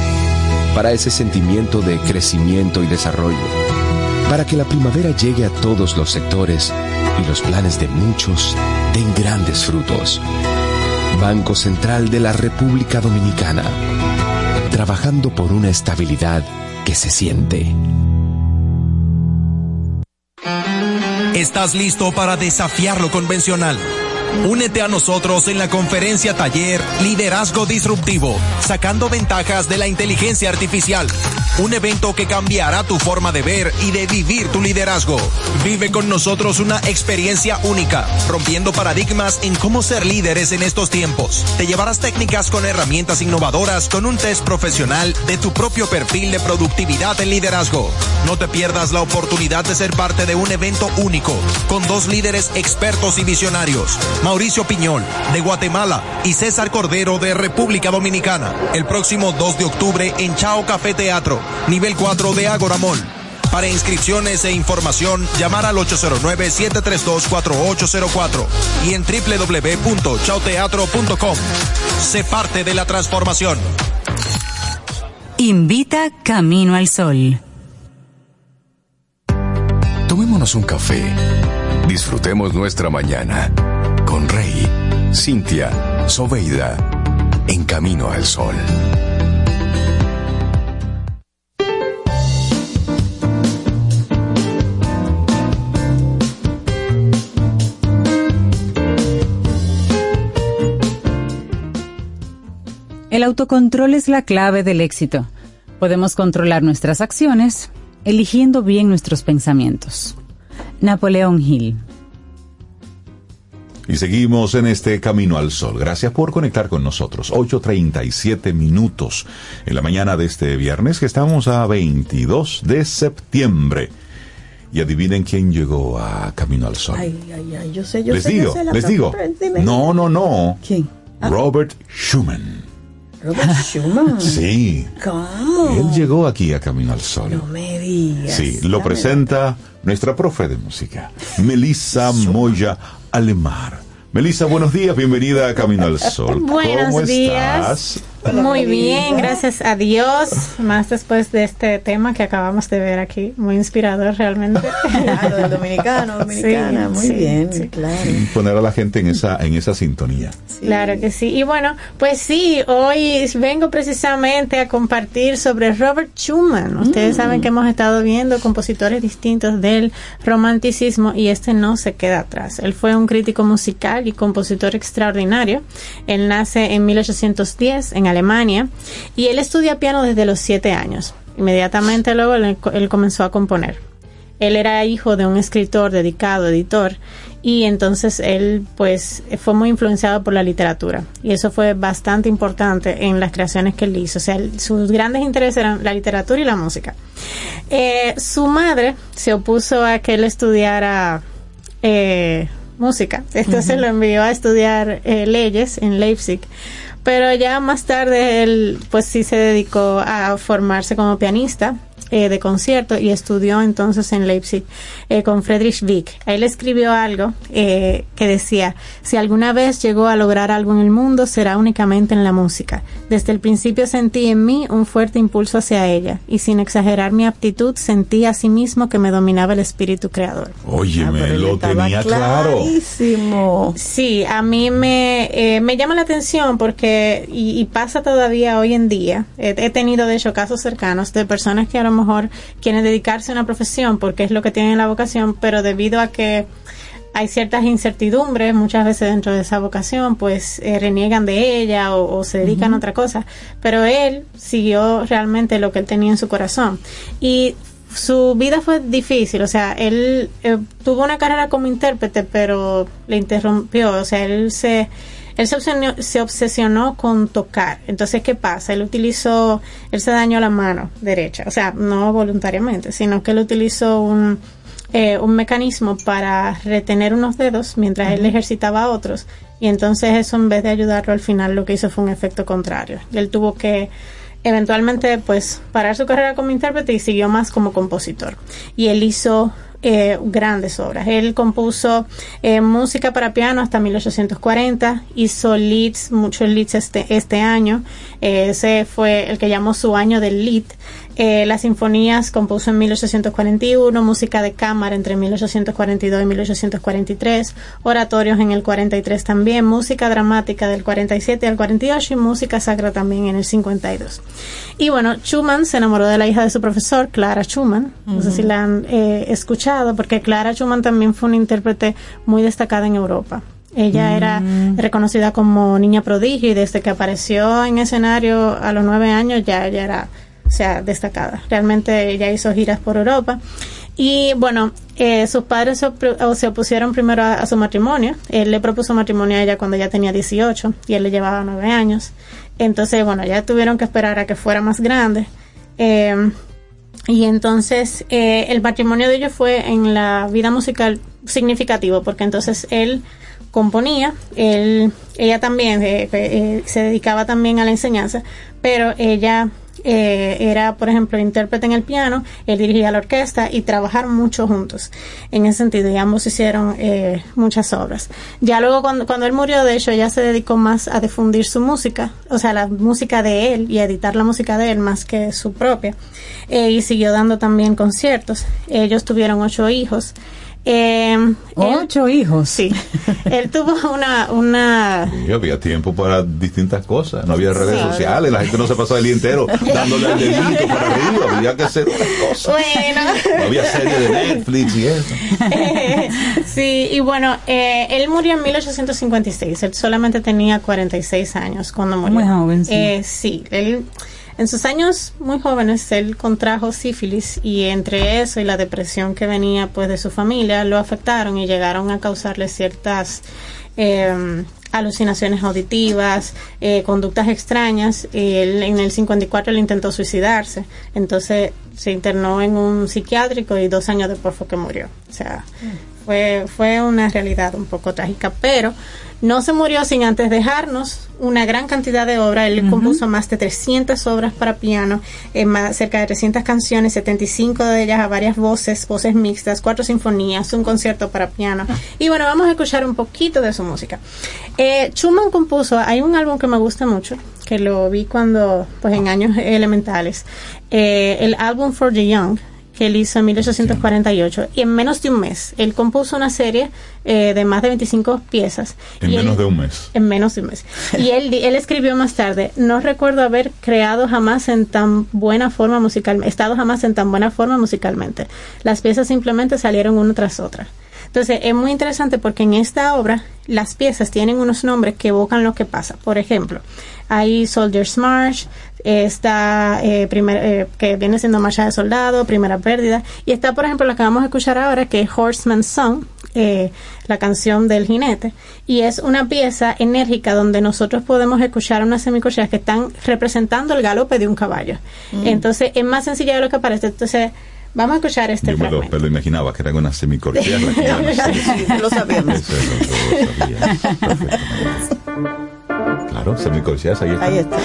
[SPEAKER 5] Para ese sentimiento de crecimiento y desarrollo. Para que la primavera llegue a todos los sectores y los planes de muchos den grandes frutos. Banco Central de la República Dominicana. Trabajando por una estabilidad que se siente.
[SPEAKER 10] ¿Estás listo para desafiar lo convencional? Únete a nosotros en la conferencia taller Liderazgo Disruptivo, sacando ventajas de la inteligencia artificial. Un evento que cambiará tu forma de ver y de vivir tu liderazgo. Vive con nosotros una experiencia única, rompiendo paradigmas en cómo ser líderes en estos tiempos. Te llevarás técnicas con herramientas innovadoras con un test profesional de tu propio perfil de productividad en liderazgo. No te pierdas la oportunidad de ser parte de un evento único, con dos líderes expertos y visionarios. Mauricio Piñol, de Guatemala, y César Cordero, de República Dominicana, el próximo 2 de octubre en Chao Café Teatro, nivel 4 de Agora Mall. Para inscripciones e información, llamar al 809-732-4804 y en www.chauteatro.com. Sé parte de la transformación.
[SPEAKER 14] Invita Camino al Sol.
[SPEAKER 1] Tomémonos un café. Disfrutemos nuestra mañana con Rey, Cintia, Soveida, en camino al sol.
[SPEAKER 4] El autocontrol es la clave del éxito. Podemos controlar nuestras acciones eligiendo bien nuestros pensamientos. Napoleón Hill.
[SPEAKER 2] Y seguimos en este camino al sol. Gracias por conectar con nosotros. 8.37 minutos en la mañana de este viernes que estamos a 22 de septiembre. Y adivinen quién llegó a Camino al Sol.
[SPEAKER 3] Ay, ay, ay, yo sé, yo
[SPEAKER 2] les
[SPEAKER 3] sé.
[SPEAKER 2] digo,
[SPEAKER 3] yo sé la
[SPEAKER 2] les digo. No, no, no.
[SPEAKER 3] ¿Quién? Ah.
[SPEAKER 2] Robert Schumann.
[SPEAKER 3] Robert Schumann.
[SPEAKER 2] Sí.
[SPEAKER 3] ¿Cómo?
[SPEAKER 2] Él llegó aquí a Camino al Sol.
[SPEAKER 3] No me digas.
[SPEAKER 2] Sí, lo presenta nuestra profe de música, Melissa Moya Alemar. Melissa, buenos días, bienvenida a Camino al Sol.
[SPEAKER 15] Buenos
[SPEAKER 2] ¿Cómo
[SPEAKER 15] días.
[SPEAKER 2] estás?
[SPEAKER 15] Muy bien, gracias a Dios. Más después de este tema que acabamos de ver aquí, muy inspirador realmente.
[SPEAKER 3] Claro, del dominicano, dominicana, muy
[SPEAKER 15] sí,
[SPEAKER 3] bien,
[SPEAKER 15] sí.
[SPEAKER 3] claro.
[SPEAKER 2] Poner a la gente en esa, en esa sintonía.
[SPEAKER 15] Claro que sí. Y bueno, pues sí, hoy vengo precisamente a compartir sobre Robert Schumann. Ustedes saben que hemos estado viendo compositores distintos del romanticismo y este no se queda atrás. Él fue un crítico musical y compositor extraordinario. Él nace en 1810 en Alemania y él estudia piano desde los siete años. Inmediatamente luego él, él comenzó a componer. Él era hijo de un escritor dedicado, editor, y entonces él pues fue muy influenciado por la literatura y eso fue bastante importante en las creaciones que él hizo. O sea, sus grandes intereses eran la literatura y la música. Eh, su madre se opuso a que él estudiara eh, música, entonces
[SPEAKER 3] Ujú.
[SPEAKER 15] lo envió a estudiar eh, leyes en Leipzig. Pero ya más tarde él pues sí se dedicó a formarse como pianista eh, de concierto y estudió entonces en Leipzig eh, con Friedrich Wieck. Él escribió algo eh, que decía, si alguna vez llegó a lograr algo en el mundo será únicamente en la música. Desde el principio sentí en mí un fuerte impulso hacia ella y sin exagerar mi aptitud sentí a sí mismo que me dominaba el espíritu creador.
[SPEAKER 2] Óyeme,
[SPEAKER 3] Él
[SPEAKER 2] lo tenía claro.
[SPEAKER 3] clarísimo.
[SPEAKER 15] Sí, a mí me, eh, me llama la atención porque, y, y pasa todavía hoy en día, he, he tenido de hecho casos cercanos de personas que a lo mejor quieren dedicarse a una profesión porque es lo que tienen la vocación, pero debido a que hay ciertas incertidumbres muchas veces dentro de esa vocación, pues eh, reniegan de ella o, o se dedican a otra cosa. Pero él siguió realmente lo que él tenía en su corazón. Y su vida fue difícil, o sea, él eh, tuvo una carrera como intérprete, pero le interrumpió, o sea, él se él se obsesionó, se obsesionó con tocar. Entonces, ¿qué pasa? Él utilizó, él se dañó la mano derecha, o sea, no voluntariamente, sino que él utilizó un, eh, un mecanismo para retener unos dedos mientras él ejercitaba a otros. Y entonces eso en vez de ayudarlo al final lo que hizo fue un efecto contrario. Él tuvo que eventualmente pues parar su carrera como intérprete y siguió más como compositor. Y él hizo eh, grandes obras. Él compuso eh, música para piano hasta 1840, hizo leads, muchos leads este, este año. Eh, ese fue el que llamó su año del lead. Eh, las sinfonías compuso en 1841, música de cámara entre 1842 y 1843, oratorios en el 43 también, música dramática del 47 al 48 y música sacra también en el 52. Y bueno, Schumann se enamoró de la hija de su profesor, Clara Schumann. No sé si la han eh, escuchado, porque Clara Schumann también fue una intérprete muy destacada en Europa. Ella era reconocida como niña prodigio y desde que apareció en escenario a los nueve años ya ella era sea, destacada. Realmente ella hizo giras por Europa. Y bueno, eh, sus padres se, opusieron primero a, su matrimonio. Él le propuso matrimonio a ella cuando ella tenía 18 y él le llevaba 9 años. Entonces, bueno, ya tuvieron que esperar a que fuera más grande. Eh, y entonces eh, el matrimonio de ellos fue en la vida musical significativo, porque entonces él componía, él, ella también eh, se dedicaba también a la enseñanza, pero ella eh, era, por ejemplo, intérprete en el piano, él dirigía la orquesta y trabajar mucho juntos en ese sentido y ambos hicieron eh, muchas obras. Ya luego cuando, cuando él murió, de hecho, ella se dedicó más a difundir su música, o sea, la música de él y a editar la música de él más que su propia eh, y siguió dando también conciertos. Ellos tuvieron ocho hijos. Eh,
[SPEAKER 4] Ocho hijos.
[SPEAKER 15] Sí. él tuvo una, una
[SPEAKER 2] Y había tiempo para distintas cosas. No había redes
[SPEAKER 15] Sí.
[SPEAKER 2] sociales. La gente no se pasaba el día entero dándole al dedito para arriba. Había que hacer otras cosas.
[SPEAKER 15] Bueno.
[SPEAKER 2] No había serie de Netflix y eso.
[SPEAKER 15] sí, y bueno, eh, él murió en 1856. Él solamente tenía 46 años cuando murió.
[SPEAKER 4] Muy joven, sí.
[SPEAKER 15] Eh, sí, él en sus años muy jóvenes él contrajo sífilis y entre eso y la depresión que venía pues de su familia lo afectaron y llegaron a causarle ciertas eh, alucinaciones auditivas, eh, conductas extrañas. Él en el 54 él intentó suicidarse, entonces se internó en un psiquiátrico y dos años después fue que murió. O sea, fue, fue una realidad un poco trágica, pero no se murió sin antes dejarnos una gran cantidad de obras. Él compuso más de 300 obras para piano, eh, más, cerca de 300 canciones, 75 de ellas a varias voces, voces mixtas, cuatro sinfonías, un concierto para piano. Y bueno, vamos a escuchar un poquito de su música. Eh, Schumann compuso, hay un álbum que me gusta mucho, que lo vi cuando, pues en años elementales, eh, el álbum For the Young, que él hizo en 1848 y en menos de un mes él compuso una serie eh, de más de 25 piezas.
[SPEAKER 2] En
[SPEAKER 15] Y él-
[SPEAKER 2] menos de un mes.
[SPEAKER 15] en menos de un mes. Y él él escribió más tarde no recuerdo haber creado jamás en tan buena forma musical estado jamás en tan buena forma musicalmente. Las piezas simplemente salieron una tras otra entonces es muy interesante porque en esta obra las piezas tienen unos nombres que evocan lo que pasa. Por ejemplo, hay Soldier's March, está eh, primer- eh, que viene siendo Marcha de Soldado, Primera Pérdida, y está por ejemplo la que vamos a escuchar ahora que es Horseman's Song, eh, la canción del jinete, y es una pieza enérgica donde nosotros podemos escuchar unas semicorcheas que están representando el galope de un caballo.
[SPEAKER 2] Mm.
[SPEAKER 15] Entonces es más sencilla de lo que parece. Entonces vamos a escuchar este
[SPEAKER 2] Yo me lo, me lo imaginaba que era una semicorchea.
[SPEAKER 3] Sí, lo sabíamos.
[SPEAKER 2] Eso es lo lo sabía. Claro, semicorcheas, ahí está.
[SPEAKER 3] Ahí está.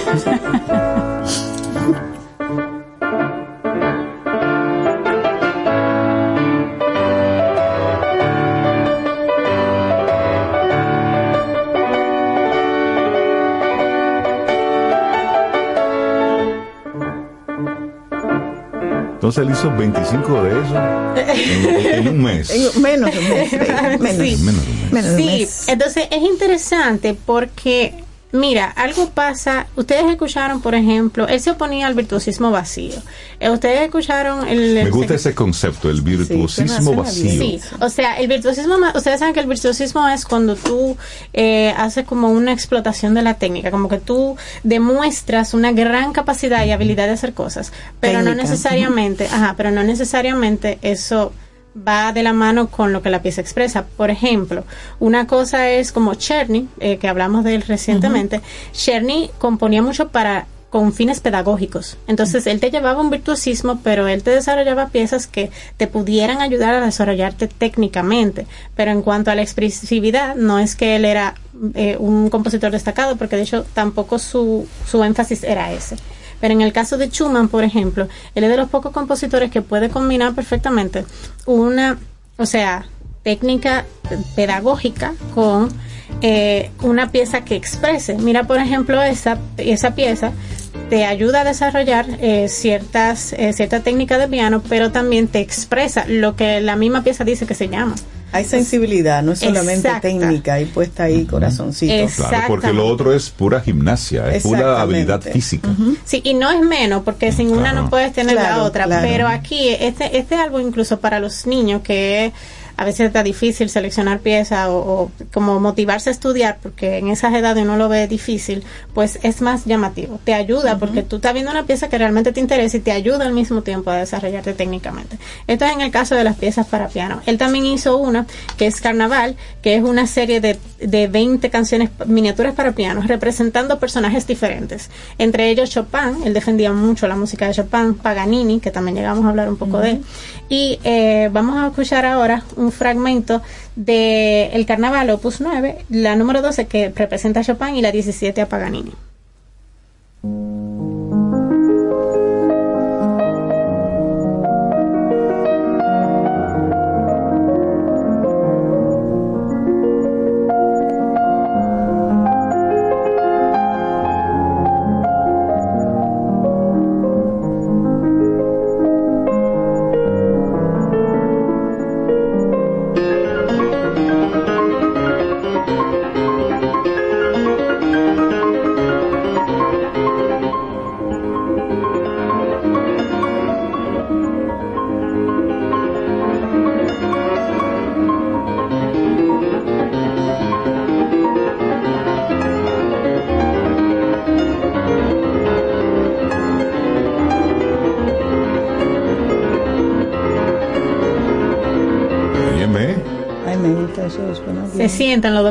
[SPEAKER 2] Entonces él hizo 25 de eso en, en un mes.
[SPEAKER 3] En menos de un mes. Menos,
[SPEAKER 15] Sí.
[SPEAKER 2] Menos de un mes.
[SPEAKER 3] menos de un
[SPEAKER 15] Sí,
[SPEAKER 3] mes.
[SPEAKER 15] entonces es interesante porque, mira, algo pasa. Ustedes escucharon, por ejemplo, él se oponía al virtuosismo vacío. Eh, Ustedes escucharon el.
[SPEAKER 2] Me gusta ese concepto, el virtuosismo vacío.
[SPEAKER 15] Sí, o sea, el virtuosismo, ustedes saben que el virtuosismo es cuando tú eh, haces como una explotación de la técnica, como que tú demuestras una gran capacidad y habilidad de hacer cosas, pero no necesariamente, ajá, pero no necesariamente eso va de la mano con lo que la pieza expresa. Por ejemplo, una cosa es como Cherny, eh, que hablamos de él recientemente. Cherny componía mucho para con fines pedagógicos. Entonces, él te llevaba un virtuosismo, pero él te desarrollaba piezas que te pudieran ayudar a desarrollarte técnicamente. Pero en cuanto a la expresividad, no es que él era eh, un compositor destacado, porque de hecho tampoco su, su énfasis era ese. Pero en el caso de Schumann, por ejemplo, él es de los pocos compositores que puede combinar perfectamente una, o sea, técnica pedagógica con eh, una pieza que exprese. Mira, por ejemplo, esa, esa pieza te ayuda a desarrollar eh, ciertas eh, cierta técnica de piano, pero también te expresa lo que la misma pieza dice que se llama.
[SPEAKER 3] Hay sensibilidad, no es solamente
[SPEAKER 15] Exacta.
[SPEAKER 3] técnica y puesta ahí corazoncito.
[SPEAKER 2] Claro, porque lo otro es pura gimnasia, es pura habilidad física.
[SPEAKER 15] Sí, y no es menos, porque sin una no puedes tener
[SPEAKER 3] Claro,
[SPEAKER 15] la otra.
[SPEAKER 3] claro.
[SPEAKER 15] Pero aquí, este, este álbum, incluso para los niños, que a veces está difícil seleccionar piezas o, o como motivarse a estudiar, porque en esas edades uno lo ve difícil, pues es más llamativo. Te ayuda, porque tú estás viendo una pieza que realmente te interesa y te ayuda al mismo tiempo a desarrollarte técnicamente. Esto es en el caso de las piezas para piano. Él también hizo una que es Carnaval, que es una serie de, de 20 canciones miniaturas para piano, representando personajes diferentes. Entre ellos Chopin, él defendía mucho la música de Chopin, Paganini, que también llegamos a hablar un poco de él. Y eh, vamos a escuchar ahora un fragmento de El Carnaval Opus 9, la número 12 que representa a Chopin y la 17 a Paganini.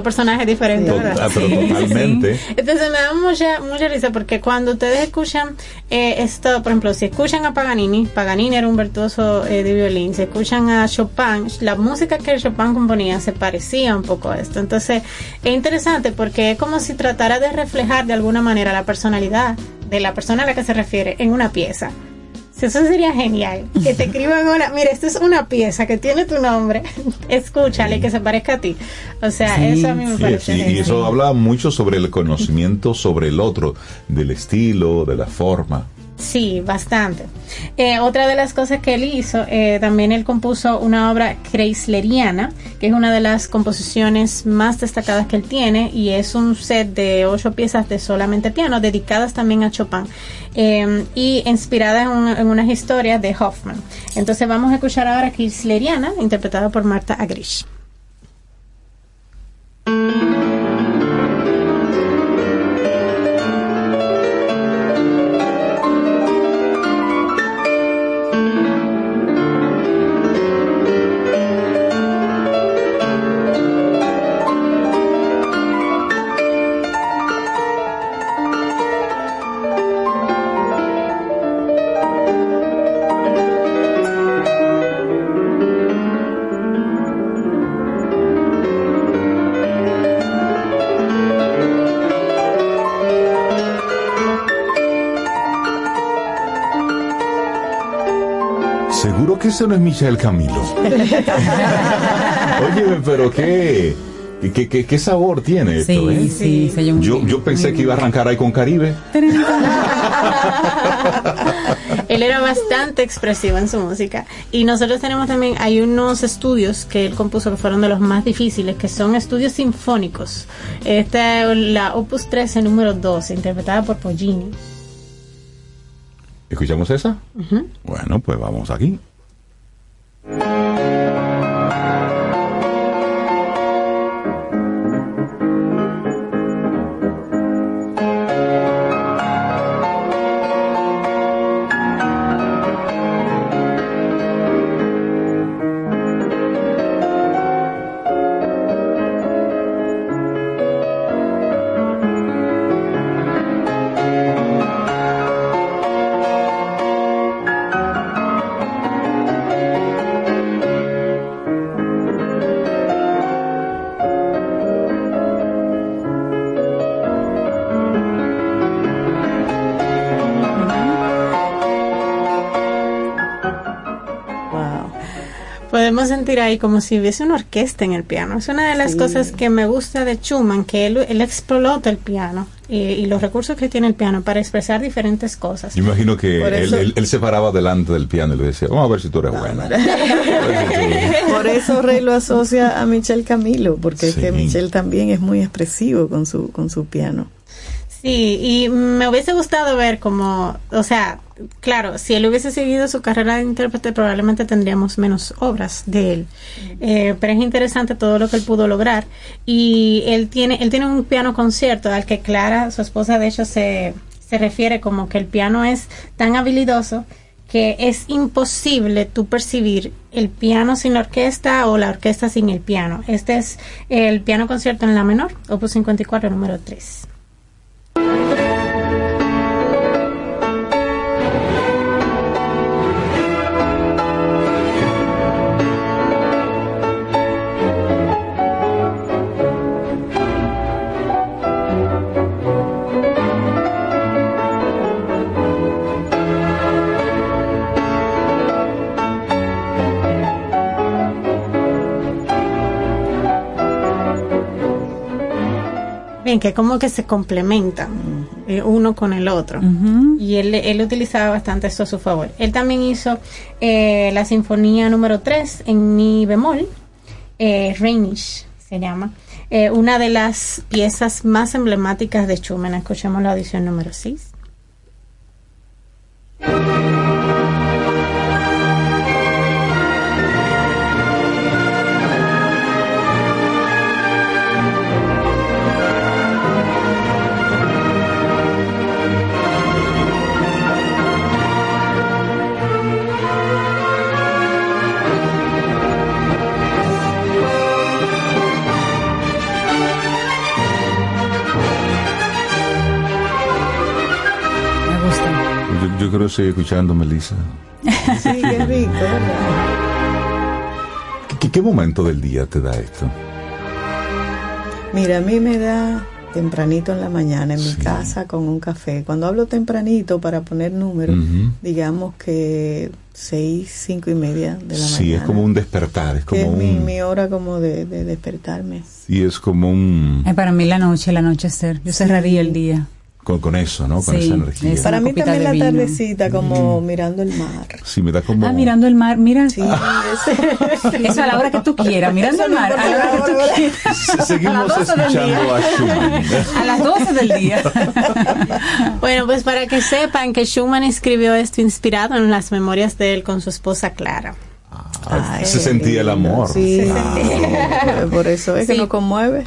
[SPEAKER 15] Personajes diferentes,
[SPEAKER 2] ah, pero totalmente.
[SPEAKER 15] Entonces me da mucha, mucha risa porque cuando ustedes escuchan eh, esto, por ejemplo, si escuchan a Paganini, Paganini era un virtuoso eh, de violín, si escuchan a Chopin, la música que Chopin componía se parecía un poco a esto. Entonces es interesante porque es como si tratara de reflejar de alguna manera la personalidad de la persona a la que se refiere en una pieza. Si Eso sería genial. Que te escriban una, mira, esta es una pieza que tiene tu nombre, escúchale que se parezca a ti. O sea, eso a mí me
[SPEAKER 2] Sí,
[SPEAKER 15] parece
[SPEAKER 2] sí, y eso habla mucho sobre el conocimiento sobre el otro, del estilo, de la forma.
[SPEAKER 15] Sí, bastante. Eh, otra de las cosas que él hizo, eh, también él compuso una obra chreisleriana, que es una de las composiciones más destacadas que él tiene, y es un set de ocho piezas de solamente piano, dedicadas también a Chopin, eh, y inspirada en, una- en unas historias de Hoffman. Entonces vamos a escuchar ahora chreisleriana, interpretada por Marta Agrish.
[SPEAKER 2] Ese no es Michael Camilo. Oye, pero qué, qué, qué, qué sabor tiene esto,
[SPEAKER 4] Sí,
[SPEAKER 2] ¿eh?
[SPEAKER 4] sí,
[SPEAKER 2] Yo, yo pensé que iba a arrancar ahí con Caribe.
[SPEAKER 15] Él era bastante expresivo en su música. Y nosotros tenemos también, hay unos estudios que él compuso que fueron de los más difíciles, que son estudios sinfónicos. Esta es la Opus 13 número 12, interpretada por Poggini.
[SPEAKER 2] ¿Escuchamos esa? Bueno, pues vamos aquí.
[SPEAKER 15] Podemos sentir ahí como si hubiese una orquesta en el piano. Es una de las
[SPEAKER 3] Sí.
[SPEAKER 15] cosas que me gusta de Schumann, que él, él explota el piano y, y los recursos que tiene el piano para expresar diferentes cosas.
[SPEAKER 2] Yo imagino que él,
[SPEAKER 15] eso-
[SPEAKER 2] él- él se paraba delante del piano y le decía, vamos a ver si tú eres buena.
[SPEAKER 3] Por eso Rey lo asocia a Michel Camilo, porque es
[SPEAKER 2] Sí.
[SPEAKER 3] que Michel también es muy expresivo con su, con su piano.
[SPEAKER 15] Sí, y me hubiese gustado ver como, o sea, claro, si él hubiese seguido su carrera de intérprete probablemente tendríamos menos obras de él. Eh, pero es interesante todo lo que él pudo lograr y él tiene él tiene un piano concierto al que Clara, su esposa, de hecho se se refiere como que el piano es tan habilidoso que es imposible tú percibir el piano sin la orquesta o la orquesta sin el piano. Este es el piano concierto en la menor, opus 54, número 3. Bien, que como que se complementan eh, uno con el otro. Y él, él utilizaba bastante esto a su favor. Él también hizo eh, la sinfonía número 3 en mi bemol, eh, Rheinisch se llama. Eh, una de las piezas más emblemáticas de Schumann. Escuchemos la audición número 6.
[SPEAKER 2] Quiero seguir escuchando, Melissa.
[SPEAKER 3] Sí, qué rico.
[SPEAKER 2] ¿Qué, qué- qué momento del día te da esto?
[SPEAKER 3] Mira, a mí me da tempranito en la mañana en mi casa con un café. Cuando hablo tempranito para poner números,
[SPEAKER 2] Ujú.
[SPEAKER 3] digamos que seis, cinco y media de la
[SPEAKER 2] Sí,
[SPEAKER 3] mañana.
[SPEAKER 2] es como un despertar, es como
[SPEAKER 3] es mi,
[SPEAKER 2] un...
[SPEAKER 3] mi hora como de, de despertarme.
[SPEAKER 2] Sí, es como un...
[SPEAKER 4] Eh, para mí la noche, el anochecer. Yo cerraría el día.
[SPEAKER 2] Con, con eso, ¿no? Con
[SPEAKER 4] Sí,
[SPEAKER 2] esa energía.
[SPEAKER 4] es-
[SPEAKER 3] Para mí también la
[SPEAKER 4] vino.
[SPEAKER 3] tardecita, como mirando el mar.
[SPEAKER 2] Sí, me da como...
[SPEAKER 4] Ah, mirando el mar, mira.
[SPEAKER 3] Sí,
[SPEAKER 4] Eso a la hora que tú quieras, mirando el mar. A la hora que tú quieras.
[SPEAKER 2] Se- Seguimos
[SPEAKER 4] A las 12 del
[SPEAKER 2] escuchando
[SPEAKER 4] día.
[SPEAKER 2] a Schumann.
[SPEAKER 4] A las 12 del día.
[SPEAKER 15] Bueno, pues para que sepan que Schumann escribió esto inspirado en las memorias de él con su esposa Clara.
[SPEAKER 2] Ay, se sentía el amor.
[SPEAKER 3] Sí,
[SPEAKER 2] Claro.
[SPEAKER 3] por eso es que
[SPEAKER 15] Sí.
[SPEAKER 3] nos conmueve.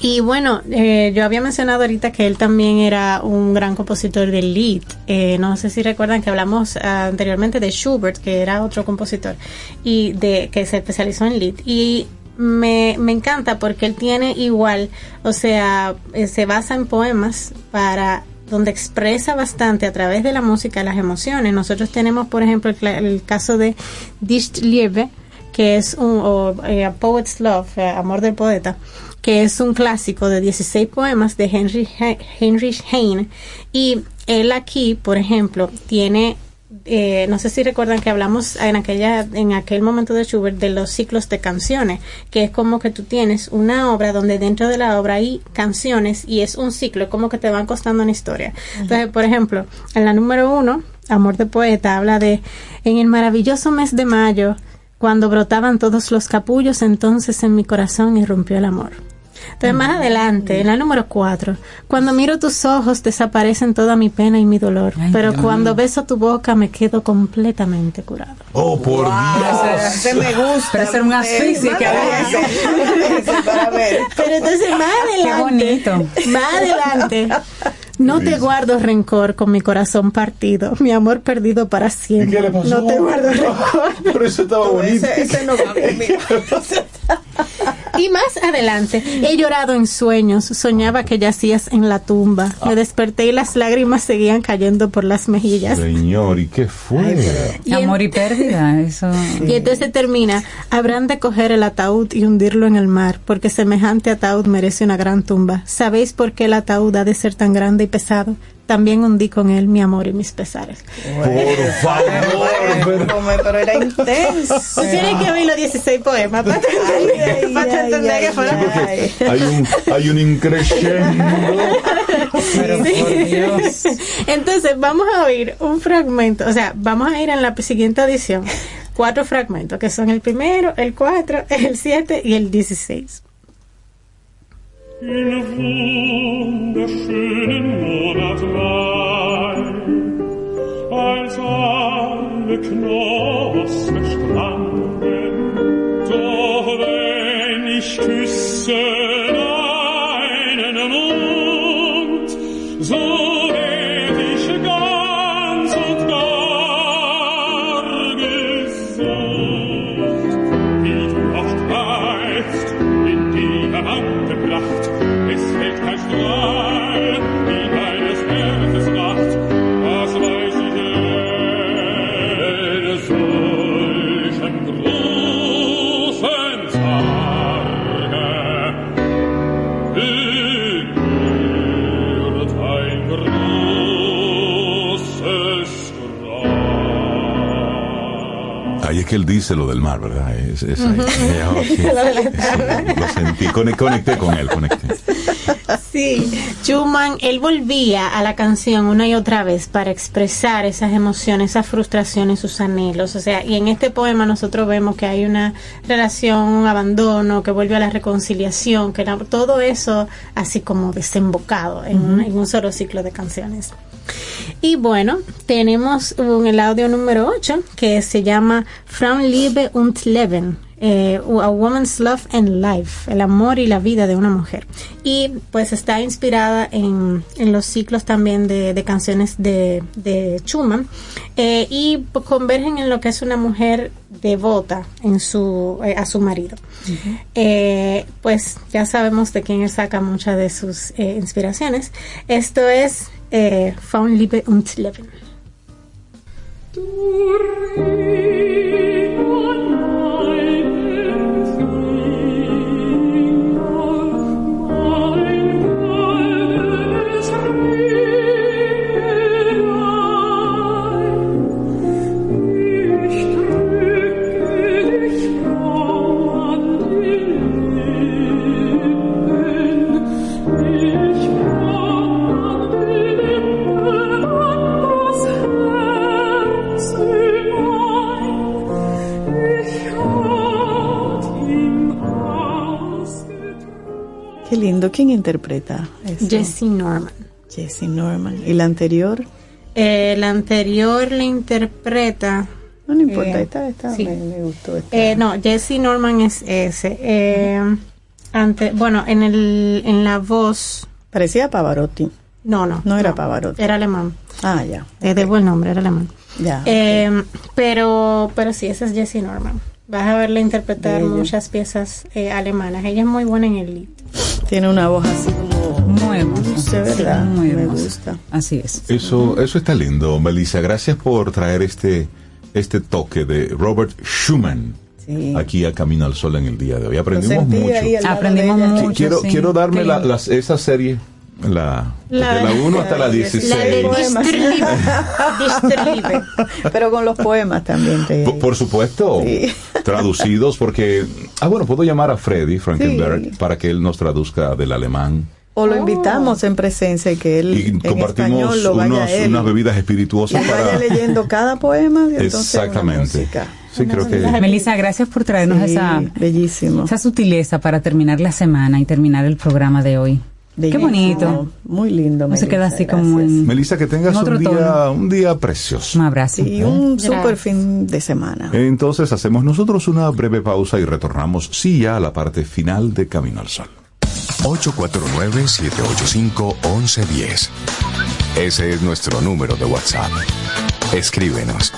[SPEAKER 15] Y bueno, eh, yo había mencionado ahorita que él también era un gran compositor de lead. Eh, no sé si recuerdan que hablamos ah, anteriormente de Schubert, que era otro compositor y de que se especializó en lead. Y me, me encanta porque él tiene igual, o sea, eh, se basa en poemas para donde expresa bastante a través de la música las emociones. Nosotros tenemos, por ejemplo, el, el caso de Dichtlebe, que es un eh, Poet's Love, eh, Amor del Poeta, que es un clásico de 16 poemas de Henry, He- Heinrich Heine. Y él aquí, por ejemplo, tiene, eh, no sé si recuerdan que hablamos en, aquella, en aquel momento de Schubert de los ciclos de canciones, que es como que tú tienes una obra donde dentro de la obra hay canciones y es un ciclo, como que te van costando una historia. Entonces, por ejemplo, en la número uno, Amor de Poeta, habla de, en el maravilloso mes de mayo, cuando brotaban todos los capullos, entonces en mi corazón irrumpió el amor. Entonces, más adelante, en la número cuatro, cuando miro tus ojos desaparecen toda mi pena y mi dolor, pero cuando beso tu boca me quedo completamente curado.
[SPEAKER 2] Oh, por Dios.
[SPEAKER 3] Ese me gusta.
[SPEAKER 4] Pero ser un asfixia que.
[SPEAKER 15] Pero entonces más adelante,
[SPEAKER 4] bonito.
[SPEAKER 15] más adelante, no te guardo rencor con mi corazón partido, mi amor perdido para siempre.
[SPEAKER 2] ¿Qué le pasó?
[SPEAKER 15] No te guardo rencor.
[SPEAKER 2] Pero eso estaba bonito.
[SPEAKER 3] Ese, ese no va conmigo.
[SPEAKER 15] Y más adelante, he llorado en sueños, soñaba que yacías en la tumba. Me desperté y las lágrimas seguían cayendo por las mejillas.
[SPEAKER 2] Señor, ¿y qué fue?
[SPEAKER 15] Y
[SPEAKER 4] Amor y pérdida, eso.
[SPEAKER 15] Y entonces termina, habrán de coger el ataúd y hundirlo en el mar, porque semejante ataúd merece una gran tumba. ¿Sabéis por qué el ataúd ha de ser tan grande y pesado? también hundí con él mi amor y mis pesares.
[SPEAKER 2] Por favor.
[SPEAKER 3] pero era intenso.
[SPEAKER 15] Tú tienes que oír los 16 poemas para entender, que fueron.
[SPEAKER 2] Hay un, hay un
[SPEAKER 15] Sí.
[SPEAKER 4] Dios.
[SPEAKER 15] Entonces, vamos a oír un fragmento, o sea, vamos a ir en la siguiente edición, cuatro fragmentos, que son el primero, el cuatro, el siete y el dieciséis.
[SPEAKER 16] Doch wenn ich küsse
[SPEAKER 2] que él dice lo del mar, ¿verdad? Es, es ahí.
[SPEAKER 15] Ujú.
[SPEAKER 2] Ok. Sí, lo sentí, Conec- conecté con él, conecté.
[SPEAKER 15] Sí, Schumann, él volvía a la canción una y otra vez para expresar esas emociones, esas frustraciones, sus anhelos. O sea, y en este poema nosotros vemos que hay una relación, un abandono, que vuelve a la reconciliación, que la- todo eso así como desembocado en un solo ciclo de canciones. Y bueno, tenemos un, el audio número 8 que se llama Frauenliebe und Leben. eh, A Woman's Love and Life, el amor y la vida de una mujer. Y pues está inspirada en, en los ciclos también de, de canciones de, de Schumann eh, y pues, convergen en lo que es una mujer devota en su, eh, a su marido. Pues ya sabemos de quién él saca muchas de sus inspiraciones. Esto es eh, Frauenliebe und Leben.
[SPEAKER 3] ¿Quién interpreta eso?
[SPEAKER 15] Jesse Norman.
[SPEAKER 3] Jesse Norman. ¿Y la anterior?
[SPEAKER 15] Eh, la anterior le interpreta.
[SPEAKER 3] No, no importa,
[SPEAKER 15] eh,
[SPEAKER 3] esta, esta
[SPEAKER 15] sí.
[SPEAKER 3] me, me gustó. esta.
[SPEAKER 15] Eh, no, Jesse Norman es ese. Eh, ante, bueno, en, el, en la voz.
[SPEAKER 3] Parecía Pavarotti.
[SPEAKER 15] No, no.
[SPEAKER 3] No era Pavarotti.
[SPEAKER 15] Era alemán.
[SPEAKER 3] Ah, ya.
[SPEAKER 15] Te debo el nombre, era alemán.
[SPEAKER 3] Ya.
[SPEAKER 15] Eh, pero, pero sí, esa es Jessie Norman. Vas a verla interpretar muchas piezas alemanas. Ella es muy buena en el lead.
[SPEAKER 3] Tiene una voz así como
[SPEAKER 4] Muy hermosa.
[SPEAKER 3] dulce, ¿verdad?
[SPEAKER 4] Muy
[SPEAKER 3] me
[SPEAKER 4] hermosa.
[SPEAKER 3] gusta.
[SPEAKER 4] Así es.
[SPEAKER 2] Eso, eso está lindo, Melissa. Gracias por traer este, este toque de Robert Schumann
[SPEAKER 3] Sí.
[SPEAKER 2] aquí a Camino al Sol en el día de hoy. Aprendimos mucho.
[SPEAKER 4] Aprendimos mucho.
[SPEAKER 2] quiero,
[SPEAKER 4] sí.
[SPEAKER 2] quiero darme la, las- esa serie, la,
[SPEAKER 15] La-
[SPEAKER 2] de la 1 hasta la 16.
[SPEAKER 15] La de.
[SPEAKER 3] Pero con los poemas también. Te...
[SPEAKER 2] Por, por supuesto,
[SPEAKER 3] Sí.
[SPEAKER 2] traducidos porque... Ah, bueno, puedo llamar a Freddy Frankenberg para que él nos traduzca del alemán
[SPEAKER 3] O lo invitamos en presencia y que él
[SPEAKER 2] y
[SPEAKER 3] en
[SPEAKER 2] compartimos
[SPEAKER 3] español lo vaya
[SPEAKER 2] unos-
[SPEAKER 3] él.
[SPEAKER 2] unas bebidas
[SPEAKER 3] y
[SPEAKER 2] espirituosas
[SPEAKER 3] vaya
[SPEAKER 2] para...
[SPEAKER 3] leyendo cada poema y
[SPEAKER 2] Exactamente. Sí, creo que...
[SPEAKER 4] Melissa, gracias por traernos
[SPEAKER 3] Sí,
[SPEAKER 4] esa,
[SPEAKER 3] bellísimo.
[SPEAKER 4] esa sutileza para terminar la semana y terminar el programa de hoy. Qué bonito.
[SPEAKER 3] Muy lindo.
[SPEAKER 4] No se queda así como
[SPEAKER 3] gracias.
[SPEAKER 4] en
[SPEAKER 2] Melissa, que tengas un día,
[SPEAKER 4] tono.
[SPEAKER 2] un día precioso.
[SPEAKER 4] un abrazo.
[SPEAKER 3] Y un
[SPEAKER 15] Gracias.
[SPEAKER 3] super fin de semana.
[SPEAKER 2] Entonces hacemos nosotros una breve pausa y retornamos, sí, ya a la parte final de Camino al Sol.
[SPEAKER 1] 849-785-1110. Ese es nuestro número de WhatsApp. Escríbenos.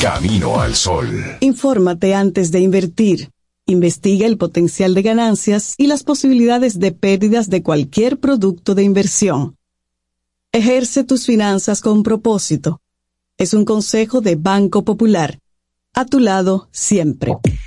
[SPEAKER 1] Camino al Sol.
[SPEAKER 17] Infórmate antes de invertir. Investiga el potencial de ganancias y las posibilidades de pérdidas de cualquier producto de inversión. Ejerce tus finanzas con propósito. Es un consejo de Banco Popular. A tu lado siempre.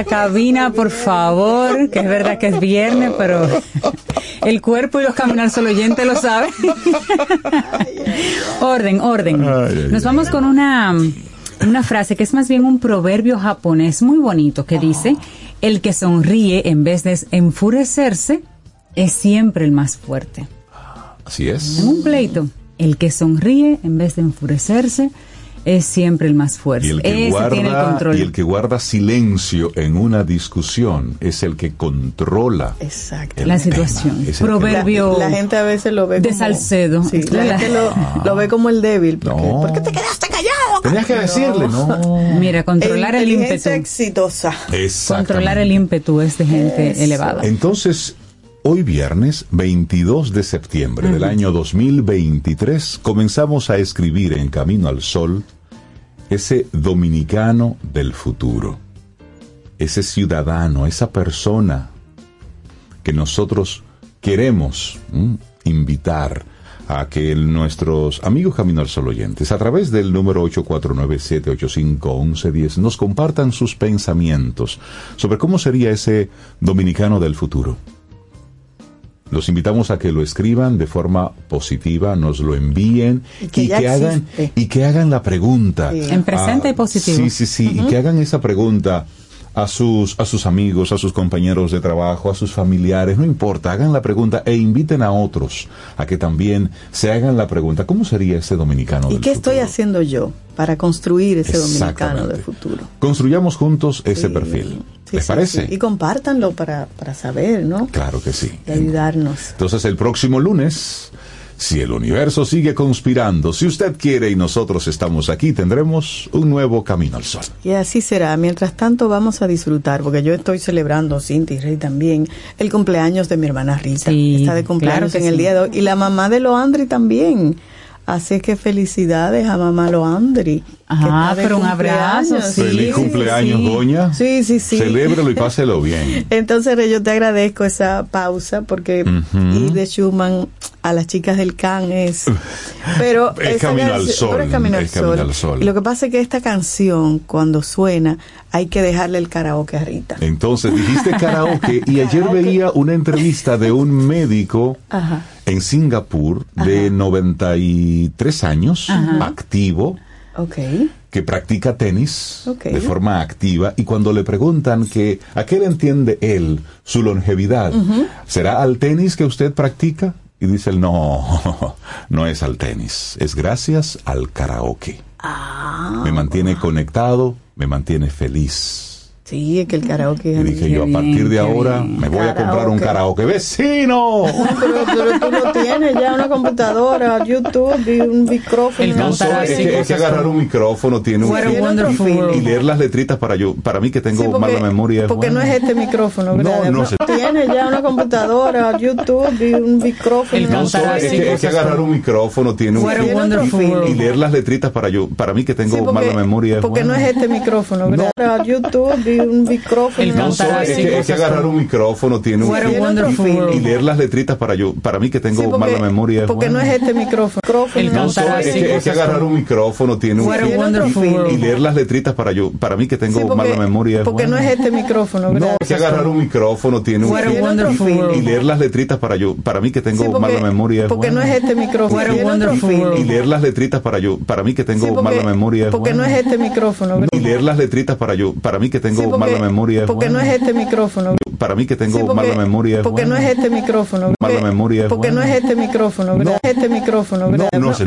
[SPEAKER 4] Esta cabina, por favor, que es verdad que es viernes, pero el cuerpo y los caminar solo oyentes lo saben. orden, orden. Nos vamos con una, una frase que es más bien un proverbio japonés muy bonito que dice, el que sonríe en vez de enfurecerse es siempre el más fuerte.
[SPEAKER 2] Así es.
[SPEAKER 4] En un pleito, el que sonríe en vez de enfurecerse es siempre el más fuerte.
[SPEAKER 2] Y el, que
[SPEAKER 4] Ese tiene el
[SPEAKER 2] guarda,
[SPEAKER 4] control.
[SPEAKER 2] y el que guarda silencio en una discusión es el que controla
[SPEAKER 3] Exacto.
[SPEAKER 2] el
[SPEAKER 4] La situación.
[SPEAKER 2] el
[SPEAKER 4] Proverbio
[SPEAKER 3] La, la gente a veces lo ve
[SPEAKER 4] de
[SPEAKER 3] como,
[SPEAKER 4] Salcedo.
[SPEAKER 3] Sí, la gente lo, lo ve como el débil. Porque,
[SPEAKER 2] No.
[SPEAKER 3] ¿Por qué te quedaste callado?
[SPEAKER 2] Tenías que decirle, ¿no?
[SPEAKER 4] Mira, controlar el ímpetu.
[SPEAKER 3] Inteligencia exitosa.
[SPEAKER 4] Controlar el ímpetu es de gente
[SPEAKER 3] Eso.
[SPEAKER 4] elevada.
[SPEAKER 2] Entonces, hoy viernes 22 de septiembre del año 2023, comenzamos a escribir en Camino al Sol ese dominicano del futuro, ese ciudadano, esa persona que nosotros queremos invitar a que nuestros amigos Camino al Sol oyentes, a través del número 849-785-1110, nos compartan sus pensamientos sobre cómo sería ese dominicano del futuro. Los invitamos a que lo escriban de forma positiva, nos lo envíen
[SPEAKER 3] Y que
[SPEAKER 2] hagan y que hagan la pregunta.
[SPEAKER 4] Sí. En presente y positivo.
[SPEAKER 2] Sí, sí, sí, y que hagan esa pregunta a sus a sus amigos, a sus compañeros de trabajo, a sus familiares, no importa, hagan la pregunta e inviten a otros a que también se hagan la pregunta, ¿cómo sería ese dominicano
[SPEAKER 3] ¿Y
[SPEAKER 2] del
[SPEAKER 3] qué
[SPEAKER 2] futuro?
[SPEAKER 3] estoy haciendo yo para construir ese dominicano del futuro?
[SPEAKER 2] Construyamos juntos ese
[SPEAKER 3] Sí.
[SPEAKER 2] perfil.
[SPEAKER 3] Sí,
[SPEAKER 2] ¿Les
[SPEAKER 3] sí,
[SPEAKER 2] parece?
[SPEAKER 3] Y compártanlo para, para saber, ¿no?
[SPEAKER 2] Claro que sí.
[SPEAKER 3] Y ayudarnos.
[SPEAKER 2] Entonces el próximo lunes, si el universo sigue conspirando, si usted quiere y nosotros estamos aquí, tendremos un nuevo camino al sol.
[SPEAKER 3] Y así será. Mientras tanto, vamos a disfrutar, porque yo estoy celebrando, Cinti y Rey también, el cumpleaños de mi hermana Rita.
[SPEAKER 4] Sí,
[SPEAKER 3] Está de cumpleaños
[SPEAKER 4] claro
[SPEAKER 3] en el día de hoy. Y la mamá de Loandri también. Así que felicidades a mamá Loandri.
[SPEAKER 4] Ajá,
[SPEAKER 3] de
[SPEAKER 4] pero un abrazo, sí,
[SPEAKER 2] Feliz cumpleaños,
[SPEAKER 4] sí.
[SPEAKER 2] doña.
[SPEAKER 3] Sí, sí, sí.
[SPEAKER 2] Celébrelo y páselo bien.
[SPEAKER 3] Entonces, yo te agradezco esa pausa porque
[SPEAKER 2] Ujú.
[SPEAKER 3] ir de Schumann a las chicas del can es. Pero
[SPEAKER 2] Es camino al sol,
[SPEAKER 3] pero es camino al
[SPEAKER 2] es camino
[SPEAKER 3] sol.
[SPEAKER 2] al sol.
[SPEAKER 3] Y lo que pasa es que esta canción, cuando suena, hay que dejarle el karaoke a Rita.
[SPEAKER 2] Entonces dijiste karaoke y ayer veía una entrevista de un médico
[SPEAKER 3] Ajá.
[SPEAKER 2] en Singapur de 93 años,
[SPEAKER 3] Ajá.
[SPEAKER 2] activo, Que practica tenis de forma activa y cuando le preguntan que a qué le entiende él su longevidad. ¿será al tenis que usted practica? Y dice él, no, no es al tenis, es gracias al karaoke.
[SPEAKER 3] Ah.
[SPEAKER 2] Me mantiene conectado, me mantiene feliz.
[SPEAKER 3] Sí, es que el karaoke.
[SPEAKER 2] Y dije yo, a partir de ahora me voy a comprar un karaoke. ¡Vecino!
[SPEAKER 3] Pero, pero tú lo tienes ya, una computadora, YouTube y un micrófono.
[SPEAKER 2] No, solo es, que, es que agarrar un micrófono tiene un y
[SPEAKER 3] world.
[SPEAKER 2] leer las letritas para yo para mí que tengo
[SPEAKER 3] Sí, porque-
[SPEAKER 2] mala memoria es
[SPEAKER 3] Porque
[SPEAKER 2] bueno.
[SPEAKER 3] no es este micrófono, ¿verdad?
[SPEAKER 2] No, no sé.
[SPEAKER 3] Tienes ya una computadora, YouTube y un micrófono.
[SPEAKER 2] No, solo es, que, es que agarrar un micrófono tiene un
[SPEAKER 3] world.
[SPEAKER 2] y leer las letritas para yo para mí que tengo
[SPEAKER 3] Sí, porque-
[SPEAKER 2] mala memoria es
[SPEAKER 3] Porque
[SPEAKER 2] bueno.
[SPEAKER 3] no es este micrófono, ¿verdad? YouTube y un micrófono.
[SPEAKER 2] No, solo es, que, es que agarrar un micrófono tiene un
[SPEAKER 3] world.
[SPEAKER 2] y leer las letritas para yo para mí que tengo
[SPEAKER 3] Sí, porque-
[SPEAKER 2] mala memoria es
[SPEAKER 3] Porque
[SPEAKER 2] bueno.
[SPEAKER 3] no es este micrófono. micrófono
[SPEAKER 2] No, solo es que, es que agarrar un micrófono tiene un
[SPEAKER 3] world.
[SPEAKER 2] y leer las letritas para yo para mí que tengo
[SPEAKER 3] Sí, porque-
[SPEAKER 2] mala memoria es
[SPEAKER 3] Porque
[SPEAKER 2] bueno.
[SPEAKER 3] no es este micrófono,
[SPEAKER 2] No,
[SPEAKER 3] ¿verdad?
[SPEAKER 2] es que agarrar un micrófono tiene un
[SPEAKER 3] world.
[SPEAKER 2] y leer las letritas para yo para mí que tengo
[SPEAKER 3] Sí, porque-
[SPEAKER 2] mala memoria es
[SPEAKER 3] Porque
[SPEAKER 2] bueno.
[SPEAKER 3] no es este micrófono. Feeling.
[SPEAKER 2] y leer las letritas para yo para mí que tengo mala memoria es
[SPEAKER 3] Porque no es este micrófono,
[SPEAKER 2] y leer las letritas para yo para mí que tengo
[SPEAKER 3] porque-
[SPEAKER 2] mala memoria es
[SPEAKER 3] Porque
[SPEAKER 2] bueno.
[SPEAKER 3] no es este micrófono.
[SPEAKER 2] para mí que tengo
[SPEAKER 3] Sí, porque-
[SPEAKER 2] mala memoria es
[SPEAKER 3] Porque
[SPEAKER 2] bueno.
[SPEAKER 3] no es este micrófono.
[SPEAKER 2] Mala memoria es
[SPEAKER 3] Porque
[SPEAKER 2] bueno.
[SPEAKER 3] no es este micrófono, ¿verdad? Este micrófono, ¿verdad?
[SPEAKER 2] no, señor.